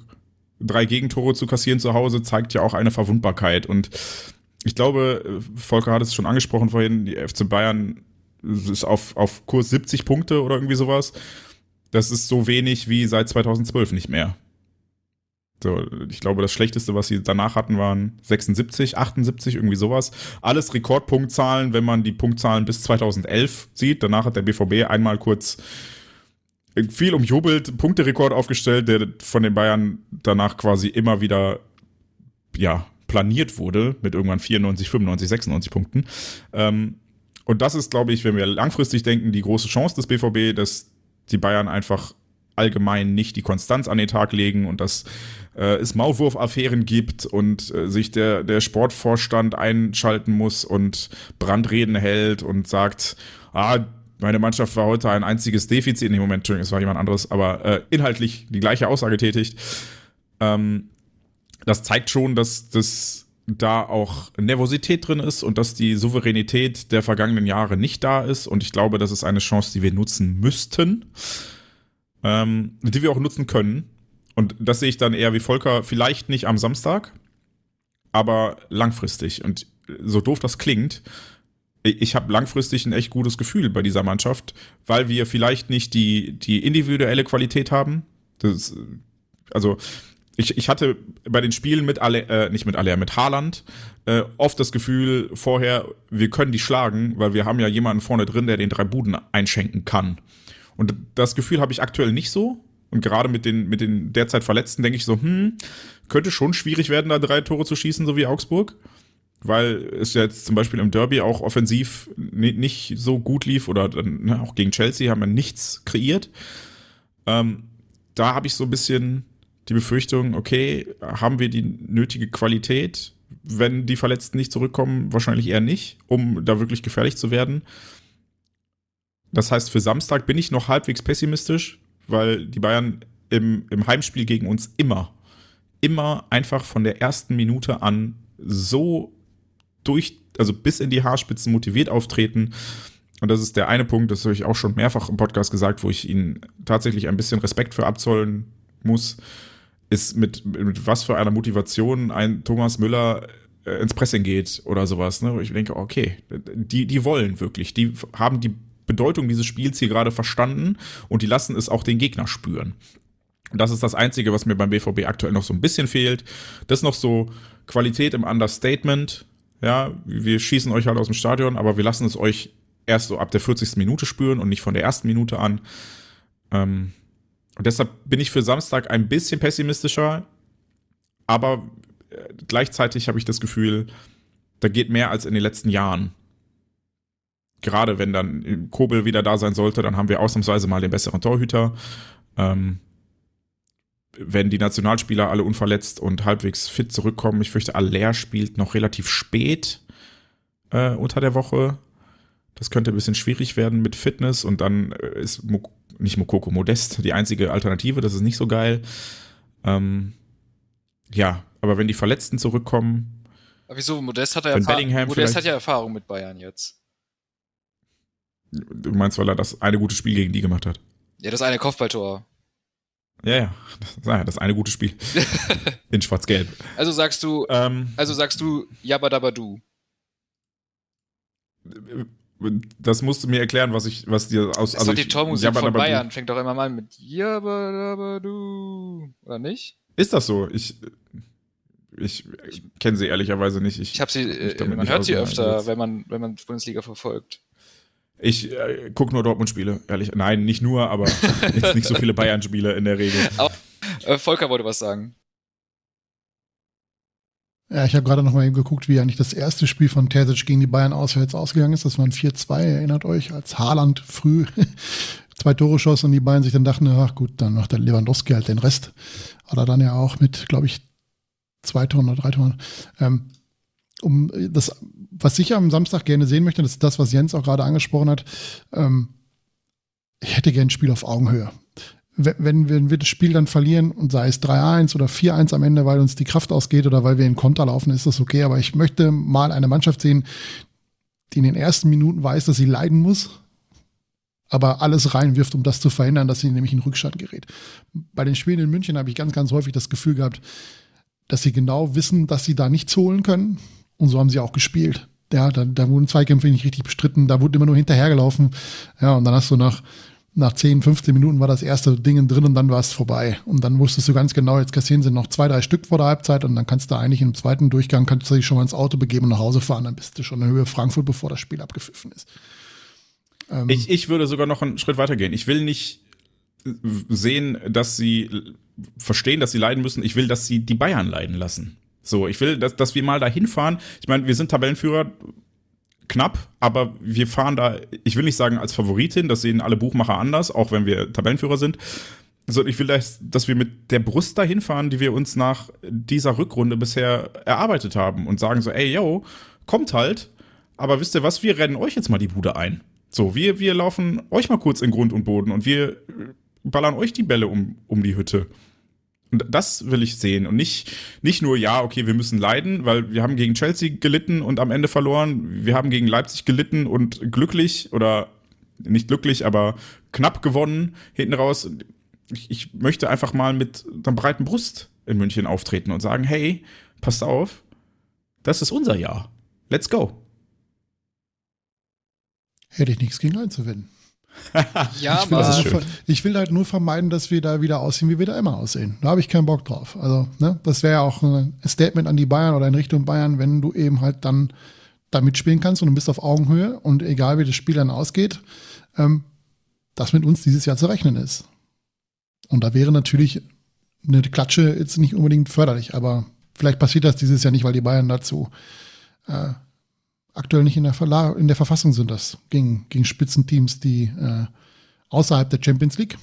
Speaker 1: drei Gegentore zu kassieren zu Hause zeigt ja auch eine Verwundbarkeit. Und ich glaube, Volker hat es schon angesprochen vorhin, die FC Bayern ist auf, auf Kurs 70 Punkte oder irgendwie sowas. Das ist so wenig wie seit 2012 nicht mehr. So, ich glaube, das Schlechteste, was sie danach hatten, waren 76, 78, irgendwie sowas. Alles Rekordpunktzahlen, wenn man die Punktzahlen bis 2011 sieht. Danach hat der BVB einmal kurz viel umjubelt, Punkterekord aufgestellt, der von den Bayern danach quasi immer wieder, ja, planiert wurde mit irgendwann 94, 95, 96 Punkten. Ähm, und das ist, glaube ich, wenn wir langfristig denken, die große Chance des BVB, dass die Bayern einfach allgemein nicht die Konstanz an den Tag legen und dass äh, es Maulwurf-Affären gibt und äh, sich der, der Sportvorstand einschalten muss und Brandreden hält und sagt, ah, meine Mannschaft war heute ein einziges Defizit. In dem Moment, Entschuldigung, es war jemand anderes, aber äh, inhaltlich die gleiche Aussage tätigt. Ähm, das zeigt schon, dass das da auch Nervosität drin ist und dass die Souveränität der vergangenen Jahre nicht da ist. Und ich glaube, das ist eine Chance, die wir nutzen müssten, ähm, die wir auch nutzen können. Und das sehe ich dann eher wie Volker, vielleicht nicht am Samstag, aber langfristig. Und so doof das klingt, ich habe langfristig ein echt gutes Gefühl bei dieser Mannschaft, weil wir vielleicht nicht die, die individuelle Qualität haben. Das, also ich, ich hatte bei den Spielen mit alle, äh, nicht mit alle, mit Haaland äh, oft das Gefühl vorher, wir können die schlagen, weil wir haben ja jemanden vorne drin, der den drei Buden einschenken kann. Und das Gefühl habe ich aktuell nicht so. Und gerade mit den, mit den derzeit Verletzten denke ich so, hm, könnte schon schwierig werden, da drei Tore zu schießen, so wie Augsburg. Weil es jetzt zum Beispiel im Derby auch offensiv nicht so gut lief oder ne, auch gegen Chelsea haben wir nichts kreiert. Ähm, da habe ich so ein bisschen die Befürchtung, okay, haben wir die nötige Qualität, wenn die Verletzten nicht zurückkommen? Wahrscheinlich eher nicht, um da wirklich gefährlich zu werden. Das heißt, für Samstag bin ich noch halbwegs pessimistisch, weil die Bayern im, im Heimspiel gegen uns immer, immer einfach von der ersten Minute an so durch, also bis in die Haarspitzen motiviert auftreten. Und das ist der eine Punkt, das habe ich auch schon mehrfach im Podcast gesagt, wo ich ihnen tatsächlich ein bisschen Respekt für abzollen muss ist mit, mit was für einer Motivation ein Thomas Müller äh, ins Pressing geht oder sowas. Ne? Ich denke, okay, die, die wollen wirklich, die haben die Bedeutung dieses Spiels hier gerade verstanden und die lassen es auch den Gegner spüren. Das ist das Einzige, was mir beim BVB aktuell noch so ein bisschen fehlt. Das ist noch so Qualität im Understatement. Ja, wir schießen euch halt aus dem Stadion, aber wir lassen es euch erst so ab der 40. Minute spüren und nicht von der ersten Minute an. Ähm, und deshalb bin ich für Samstag ein bisschen pessimistischer, aber äh, gleichzeitig habe ich das Gefühl, da geht mehr als in den letzten Jahren. Gerade wenn dann Kobel wieder da sein sollte, dann haben wir ausnahmsweise mal den besseren Torhüter. Ähm, wenn die Nationalspieler alle unverletzt und halbwegs fit zurückkommen, ich fürchte, Aller spielt noch relativ spät äh, unter der Woche. Das könnte ein bisschen schwierig werden mit Fitness und dann äh, ist nicht Mokoko, Modest, die einzige Alternative, das ist nicht so geil. Ähm, ja, aber wenn die Verletzten zurückkommen.
Speaker 2: Aber wieso? Modest hat, ja Erfahrung, Modest hat ja Erfahrung mit Bayern jetzt.
Speaker 1: Du meinst, weil er das eine gute Spiel gegen die gemacht hat?
Speaker 2: Ja, das eine Kopfballtor.
Speaker 1: Ja, ja, das, das eine gute Spiel. In Schwarz-Gelb.
Speaker 2: Also sagst du, ähm, also sagst du Jabadabadu
Speaker 1: das musst du mir erklären, was ich, was dir aus.
Speaker 2: Das ist also doch die Tormusik von Bayern, fängt doch immer mal an mit Jabadabadu, oder nicht?
Speaker 1: Ist das so? Ich, ich kenne sie ehrlicherweise nicht.
Speaker 2: Ich, ich habe sie, äh, man hört sie öfter, wenn man, wenn man Bundesliga verfolgt.
Speaker 1: Ich äh, gucke nur Dortmund-Spiele, ehrlich. Nein, nicht nur, aber jetzt nicht so viele Bayern-Spiele in der Regel. Aber,
Speaker 2: äh, Volker wollte was sagen.
Speaker 3: Ja, ich habe gerade noch mal eben geguckt, wie eigentlich das erste Spiel von Terzic gegen die Bayern auswärts ausgegangen ist. Das war ein 4-2, erinnert euch, als Haaland früh zwei Tore schoss und die Bayern sich dann dachten, ach gut, dann macht der Lewandowski halt den Rest. Hat er dann ja auch mit, glaube ich, zwei Toren oder drei Toren. Ähm, um das, was ich am Samstag gerne sehen möchte, das ist das, was Jens auch gerade angesprochen hat. Ähm, ich hätte gerne ein Spiel auf Augenhöhe wenn, wenn wir das Spiel dann verlieren und sei es 3-1 oder 4-1 am Ende, weil uns die Kraft ausgeht oder weil wir in Konter laufen, ist das okay. Aber ich möchte mal eine Mannschaft sehen, die in den ersten Minuten weiß, dass sie leiden muss, aber alles reinwirft, um das zu verhindern, dass sie nämlich in Rückstand gerät. Bei den Spielen in München habe ich ganz, ganz häufig das Gefühl gehabt, dass sie genau wissen, dass sie da nichts holen können. Und so haben sie auch gespielt. Ja, da, da wurden Zweikämpfe nicht richtig bestritten, da wurde immer nur hinterhergelaufen. Ja, und dann hast du nach nach 10, 15 Minuten war das erste Ding drin und dann war es vorbei. Und dann wusstest du ganz genau, jetzt kassieren sie noch zwei, drei Stück vor der Halbzeit und dann kannst du eigentlich im zweiten Durchgang, kannst du dich schon mal ins Auto begeben und nach Hause fahren. Dann bist du schon in Höhe Frankfurt, bevor das Spiel abgepfiffen ist.
Speaker 1: Ähm ich, ich würde sogar noch einen Schritt weiter gehen. Ich will nicht sehen, dass sie verstehen, dass sie leiden müssen. Ich will, dass sie die Bayern leiden lassen. So, ich will, dass, dass wir mal dahin fahren. Ich meine, wir sind Tabellenführer, knapp, aber wir fahren da, ich will nicht sagen als Favoritin, das sehen alle Buchmacher anders, auch wenn wir Tabellenführer sind. so, ich will, dass, dass wir mit der Brust dahin fahren, die wir uns nach dieser Rückrunde bisher erarbeitet haben und sagen so, ey, yo, kommt halt, aber wisst ihr was, wir rennen euch jetzt mal die Bude ein. So, wir, wir laufen euch mal kurz in Grund und Boden und wir ballern euch die Bälle um, um die Hütte. Und das will ich sehen. Und nicht, nicht nur, ja, okay, wir müssen leiden, weil wir haben gegen Chelsea gelitten und am Ende verloren. Wir haben gegen Leipzig gelitten und glücklich oder nicht glücklich, aber knapp gewonnen hinten raus. Ich, ich möchte einfach mal mit einer breiten Brust in München auftreten und sagen, hey, passt auf, das ist unser Jahr. Let's go.
Speaker 3: Hätte ich nichts gegen einzuwenden.
Speaker 2: ja,
Speaker 3: ich, will
Speaker 2: aber
Speaker 3: ich will halt nur vermeiden, dass wir da wieder aussehen, wie wir da immer aussehen. Da habe ich keinen Bock drauf. Also, ne, das wäre ja auch ein Statement an die Bayern oder in Richtung Bayern, wenn du eben halt dann da mitspielen kannst und du bist auf Augenhöhe und egal wie das Spiel dann ausgeht, ähm, dass mit uns dieses Jahr zu rechnen ist. Und da wäre natürlich eine Klatsche jetzt nicht unbedingt förderlich, aber vielleicht passiert das dieses Jahr nicht, weil die Bayern dazu äh, aktuell nicht in der, Verla in der Verfassung sind, das gegen, gegen Spitzenteams, die äh, außerhalb der Champions League.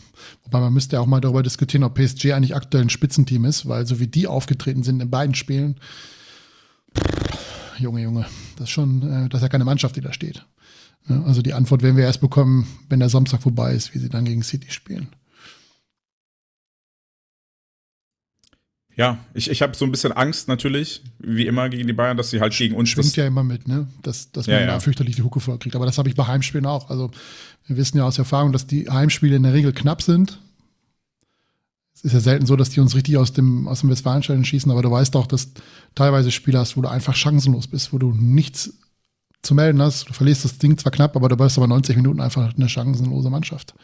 Speaker 3: Wobei man müsste ja auch mal darüber diskutieren, ob PSG eigentlich aktuell ein Spitzenteam ist, weil so wie die aufgetreten sind in beiden Spielen, pff, Junge, Junge, das ist schon, äh, das ist ja keine Mannschaft, die da steht. Ja, also die Antwort werden wir erst bekommen, wenn der Samstag vorbei ist, wie sie dann gegen City spielen.
Speaker 1: Ja, ich, ich habe so ein bisschen Angst natürlich, wie immer gegen die Bayern, dass sie halt gegen uns.
Speaker 3: Schwingt ja immer mit, ne? Dass, dass man
Speaker 1: Ja, ja.
Speaker 3: da fürchterlich die Hucke voll kriegt. Aber das habe ich bei Heimspielen auch. Also wir wissen ja aus Erfahrung, dass die Heimspiele in der Regel knapp sind. Es ist ja selten so, dass die uns richtig aus dem, aus dem Westfalenstadion schießen, aber du weißt auch, dass teilweise Spiele hast, wo du einfach chancenlos bist, wo du nichts zu melden hast. Du verlierst das Ding zwar knapp, aber du bist aber 90 Minuten einfach eine chancenlose Mannschaft.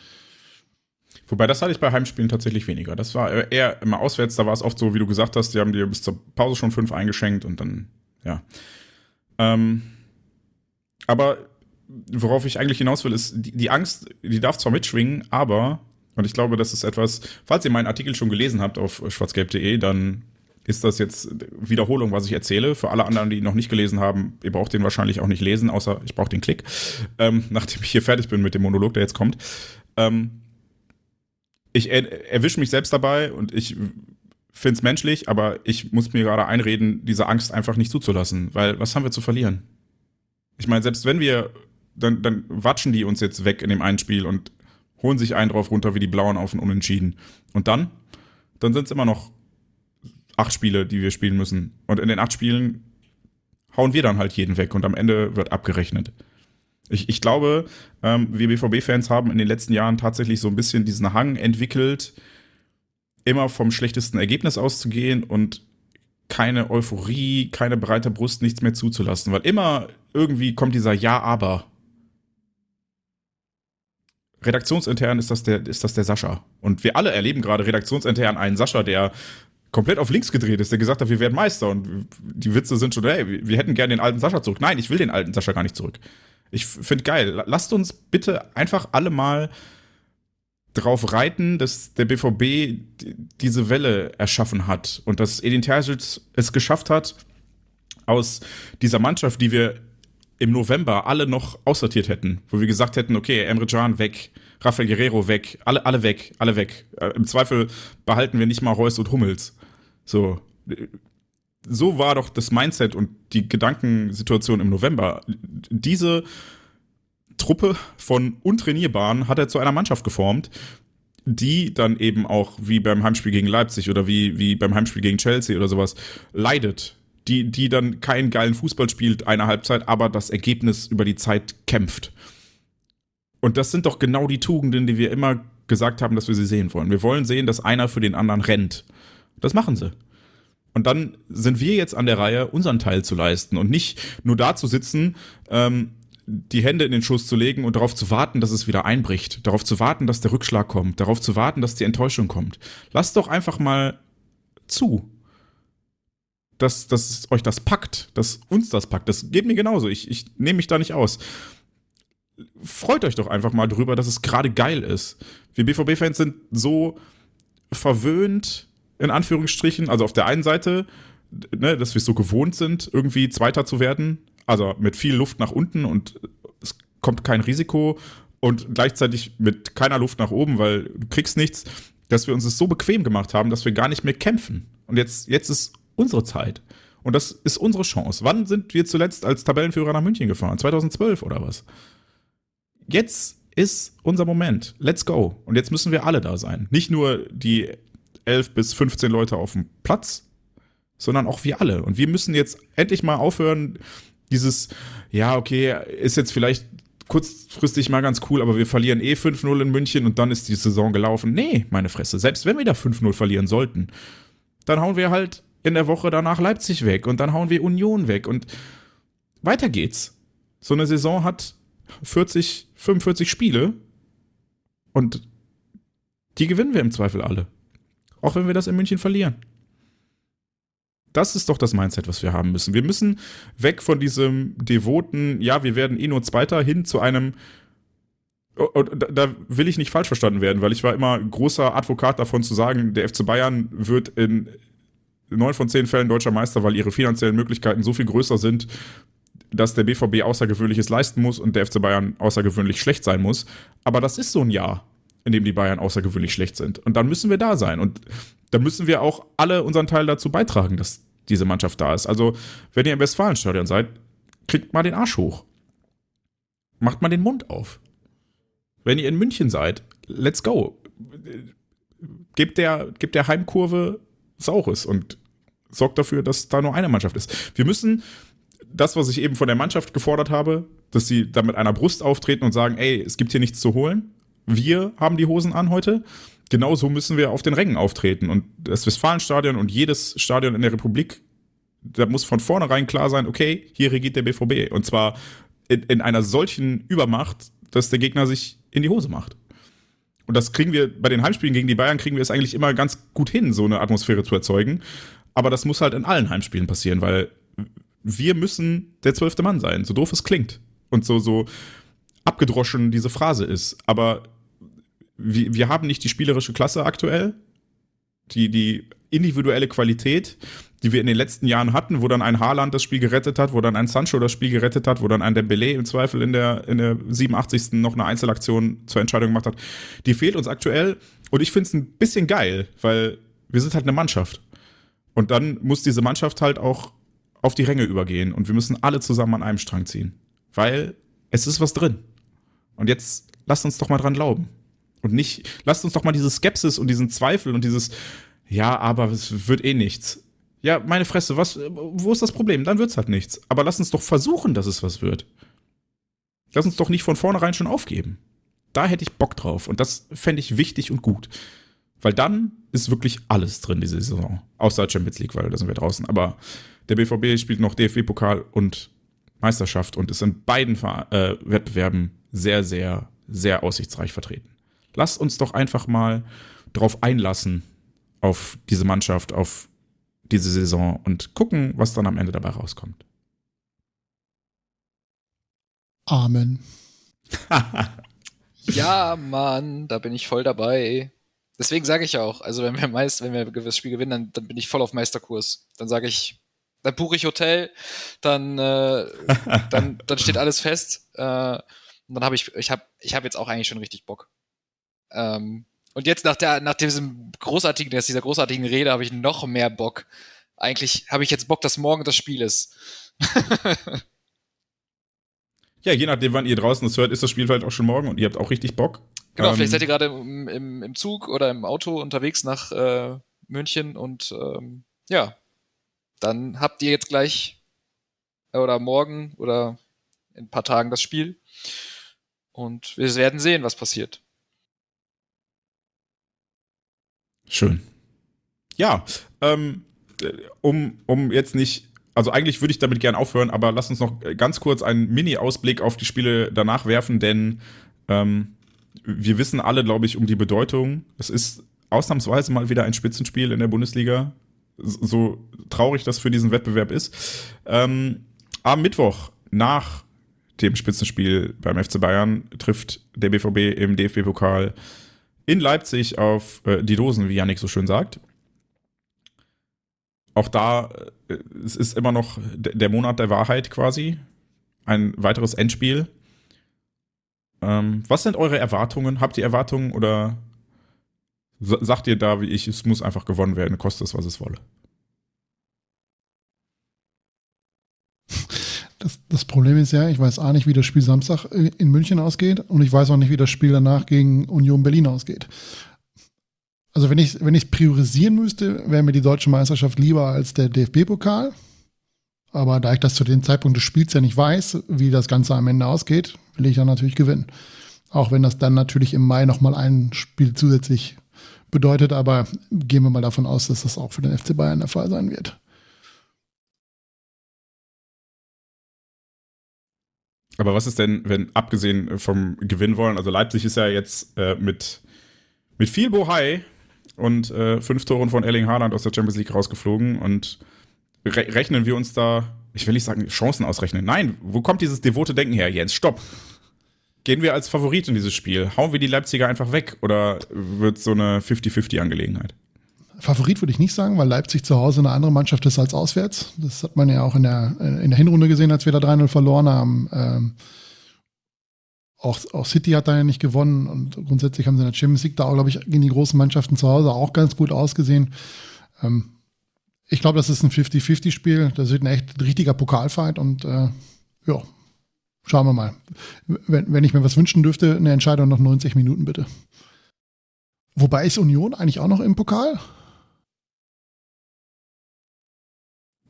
Speaker 1: Wobei das hatte ich bei Heimspielen tatsächlich weniger. Das war eher immer auswärts, da war es oft so, wie du gesagt hast, die haben dir bis zur Pause schon fünf eingeschenkt und dann, ja. Ähm, aber worauf ich eigentlich hinaus will, ist, die, die Angst, die darf zwar mitschwingen, aber, und ich glaube, das ist etwas, falls ihr meinen Artikel schon gelesen habt auf schwarzgelb.de, dann ist das jetzt Wiederholung, was ich erzähle. Für alle anderen, die ihn noch nicht gelesen haben, ihr braucht den wahrscheinlich auch nicht lesen, außer ich brauche den Klick, ähm, nachdem ich hier fertig bin mit dem Monolog, der jetzt kommt. Ähm, ich er, erwische mich selbst dabei und ich finde es menschlich, aber ich muss mir gerade einreden, diese Angst einfach nicht zuzulassen, weil was haben wir zu verlieren? Ich meine, selbst wenn wir, dann, dann watschen die uns jetzt weg in dem einen Spiel und holen sich einen drauf runter wie die Blauen auf den Unentschieden. Und dann? Dann sind es immer noch acht Spiele, die wir spielen müssen. Und in den acht Spielen hauen wir dann halt jeden weg und am Ende wird abgerechnet. Ich, ich glaube, ähm, wir BVB-Fans haben in den letzten Jahren tatsächlich so ein bisschen diesen Hang entwickelt, immer vom schlechtesten Ergebnis auszugehen und keine Euphorie, keine breite Brust, nichts mehr zuzulassen, weil immer irgendwie kommt dieser Ja, aber. Redaktionsintern ist das der, ist das der Sascha. Und wir alle erleben gerade redaktionsintern einen Sascha, der komplett auf links gedreht ist, der gesagt hat, wir werden Meister. Und die Witze sind schon, hey, wir hätten gerne den alten Sascha zurück. Nein, ich will den alten Sascha gar nicht zurück. Ich finde geil. Lasst uns bitte einfach alle mal drauf reiten, dass der BVB diese Welle erschaffen hat und dass Edin Terzic es geschafft hat, aus dieser Mannschaft, die wir im November alle noch aussortiert hätten, wo wir gesagt hätten, okay, Emre Can weg, Rafael Guerrero weg, alle, alle weg, alle weg. Äh, Im Zweifel behalten wir nicht mal Reus und Hummels. So. So war doch das Mindset und die Gedankensituation im November. Diese Truppe von Untrainierbaren hat er zu einer Mannschaft geformt, die dann eben auch wie beim Heimspiel gegen Leipzig oder wie, wie beim Heimspiel gegen Chelsea oder sowas leidet. Die, die dann keinen geilen Fußball spielt, eine Halbzeit, aber das Ergebnis über die Zeit kämpft. Und das sind doch genau die Tugenden, die wir immer gesagt haben, dass wir sie sehen wollen. Wir wollen sehen, dass einer für den anderen rennt. Das machen sie. Und dann sind wir jetzt an der Reihe, unseren Teil zu leisten und nicht nur da zu sitzen, ähm, die Hände in den Schoß zu legen und darauf zu warten, dass es wieder einbricht, darauf zu warten, dass der Rückschlag kommt, darauf zu warten, dass die Enttäuschung kommt. Lasst doch einfach mal zu, dass, dass euch das packt, dass uns das packt. Das geht mir genauso. Ich, ich nehme mich da nicht aus. Freut euch doch einfach mal drüber, dass es gerade geil ist. Wir BVB-Fans sind so verwöhnt, in Anführungsstrichen, also auf der einen Seite, ne, dass wir es so gewohnt sind, irgendwie Zweiter zu werden, also mit viel Luft nach unten und es kommt kein Risiko und gleichzeitig mit keiner Luft nach oben, weil du kriegst nichts. dass wir uns es so bequem gemacht haben, dass wir gar nicht mehr kämpfen. Und jetzt, jetzt ist unsere Zeit. Und das ist unsere Chance. Wann sind wir zuletzt als Tabellenführer nach München gefahren? 2012 oder was? Jetzt ist unser Moment. Let's go. Und jetzt müssen wir alle da sein. Nicht nur die 11 bis 15 Leute auf dem Platz, sondern auch wir alle. Und wir müssen jetzt endlich mal aufhören, dieses, ja, okay, ist jetzt vielleicht kurzfristig mal ganz cool, aber wir verlieren eh 5-0 in München und dann ist die Saison gelaufen. Nee, meine Fresse. Selbst wenn wir da 5-0 verlieren sollten, dann hauen wir halt in der Woche danach Leipzig weg und dann hauen wir Union weg und weiter geht's. So eine Saison hat 40, 45 Spiele und die gewinnen wir im Zweifel alle. Auch wenn wir das in München verlieren. Das ist doch das Mindset, was wir haben müssen. Wir müssen weg von diesem devoten, ja, wir werden eh nur Zweiter, hin zu einem, und da will ich nicht falsch verstanden werden, weil ich war immer großer Advokat davon zu sagen, der FC Bayern wird in neun von zehn Fällen deutscher Meister, weil ihre finanziellen Möglichkeiten so viel größer sind, dass der BVB Außergewöhnliches leisten muss und der FC Bayern außergewöhnlich schlecht sein muss. Aber das ist so ein Jahr, in dem die Bayern außergewöhnlich schlecht sind. Und dann müssen wir da sein. Und dann müssen wir auch alle unseren Teil dazu beitragen, dass diese Mannschaft da ist. Also, wenn ihr im Westfalenstadion seid, kriegt mal den Arsch hoch. Macht mal den Mund auf. Wenn ihr in München seid, let's go. Gebt der, gebt der Heimkurve Saures und sorgt dafür, dass da nur eine Mannschaft ist. Wir müssen das, was ich eben von der Mannschaft gefordert habe, dass sie da mit einer Brust auftreten und sagen, ey, es gibt hier nichts zu holen. Wir haben die Hosen an heute genauso müssen wir auf den Rängen auftreten. Und das Westfalenstadion und jedes Stadion in der Republik, da muss von vornherein klar sein, okay, hier regiert der BVB. Und zwar in, in einer solchen Übermacht, dass der Gegner sich in die Hose macht. Und das kriegen wir bei den Heimspielen gegen die Bayern, kriegen wir es eigentlich immer ganz gut hin, so eine Atmosphäre zu erzeugen. Aber das muss halt in allen Heimspielen passieren, weil wir müssen der zwölfte Mann sein, so doof es klingt. Und so, so abgedroschen diese Phrase ist. Aber wir, wir haben nicht die spielerische Klasse aktuell, die, die individuelle Qualität, die wir in den letzten Jahren hatten, wo dann ein Haaland das Spiel gerettet hat, wo dann ein Sancho das Spiel gerettet hat, wo dann ein Dembele im Zweifel in der, in der 87. noch eine Einzelaktion zur Entscheidung gemacht hat. Die fehlt uns aktuell und ich finde es ein bisschen geil, weil wir sind halt eine Mannschaft. Und dann muss diese Mannschaft halt auch auf die Ränge übergehen und wir müssen alle zusammen an einem Strang ziehen. Weil es ist was drin. Und jetzt lasst uns doch mal dran glauben. Und nicht, lasst uns doch mal diese Skepsis und diesen Zweifel und dieses, ja, aber es wird eh nichts. Ja, meine Fresse, was, wo ist das Problem? Dann wird's halt nichts. Aber lass uns doch versuchen, dass es was wird. Lass uns doch nicht von vornherein schon aufgeben. Da hätte ich Bock drauf. Und das fände ich wichtig und gut. Weil dann ist wirklich alles drin, diese Saison. Außer Champions League, weil da sind wir draußen. Aber der BVB spielt noch DFB-Pokal und Meisterschaft und ist in beiden äh, Wettbewerben sehr, sehr, sehr aussichtsreich vertreten. Lasst uns doch einfach mal drauf einlassen, auf diese Mannschaft, auf diese Saison und gucken, was dann am Ende dabei rauskommt.
Speaker 3: Amen.
Speaker 2: ja, Mann, da bin ich voll dabei. Deswegen sage ich auch, also wenn wir meist, wenn wir das Spiel gewinnen, dann, dann bin ich voll auf Meisterkurs. Dann sage ich, dann buche ich Hotel, dann, äh, dann, dann steht alles fest. Äh, und dann habe ich, ich habe, ich habe jetzt auch eigentlich schon richtig Bock. Ähm, und jetzt nach der, nach diesem großartigen, dieser großartigen Rede habe ich noch mehr Bock. Eigentlich habe ich jetzt Bock, dass morgen das Spiel ist.
Speaker 1: ja, je nachdem, wann ihr draußen das hört, ist das Spiel vielleicht auch schon morgen und ihr habt auch richtig Bock.
Speaker 2: Genau, ähm, vielleicht seid ihr gerade im, im, im, Zug oder im Auto unterwegs nach äh, München und ähm, ja, dann habt ihr jetzt gleich oder morgen oder in ein paar Tagen das Spiel. Und wir werden sehen, was passiert.
Speaker 1: Schön. Ja, ähm, um, um jetzt nicht, also eigentlich würde ich damit gern aufhören, aber lass uns noch ganz kurz einen Mini-Ausblick auf die Spiele danach werfen, denn ähm, wir wissen alle, glaube ich, um die Bedeutung. Es ist ausnahmsweise mal wieder ein Spitzenspiel in der Bundesliga, so traurig das für diesen Wettbewerb ist. Ähm, am Mittwoch nach dem Spitzenspiel beim FC Bayern trifft der BVB im DFB-Pokal in Leipzig auf äh, die Dosen, wie Yannick so schön sagt. Auch da, äh, es ist immer noch der Monat der Wahrheit quasi. Ein weiteres Endspiel. Ähm, was sind eure Erwartungen? Habt ihr Erwartungen oder sagt dir da wie ich, es muss einfach gewonnen werden, kostet es, was es wolle.
Speaker 3: Das, das, Problem ist ja, ich weiß auch nicht, wie das Spiel Samstag in München ausgeht und ich weiß auch nicht, wie das Spiel danach gegen Union Berlin ausgeht. Also wenn ich wenn priorisieren müsste, wäre mir die deutsche Meisterschaft lieber als der DFB-Pokal. Aber da ich das zu dem Zeitpunkt des Spiels ja nicht weiß, wie das Ganze am Ende ausgeht, will ich ja natürlich gewinnen. Auch wenn das dann natürlich im Mai nochmal ein Spiel zusätzlich bedeutet, aber gehen wir mal davon aus, dass das auch für den FC Bayern der Fall sein wird.
Speaker 1: Aber was ist denn, wenn abgesehen vom Gewinn wollen, also Leipzig ist ja jetzt äh, mit, mit viel Bohai und äh, fünf Toren von Erling Haaland aus der Champions League rausgeflogen und re rechnen wir uns da, ich will nicht sagen Chancen ausrechnen. Nein, wo kommt dieses devote Denken her, Jens? Stopp. Gehen wir als Favorit in dieses Spiel? Hauen wir die Leipziger einfach weg oder wird so eine 50-50-Angelegenheit?
Speaker 3: Favorit würde ich nicht sagen, weil Leipzig zu Hause eine andere Mannschaft ist als auswärts. Das hat man ja auch in der, in der Hinrunde gesehen, als wir da 3-0 verloren haben. Ähm, auch, auch City hat da ja nicht gewonnen und grundsätzlich haben sie in der Champions League da auch, glaube ich, gegen die großen Mannschaften zu Hause auch ganz gut ausgesehen. Ähm, ich glaube, das ist ein 50-50-Spiel. Das wird ein echt richtiger Pokalfight und äh, ja, schauen wir mal. Wenn, wenn ich mir was wünschen dürfte, eine Entscheidung noch 90 Minuten bitte. Wobei ist Union eigentlich auch noch im Pokal?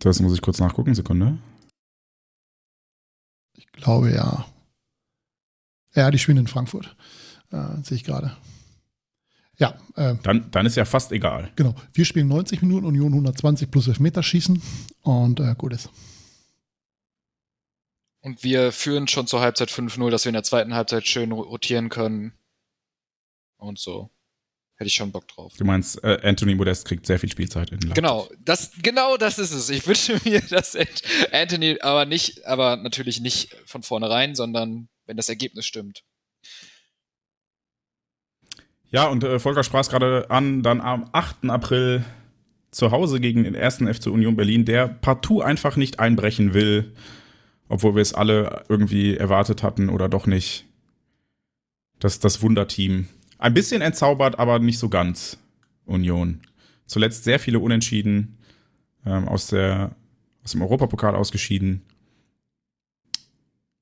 Speaker 1: Das muss ich kurz nachgucken, Sekunde.
Speaker 3: Ich glaube ja. Ja, die spielen in Frankfurt. Äh, sehe ich gerade. Ja.
Speaker 1: Äh, dann, dann ist ja fast egal.
Speaker 3: Genau. Wir spielen 90 Minuten, Union 120 plus Elfmeterschießen und äh, gut ist.
Speaker 2: Und wir führen schon zur Halbzeit 5-0, dass wir in der zweiten Halbzeit schön rotieren können. Und so. Hätte ich schon Bock drauf.
Speaker 1: Du meinst, äh, Anthony Modest kriegt sehr viel Spielzeit in
Speaker 2: Leipzig. Genau, das, genau das ist es. Ich wünsche mir, dass Anthony, aber nicht, aber natürlich nicht von vornherein, sondern wenn das Ergebnis stimmt.
Speaker 1: Ja, und äh, Volker sprach es gerade an, dann am 8. April zu Hause gegen den ersten FC Union Berlin, der partout einfach nicht einbrechen will, obwohl wir es alle irgendwie erwartet hatten oder doch nicht. Das, das Wunderteam. Ein bisschen entzaubert, aber nicht so ganz. Union. Zuletzt sehr viele Unentschieden ähm, aus, der, aus dem Europapokal ausgeschieden.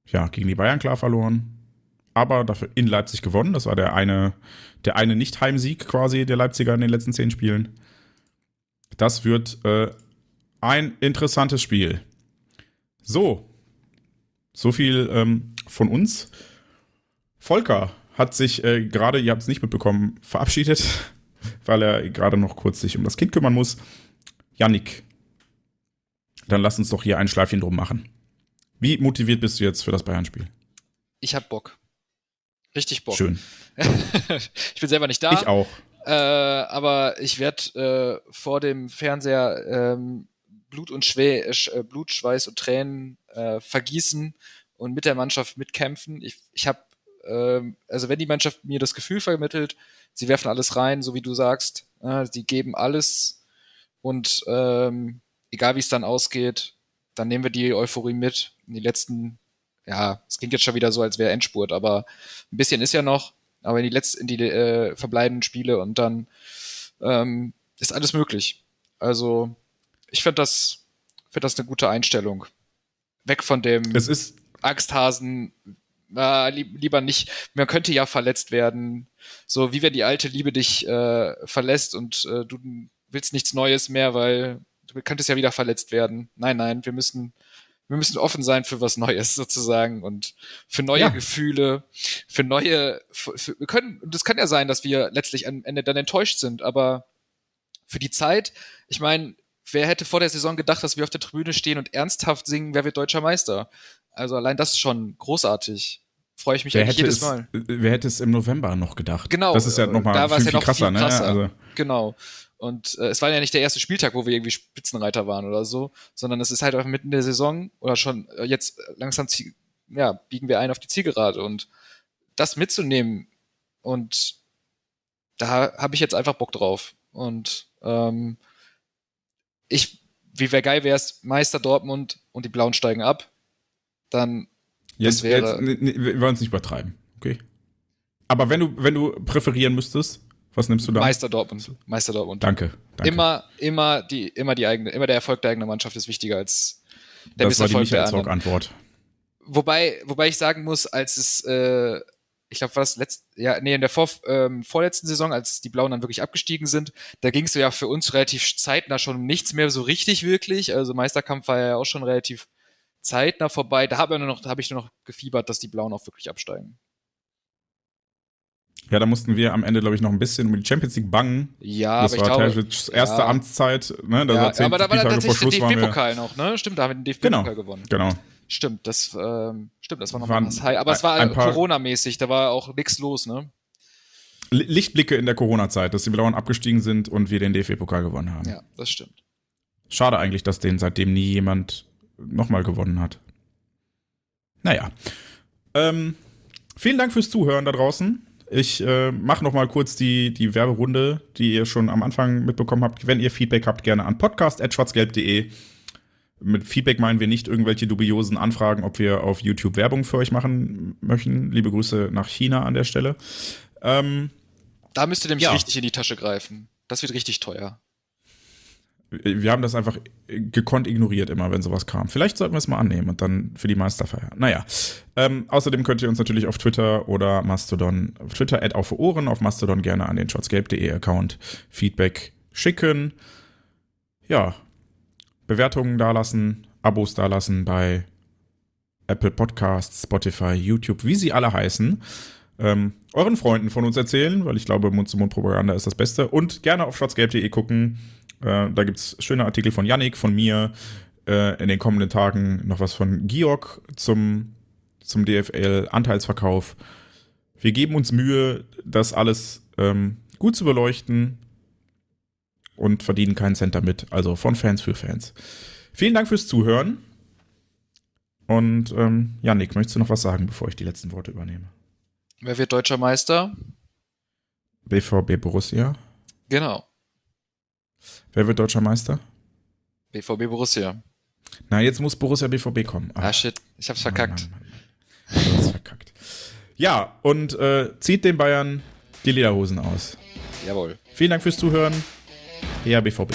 Speaker 1: Ja, gegen die Bayern klar verloren aber dafür in Leipzig gewonnen. Das war der eine, der eine Nicht-Heimsieg quasi der Leipziger in den letzten zehn Spielen. Das wird äh, ein interessantes Spiel. So, so viel ähm, von uns. Volker hat sich äh, gerade, ihr habt es nicht mitbekommen, verabschiedet, weil er gerade noch kurz sich um das Kind kümmern muss. Yannick, dann lass uns doch hier ein Schleifchen drum machen. Wie motiviert bist du jetzt für das Bayern-Spiel?
Speaker 2: Ich hab Bock. Richtig Bock.
Speaker 1: Schön.
Speaker 2: ich bin selber nicht da.
Speaker 1: Ich auch.
Speaker 2: Äh, aber ich werde äh, vor dem Fernseher ähm, Blut und Schwä äh, Blut, Schweiß und Tränen äh, vergießen und mit der Mannschaft mitkämpfen. Ich, ich habe, äh, also wenn die Mannschaft mir das Gefühl vermittelt, sie werfen alles rein, so wie du sagst, äh, sie geben alles und ähm, egal wie es dann ausgeht, dann nehmen wir die Euphorie mit. In die letzten ja, es klingt jetzt schon wieder so, als wäre Endspurt, aber ein bisschen ist ja noch, aber in die letzten, in die äh, verbleibenden Spiele und dann ähm, ist alles möglich. Also ich finde das, finde das eine gute Einstellung. Weg von dem
Speaker 1: es ist
Speaker 2: Angsthasen, äh, lieber nicht. Man könnte ja verletzt werden, so wie wenn die alte Liebe dich äh, verlässt und äh, du willst nichts Neues mehr, weil du könntest ja wieder verletzt werden. Nein, nein, wir müssen wir müssen offen sein für was Neues sozusagen und für neue ja. Gefühle, für neue, für, für, wir können, das kann ja sein, dass wir letztlich am Ende dann enttäuscht sind, aber für die Zeit, ich meine, wer hätte vor der Saison gedacht, dass wir auf der Tribüne stehen und ernsthaft singen, wer wird deutscher Meister? Also allein das ist schon großartig. Freue ich mich wer eigentlich jedes
Speaker 1: es,
Speaker 2: Mal.
Speaker 1: Wer hätte es im November noch gedacht?
Speaker 2: Genau.
Speaker 1: Das ist ja nochmal
Speaker 2: da
Speaker 1: viel,
Speaker 2: ja noch
Speaker 1: krasser,
Speaker 2: viel krasser.
Speaker 1: Ne? Also.
Speaker 2: Genau. Und äh, es war ja nicht der erste Spieltag, wo wir irgendwie Spitzenreiter waren oder so, sondern es ist halt auch mitten in der Saison oder schon äh, jetzt langsam ja, biegen wir ein auf die Zielgerade und das mitzunehmen und da habe ich jetzt einfach Bock drauf. Und ähm, ich, wie wäre geil wär's, Meister Dortmund und die Blauen steigen ab, dann
Speaker 1: jetzt, wäre, jetzt wir wollen es nicht übertreiben, okay? Aber wenn du, wenn du präferieren müsstest, Was nimmst du da?
Speaker 2: Meister Dortmund. Meister Dortmund.
Speaker 1: Danke. danke.
Speaker 2: Immer, immer die, immer die eigene, immer der Erfolg der eigenen Mannschaft ist wichtiger als der
Speaker 1: das war die
Speaker 2: Misserfolg der anderen.
Speaker 1: Antwort.
Speaker 2: Wobei, wobei ich sagen muss, als es, äh, ich glaube, war das letzt, ja, nee, in der vor, ähm, vorletzten Saison, als die Blauen dann wirklich abgestiegen sind, da ging es ja für uns relativ zeitnah schon um nichts mehr so richtig wirklich. Also Meisterkampf war ja auch schon relativ zeitnah vorbei. Da habe ich nur noch, da habe ich nur noch gefiebert, dass die Blauen auch wirklich absteigen.
Speaker 1: Ja, da mussten wir am Ende, glaube ich, noch ein bisschen um die Champions League bangen.
Speaker 2: Ja,
Speaker 1: das
Speaker 2: aber
Speaker 1: war
Speaker 2: ich glaube,
Speaker 1: Terzics erste
Speaker 2: ja.
Speaker 1: Amtszeit. Ne? Da
Speaker 2: ja,
Speaker 1: war zehn
Speaker 2: aber da war tatsächlich der. DFB-Pokal noch, ne? Stimmt, da haben wir den DFB-Pokal
Speaker 1: Genau.
Speaker 2: gewonnen.
Speaker 1: Genau.
Speaker 2: Stimmt, das, ähm, stimmt, das war noch
Speaker 1: Waren
Speaker 2: mal das High. Aber es war Corona-mäßig, da war auch nichts los, ne?
Speaker 1: Li- Lichtblicke in der Corona-Zeit, dass die Blauen abgestiegen sind und wir den DFB-Pokal gewonnen haben.
Speaker 2: Ja, das stimmt.
Speaker 1: Schade eigentlich, dass den seitdem nie jemand nochmal gewonnen hat. Naja. Ähm, vielen Dank fürs Zuhören da draußen. Ich äh, mache noch mal kurz die, die Werberunde, die ihr schon am Anfang mitbekommen habt. Wenn ihr Feedback habt, gerne an podcast.schwarzgelb.de. Mit Feedback meinen wir nicht irgendwelche dubiosen Anfragen, ob wir auf YouTube Werbung für euch machen möchten. Liebe Grüße nach China an der Stelle. Ähm,
Speaker 2: Da müsst ihr nämlich
Speaker 1: Ja.
Speaker 2: richtig in die Tasche greifen. Das wird richtig teuer.
Speaker 1: Wir haben das einfach gekonnt ignoriert immer, wenn sowas kam. Vielleicht sollten wir es mal annehmen und dann für die Meisterfeier. Naja. Ähm, außerdem könnt ihr uns natürlich auf Twitter oder Mastodon, auf Twitter at auf Ohren, auf Mastodon gerne an den schwarzgelb.de Account Feedback schicken. Ja. Bewertungen dalassen, Abos dalassen bei Apple Podcasts, Spotify, YouTube, wie sie alle heißen. Ähm, euren Freunden von uns erzählen, weil ich glaube, Mund-zu-Mund-Propaganda ist das Beste. Und gerne auf schwarzgelb.de gucken. Äh, da gibt's schöne Artikel von Yannick, von mir. Äh, in den kommenden Tagen noch was von Georg zum, zum DFL-Anteilsverkauf. Wir geben uns Mühe, das alles ähm, gut zu beleuchten und verdienen keinen Cent damit. Also von Fans für Fans. Vielen Dank fürs Zuhören. Und ähm, Yannick, möchtest du noch was sagen, bevor ich die letzten Worte übernehme?
Speaker 2: Wer wird deutscher Meister?
Speaker 1: BVB Borussia.
Speaker 2: Genau.
Speaker 1: Wer wird deutscher Meister?
Speaker 2: BVB Borussia.
Speaker 1: Na, jetzt muss Borussia BVB kommen.
Speaker 2: Ah, shit. Ich hab's verkackt.
Speaker 1: Mann, Mann, Mann. Du hast verkackt. Ja, und äh, zieht den Bayern die Lederhosen aus.
Speaker 2: Jawohl.
Speaker 1: Vielen Dank fürs Zuhören. Ja, BVB.